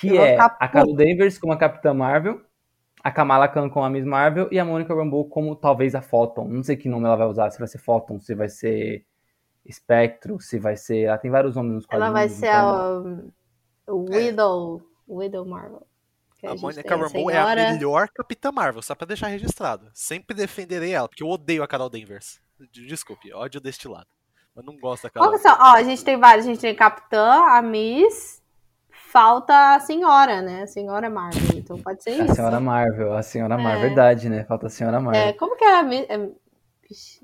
[SPEAKER 2] Que
[SPEAKER 1] Eu
[SPEAKER 2] é a Carol Danvers como a Capitã Marvel, a Kamala Khan como a Miss Marvel e a Monica Rambeau como talvez a Photon. Não sei que nome ela vai usar, se vai ser Photon, se vai ser Espectro, se vai ser... Ela tem vários nomes nos
[SPEAKER 1] Ela
[SPEAKER 2] quadrinhos.
[SPEAKER 1] vai ser
[SPEAKER 2] então-
[SPEAKER 1] a o Widow, Widow Marvel.
[SPEAKER 3] A
[SPEAKER 1] gente
[SPEAKER 3] Monica
[SPEAKER 1] tem
[SPEAKER 3] Rambeau é a melhor Capitã Marvel, só pra deixar registrado. Sempre defenderei ela, porque eu odeio a Carol Danvers. Desculpe, ódio destilado. Mas não gosto da Carol.
[SPEAKER 1] Que são? Ó, a gente tem vários. A gente tem Capitã, a Miss. Falta a Senhora, né? A Senhora Marvel. Então pode ser
[SPEAKER 2] A
[SPEAKER 1] isso.
[SPEAKER 2] Senhora Marvel, a Senhora Marvel,
[SPEAKER 1] É.
[SPEAKER 2] verdade, né? Falta a Senhora Marvel.
[SPEAKER 1] É, como que é a é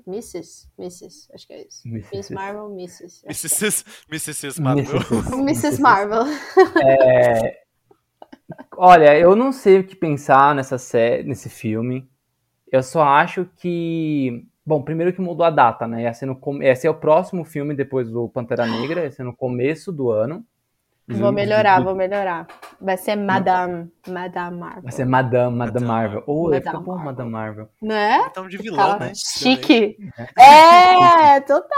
[SPEAKER 1] Mrs? Mrs. Acho que é isso.
[SPEAKER 2] Mrs.
[SPEAKER 1] Miss Marvel, Mrs.
[SPEAKER 3] Mrs. Mrs. Marvel.
[SPEAKER 1] Mrs. Marvel.
[SPEAKER 2] Olha, eu não sei o que pensar nessa série, nesse filme. Eu só acho que. Bom, primeiro que mudou a data, né? Ia ser, no, ia ser o próximo filme depois do Pantera Negra, ia ser no começo do ano.
[SPEAKER 1] Vou melhorar, vou melhorar. Vai ser Madame. Madame Marvel.
[SPEAKER 2] Vai ser Madame, Madame Marvel. Oh, ia ficar
[SPEAKER 1] Madame
[SPEAKER 2] bom
[SPEAKER 1] Marvel.
[SPEAKER 2] Madame Marvel.
[SPEAKER 1] Né?
[SPEAKER 3] Então de vilão, né?
[SPEAKER 1] chique. É, [laughs] total.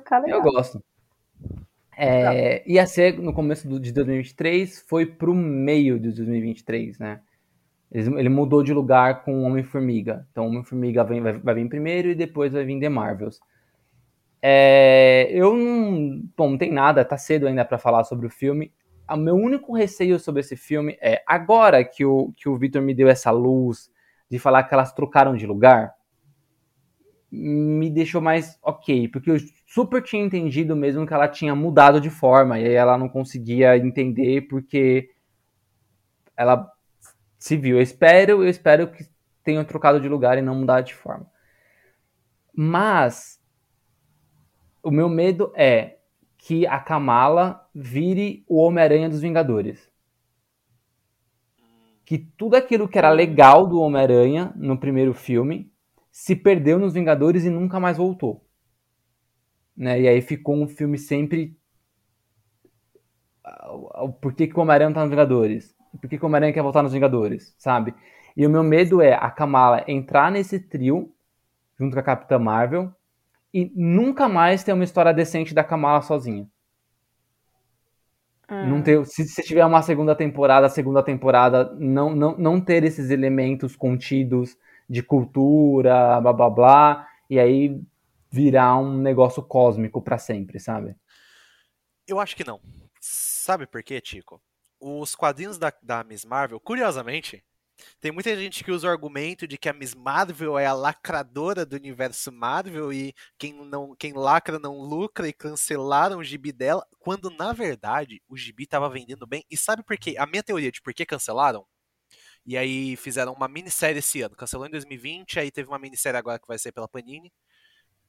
[SPEAKER 1] Ficar legal.
[SPEAKER 2] Eu gosto. É, ia ser no começo do- de 2023, foi pro meio de 2023, né? Eles- Ele mudou de lugar com o Homem-Formiga. Então, o Homem-Formiga vem- vai, vai vir primeiro e depois vai vir The Marvels. É, eu não. Bom, não tem nada, tá cedo ainda pra falar sobre o filme. O meu único receio sobre esse filme é, agora que o, que o Victor me deu essa luz de falar que elas trocaram de lugar, me deixou mais ok, porque eu super tinha entendido mesmo que ela tinha mudado de forma, e aí ela não conseguia entender porque ela se viu. Eu espero, eu espero que tenham trocado de lugar e não mudado de forma. Mas o meu medo é que a Kamala vire o Homem-Aranha dos Vingadores. Que tudo aquilo que era legal do Homem-Aranha no primeiro filme se perdeu nos Vingadores e nunca mais voltou. Né? E aí ficou um filme sempre. ah, Por que, que o Homem-Aranha tá nos Vingadores? Por que, que o Homem-Aranha quer voltar nos Vingadores? Sabe? E o meu medo é a Kamala entrar nesse trio, junto com a Capitã Marvel, e nunca mais ter uma história decente da Kamala sozinha.
[SPEAKER 1] Ah.
[SPEAKER 2] Não ter, se, se tiver uma segunda temporada, a segunda temporada não, não, não ter esses elementos contidos de cultura, blá blá blá, e aí virar um negócio cósmico pra sempre, sabe?
[SPEAKER 3] Eu acho que não. Sabe por quê, Tico? Os quadrinhos da, da Miss Marvel, curiosamente, tem muita gente que usa o argumento de que a Miss Marvel é a lacradora do universo Marvel e quem, não, quem lacra não lucra e cancelaram o gibi dela, quando na verdade o gibi tava vendendo bem. E sabe por quê? A minha teoria de por que cancelaram? E aí fizeram uma minissérie esse ano. Cancelou em 2020, aí teve uma minissérie agora que vai ser pela Panini.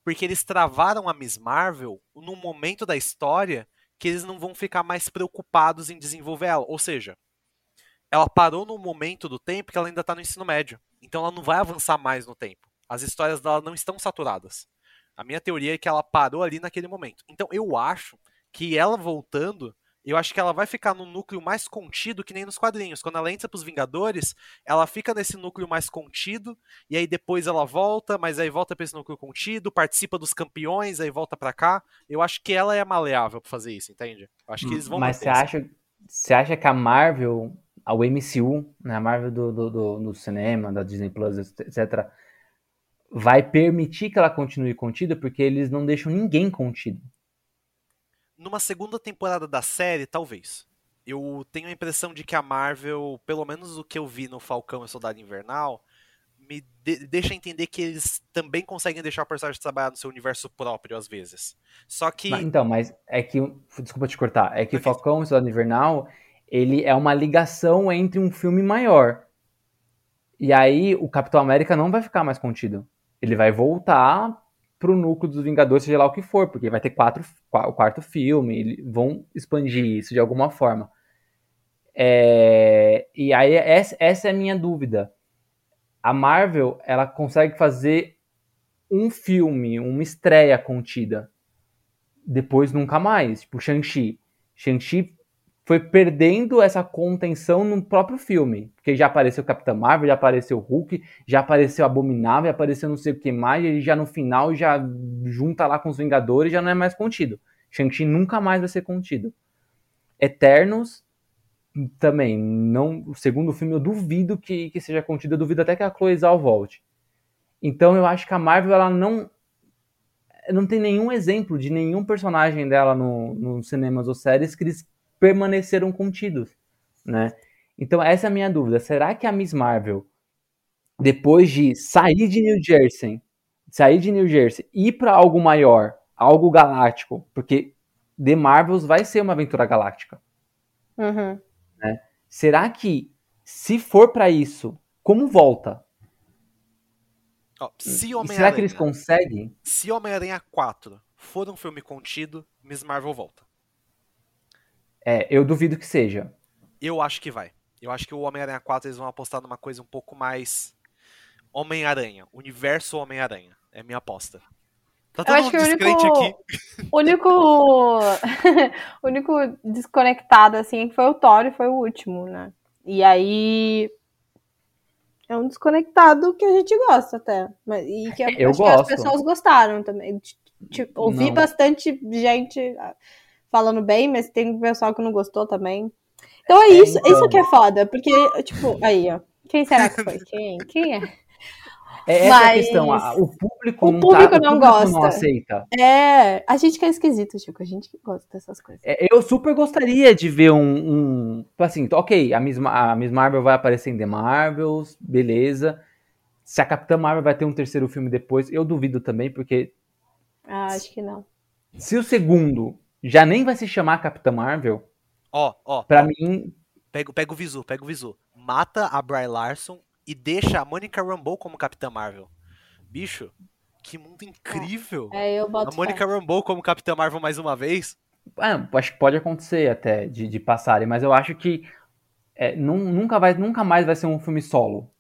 [SPEAKER 3] Porque eles travaram a Miss Marvel num momento da história que eles não vão ficar mais preocupados em desenvolver ela. Ou seja, ela parou num momento do tempo que ela ainda tá no ensino médio. Então ela não vai avançar mais no tempo. As histórias dela não estão saturadas. A minha teoria é que ela parou ali naquele momento. Então eu acho que ela voltando, eu acho que ela vai ficar num núcleo mais contido que nem nos quadrinhos. Quando ela entra pros Vingadores, ela fica nesse núcleo mais contido, e aí depois ela volta, mas aí volta pra esse núcleo contido, participa dos campeões, aí volta pra cá. Eu acho que ela é maleável pra fazer isso, entende? Eu acho que eles vão
[SPEAKER 2] Mas você acha, você acha que a Marvel, a MCU, né, a Marvel do, do, do, do cinema, da Disney Plus, etc., vai permitir que ela continue contida porque eles não deixam ninguém contido.
[SPEAKER 3] Numa segunda temporada da série, talvez. Eu tenho a impressão de que a Marvel, pelo menos o que eu vi no Falcão e Soldado Invernal, me de- deixa entender que eles também conseguem deixar o personagem trabalhar no seu universo próprio às vezes. Só que
[SPEAKER 2] Mas- então, mas é que, desculpa te cortar, é que. Falcão e Soldado Invernal, ele é uma ligação entre um filme maior. E aí o Capitão América não vai ficar mais contido. Ele vai voltar pro núcleo dos Vingadores, seja lá o que for, porque vai ter quatro, qua- o quarto filme, eles vão expandir isso de alguma forma. É, e aí essa, essa é a minha dúvida. A Marvel, ela consegue fazer um filme, uma estreia contida depois nunca mais. Tipo, Shang-Chi. Shang-Chi foi perdendo essa contenção no próprio filme. Porque já apareceu Capitã Marvel, já apareceu Hulk, já apareceu Abominável, já apareceu não sei o que mais, e já no final já junta lá com os Vingadores já não é mais contido. Shang-Chi nunca mais vai ser contido. Eternos também, não, o segundo filme eu duvido que, que seja contido, eu duvido até que a Chloe Zhao volte. Então eu acho que a Marvel ela não não tem nenhum exemplo de nenhum personagem dela no, nos cinemas ou séries que eles permaneceram contidos, né? Então essa é a minha dúvida. Será que a Miss Marvel, depois de sair de New Jersey, sair de New Jersey e ir para algo maior, algo galáctico, porque The Marvels vai ser uma aventura galáctica.
[SPEAKER 1] Uhum.
[SPEAKER 2] Será que se for para isso, como volta?
[SPEAKER 3] se
[SPEAKER 2] E será que eles conseguem?
[SPEAKER 3] se Homem-Aranha 4 for um filme contido, Miss Marvel volta.
[SPEAKER 2] É, eu duvido que seja.
[SPEAKER 3] Eu acho que vai. Eu acho que o Homem-Aranha 4 eles vão apostar numa coisa um pouco mais Homem-Aranha, universo Homem-Aranha. É minha aposta. Tá
[SPEAKER 1] Eu
[SPEAKER 3] todo
[SPEAKER 1] acho
[SPEAKER 3] mundo
[SPEAKER 1] que o único,
[SPEAKER 3] aqui.
[SPEAKER 1] o [laughs] único, [laughs] único desconectado, assim, foi o Thor e foi o último, né? E aí, é um desconectado que a gente gosta até. Mas, e que eu,
[SPEAKER 2] Eu
[SPEAKER 1] acho que as
[SPEAKER 2] gosto.
[SPEAKER 1] pessoas gostaram também. Tipo, ouvi
[SPEAKER 2] Não.
[SPEAKER 1] bastante gente falando bem, mas tem pessoal que não gostou também. Então é isso,
[SPEAKER 2] então.
[SPEAKER 1] isso que é foda, porque, tipo, aí, ó. Quem será que foi? [laughs] Quem? Quem é?
[SPEAKER 2] É essa
[SPEAKER 1] Mas
[SPEAKER 2] a questão. a- o público,
[SPEAKER 1] o
[SPEAKER 2] não,
[SPEAKER 1] público
[SPEAKER 2] tá,
[SPEAKER 1] não
[SPEAKER 2] o público não
[SPEAKER 1] gosta.
[SPEAKER 2] aceita.
[SPEAKER 1] É, a gente que é esquisito, Chico, a gente que gosta dessas coisas.
[SPEAKER 2] É, Eu super gostaria de ver um. um assim, ok, a Miss, a Miss Marvel vai aparecer em The Marvels, beleza. Se a Capitã Marvel vai ter um terceiro filme depois, eu duvido também, porque
[SPEAKER 1] Ah, acho que não.
[SPEAKER 2] se o segundo já nem vai se chamar Capitã Marvel,
[SPEAKER 3] Ó, ó,
[SPEAKER 2] pra
[SPEAKER 3] ó,
[SPEAKER 2] mim.
[SPEAKER 3] pega, pega o visu, pega o visu. Mata a Bry Larson e deixa a Monica Rambeau como Capitã Marvel. Bicho, que mundo incrível.
[SPEAKER 1] É, eu boto
[SPEAKER 3] a Monica Rambeau como Capitã Marvel mais uma vez.
[SPEAKER 2] ah, acho que pode acontecer até de, de passarem, mas eu acho que é, nun- nunca, vai, nunca mais vai ser um filme solo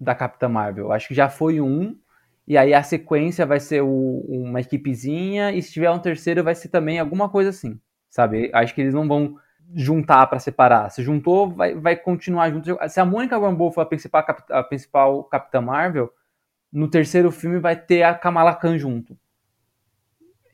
[SPEAKER 2] da Capitã Marvel. Acho que já foi um, e aí a sequência vai ser o- uma equipezinha, e se tiver um terceiro vai ser também alguma coisa assim, sabe? Acho que eles não vão juntar pra separar. Se juntou, vai, vai continuar junto. Se a Mônica Rambeau for a principal, a principal Capitã Marvel, no terceiro filme vai ter a Kamala Khan junto.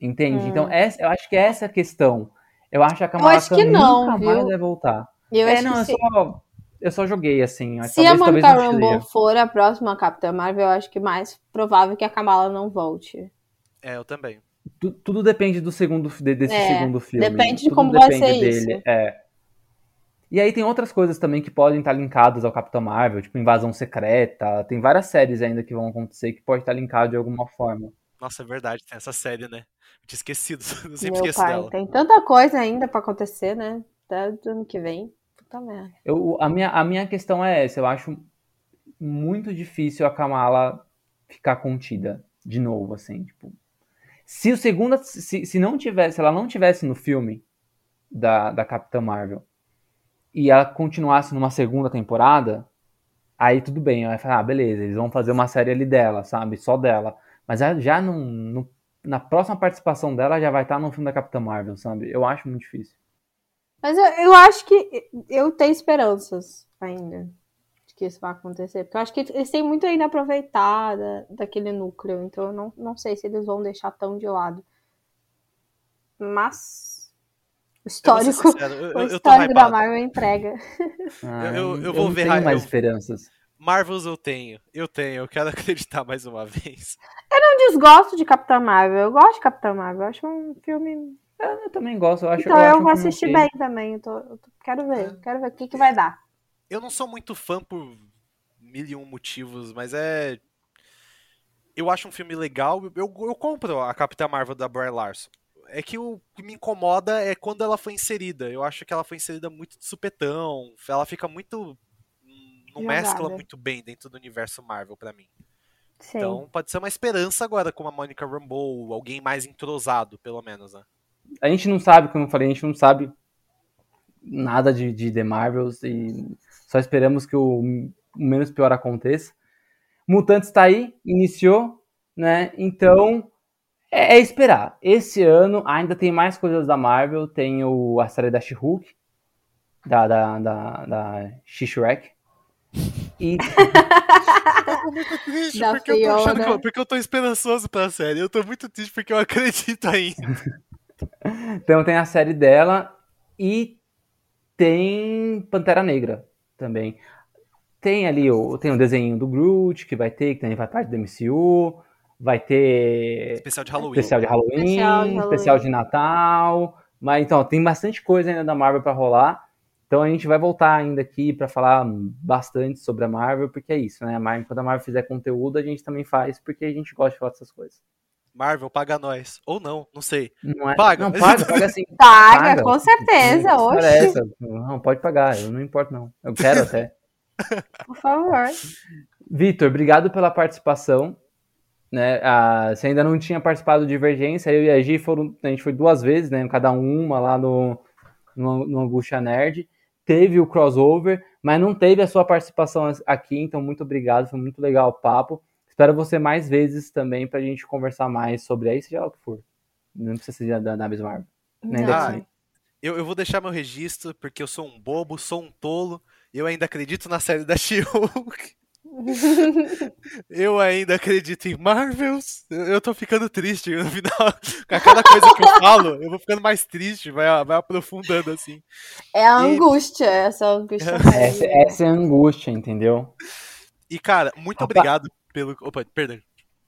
[SPEAKER 2] Entende?
[SPEAKER 1] Hum.
[SPEAKER 2] Então, essa, eu acho que essa é a questão. Eu acho que a Kamala Khan
[SPEAKER 1] não,
[SPEAKER 2] nunca
[SPEAKER 1] viu?
[SPEAKER 2] mais vai voltar.
[SPEAKER 1] Eu
[SPEAKER 2] é, não,
[SPEAKER 1] se,
[SPEAKER 2] só, eu só joguei assim.
[SPEAKER 1] se a
[SPEAKER 2] talvez, talvez
[SPEAKER 1] Monica Rambeau for a próxima Capitã Marvel, eu acho que mais provável que a Kamala não volte.
[SPEAKER 3] É, eu também.
[SPEAKER 2] Tu- tudo depende do segundo de- desse
[SPEAKER 1] É,
[SPEAKER 2] segundo filme.
[SPEAKER 1] depende de como vai
[SPEAKER 2] depende
[SPEAKER 1] ser
[SPEAKER 2] dele.
[SPEAKER 1] isso.
[SPEAKER 2] É. E aí tem outras coisas também que podem estar linkadas ao Capitão Marvel, tipo invasão secreta. Tem várias séries ainda que vão acontecer que pode estar linkado de alguma forma.
[SPEAKER 3] Nossa, é verdade, tem essa série, né? Eu tinha esquecido, [laughs] eu sempre
[SPEAKER 1] Meu
[SPEAKER 3] esqueço
[SPEAKER 1] pai,
[SPEAKER 3] dela.
[SPEAKER 1] tem tanta coisa ainda pra acontecer, né? Até do ano que vem. Puta merda.
[SPEAKER 2] Eu, a, minha, a minha questão é essa, eu acho muito difícil a Kamala ficar contida de novo, assim, tipo. Se o segundo, se, se não tivesse, se ela não tivesse no filme da, da Capitã Marvel e ela continuasse numa segunda temporada, aí tudo bem, aí falar, ah, beleza, eles vão fazer uma série ali dela, sabe, só dela. Mas já, no- na próxima participação dela já vai estar no filme da Capitã Marvel, sabe? Eu acho muito difícil.
[SPEAKER 1] Mas eu, eu acho que eu tenho esperanças ainda de que isso vai acontecer. Porque eu acho que eles têm muito ainda a aproveitar da- daquele núcleo. Então eu não, não sei se eles vão deixar tão de lado. Mas o
[SPEAKER 3] Eu
[SPEAKER 1] histórico,
[SPEAKER 3] sincero, eu,
[SPEAKER 1] o
[SPEAKER 3] eu, eu tô
[SPEAKER 1] histórico da. Marvel entrega.
[SPEAKER 2] Ah,
[SPEAKER 3] eu- eu vou
[SPEAKER 2] não
[SPEAKER 3] ver
[SPEAKER 2] tenho mais
[SPEAKER 3] eu-
[SPEAKER 2] esperanças.
[SPEAKER 3] Marvels eu tenho, eu tenho, eu quero [laughs] acreditar mais uma vez.
[SPEAKER 1] Eu desgosto de Capitã Marvel. Eu gosto de Capitã Marvel. Eu acho um filme.
[SPEAKER 2] Eu, eu também gosto, eu acho
[SPEAKER 1] então
[SPEAKER 2] eu,
[SPEAKER 1] eu,
[SPEAKER 2] acho um
[SPEAKER 1] vou assistir bem também. Eu, tô, eu tô- quero ver. Quero ver o que, que vai dar.
[SPEAKER 3] Eu não sou muito fã por mil e um motivos, mas é. Eu acho um filme legal, eu, eu compro a Capitã Marvel da Brie Larson. É que o que me incomoda é quando ela foi inserida. Eu acho que ela foi inserida muito de supetão. Ela fica muito. Não
[SPEAKER 1] Jogada.
[SPEAKER 3] mescla muito bem dentro do universo Marvel pra mim.
[SPEAKER 1] Sim.
[SPEAKER 3] Então pode ser uma esperança agora com a Monica Rambeau, alguém mais entrosado, pelo menos, né?
[SPEAKER 2] A gente não sabe, como eu falei, a gente não sabe nada de, de The Marvels e só esperamos que o, o menos pior aconteça. Mutantes tá aí, iniciou, né? Então é, é esperar. Esse ano ainda tem mais coisas da Marvel, tem o, a série da She-Hulk, da, da, da, da She-Shrek. E
[SPEAKER 3] Eu [laughs] tô muito triste
[SPEAKER 1] Da
[SPEAKER 3] porque eu tô achando porque eu tô esperançoso pra série. Eu tô muito triste porque eu acredito ainda. [laughs]
[SPEAKER 2] Então tem a série dela e tem Pantera Negra também. Tem ali o, tem o desenho do Groot que vai ter, que também faz parte do MCU. Vai ter
[SPEAKER 3] Especial de Halloween.
[SPEAKER 2] especial de Halloween,
[SPEAKER 1] Especial de Halloween.
[SPEAKER 2] especial de Natal. Mas então, tem bastante coisa ainda da Marvel pra rolar. Então a gente vai voltar ainda aqui pra falar bastante sobre a Marvel, porque é isso, né? A Marvel, quando a Marvel fizer conteúdo, a gente também faz, porque a gente gosta de falar dessas coisas.
[SPEAKER 3] Marvel, paga nós. Ou não, não sei.
[SPEAKER 2] Não é,
[SPEAKER 3] Paga.
[SPEAKER 2] Não, paga, paga sim. [laughs]
[SPEAKER 1] Paga,
[SPEAKER 2] Paga.
[SPEAKER 1] com certeza.
[SPEAKER 2] Essa? Não, pode pagar, eu não importo não. Eu quero até. [laughs]
[SPEAKER 1] por favor.
[SPEAKER 2] Vitor, obrigado pela participação. Né? Ah, você ainda não tinha participado do Divergência, eu e a Gi foram, a gente foi duas vezes, né? Cada uma lá no, no, no Angústia Nerd. Teve o crossover, mas não teve a sua participação aqui, então muito obrigado, foi muito legal o papo. Espero você mais vezes também pra gente conversar mais sobre aí, seja lá o que for. Não precisa ser da Naves Marvel. Nem
[SPEAKER 1] Não.
[SPEAKER 3] Ah. Eu, eu vou deixar meu registro porque eu sou um bobo, sou um tolo. Eu ainda acredito na série da She-Hulk. [laughs] Eu ainda acredito em Marvels. Eu, eu tô ficando triste no final. Com a cada coisa que eu falo, eu vou ficando mais triste, vai, vai aprofundando assim.
[SPEAKER 1] É a
[SPEAKER 3] E-
[SPEAKER 1] angústia, essa angústia. [laughs]
[SPEAKER 2] Essa, essa é a angústia, entendeu?
[SPEAKER 3] E, cara, muito
[SPEAKER 2] Opa.
[SPEAKER 3] obrigado pelo. Opa, perdão.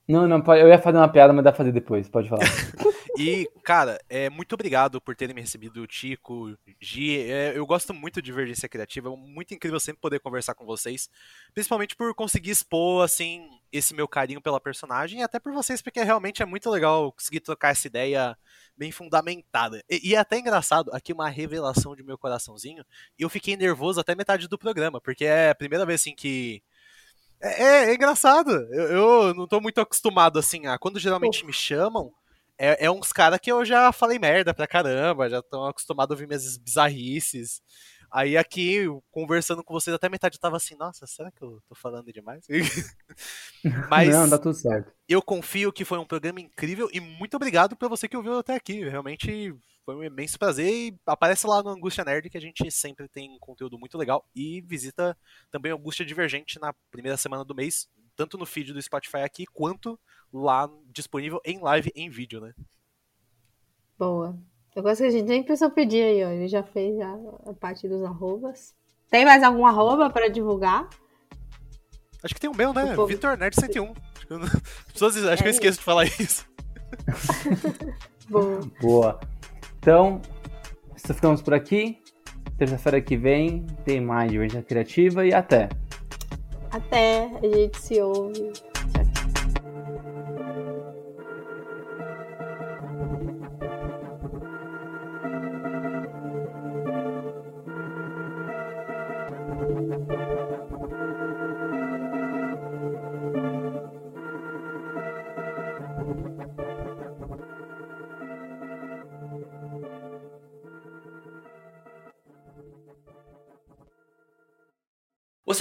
[SPEAKER 2] Não, não, pode- eu ia fazer uma piada, mas dá pra fazer depois, pode falar. [laughs]
[SPEAKER 3] E, cara, é, muito obrigado por terem me recebido, Tico, Gi. É, eu gosto muito de Divergência Criativa, é muito incrível sempre poder conversar com vocês. Principalmente por conseguir expor, assim, esse meu carinho pela personagem e até por vocês, porque realmente é muito legal conseguir trocar essa ideia bem fundamentada. E, e é até engraçado, aqui uma revelação de meu coraçãozinho, eu fiquei nervoso até metade do programa, porque é a primeira vez, assim, que. É, é- é engraçado. Eu, eu não tô muito acostumado, assim, a quando geralmente me chamam. É, é uns caras que eu já falei merda pra caramba, já estão acostumados a ouvir minhas bizarrices. Aí aqui, conversando com vocês, até metade eu tava assim, nossa, será que eu tô falando demais? [laughs] Mas
[SPEAKER 2] Não, dá tudo certo.
[SPEAKER 3] eu confio que foi um programa incrível e muito obrigado pra você que ouviu até aqui. Realmente foi um imenso prazer e aparece lá no Angústia Nerd que a gente sempre tem conteúdo muito legal e visita também Angústia Divergente na primeira semana do mês, tanto no feed do Spotify aqui quanto lá disponível em live em vídeo, né?
[SPEAKER 1] Boa. Eu gosto que a gente nem precisou pedir aí, ó. Ele já fez já a parte dos arrobas. Tem mais algum arroba para divulgar?
[SPEAKER 3] Acho que tem o meu, né?
[SPEAKER 1] Povo-
[SPEAKER 3] Vitor Nerd 101. Acho que eu, não- As [laughs] pessoas- acho que eu
[SPEAKER 1] É
[SPEAKER 3] esqueço de falar isso.
[SPEAKER 1] Bom, [laughs]
[SPEAKER 6] Boa. Então, ficamos por aqui. Terça-feira que vem tem mais divergência criativa e até.
[SPEAKER 1] até a gente se ouve.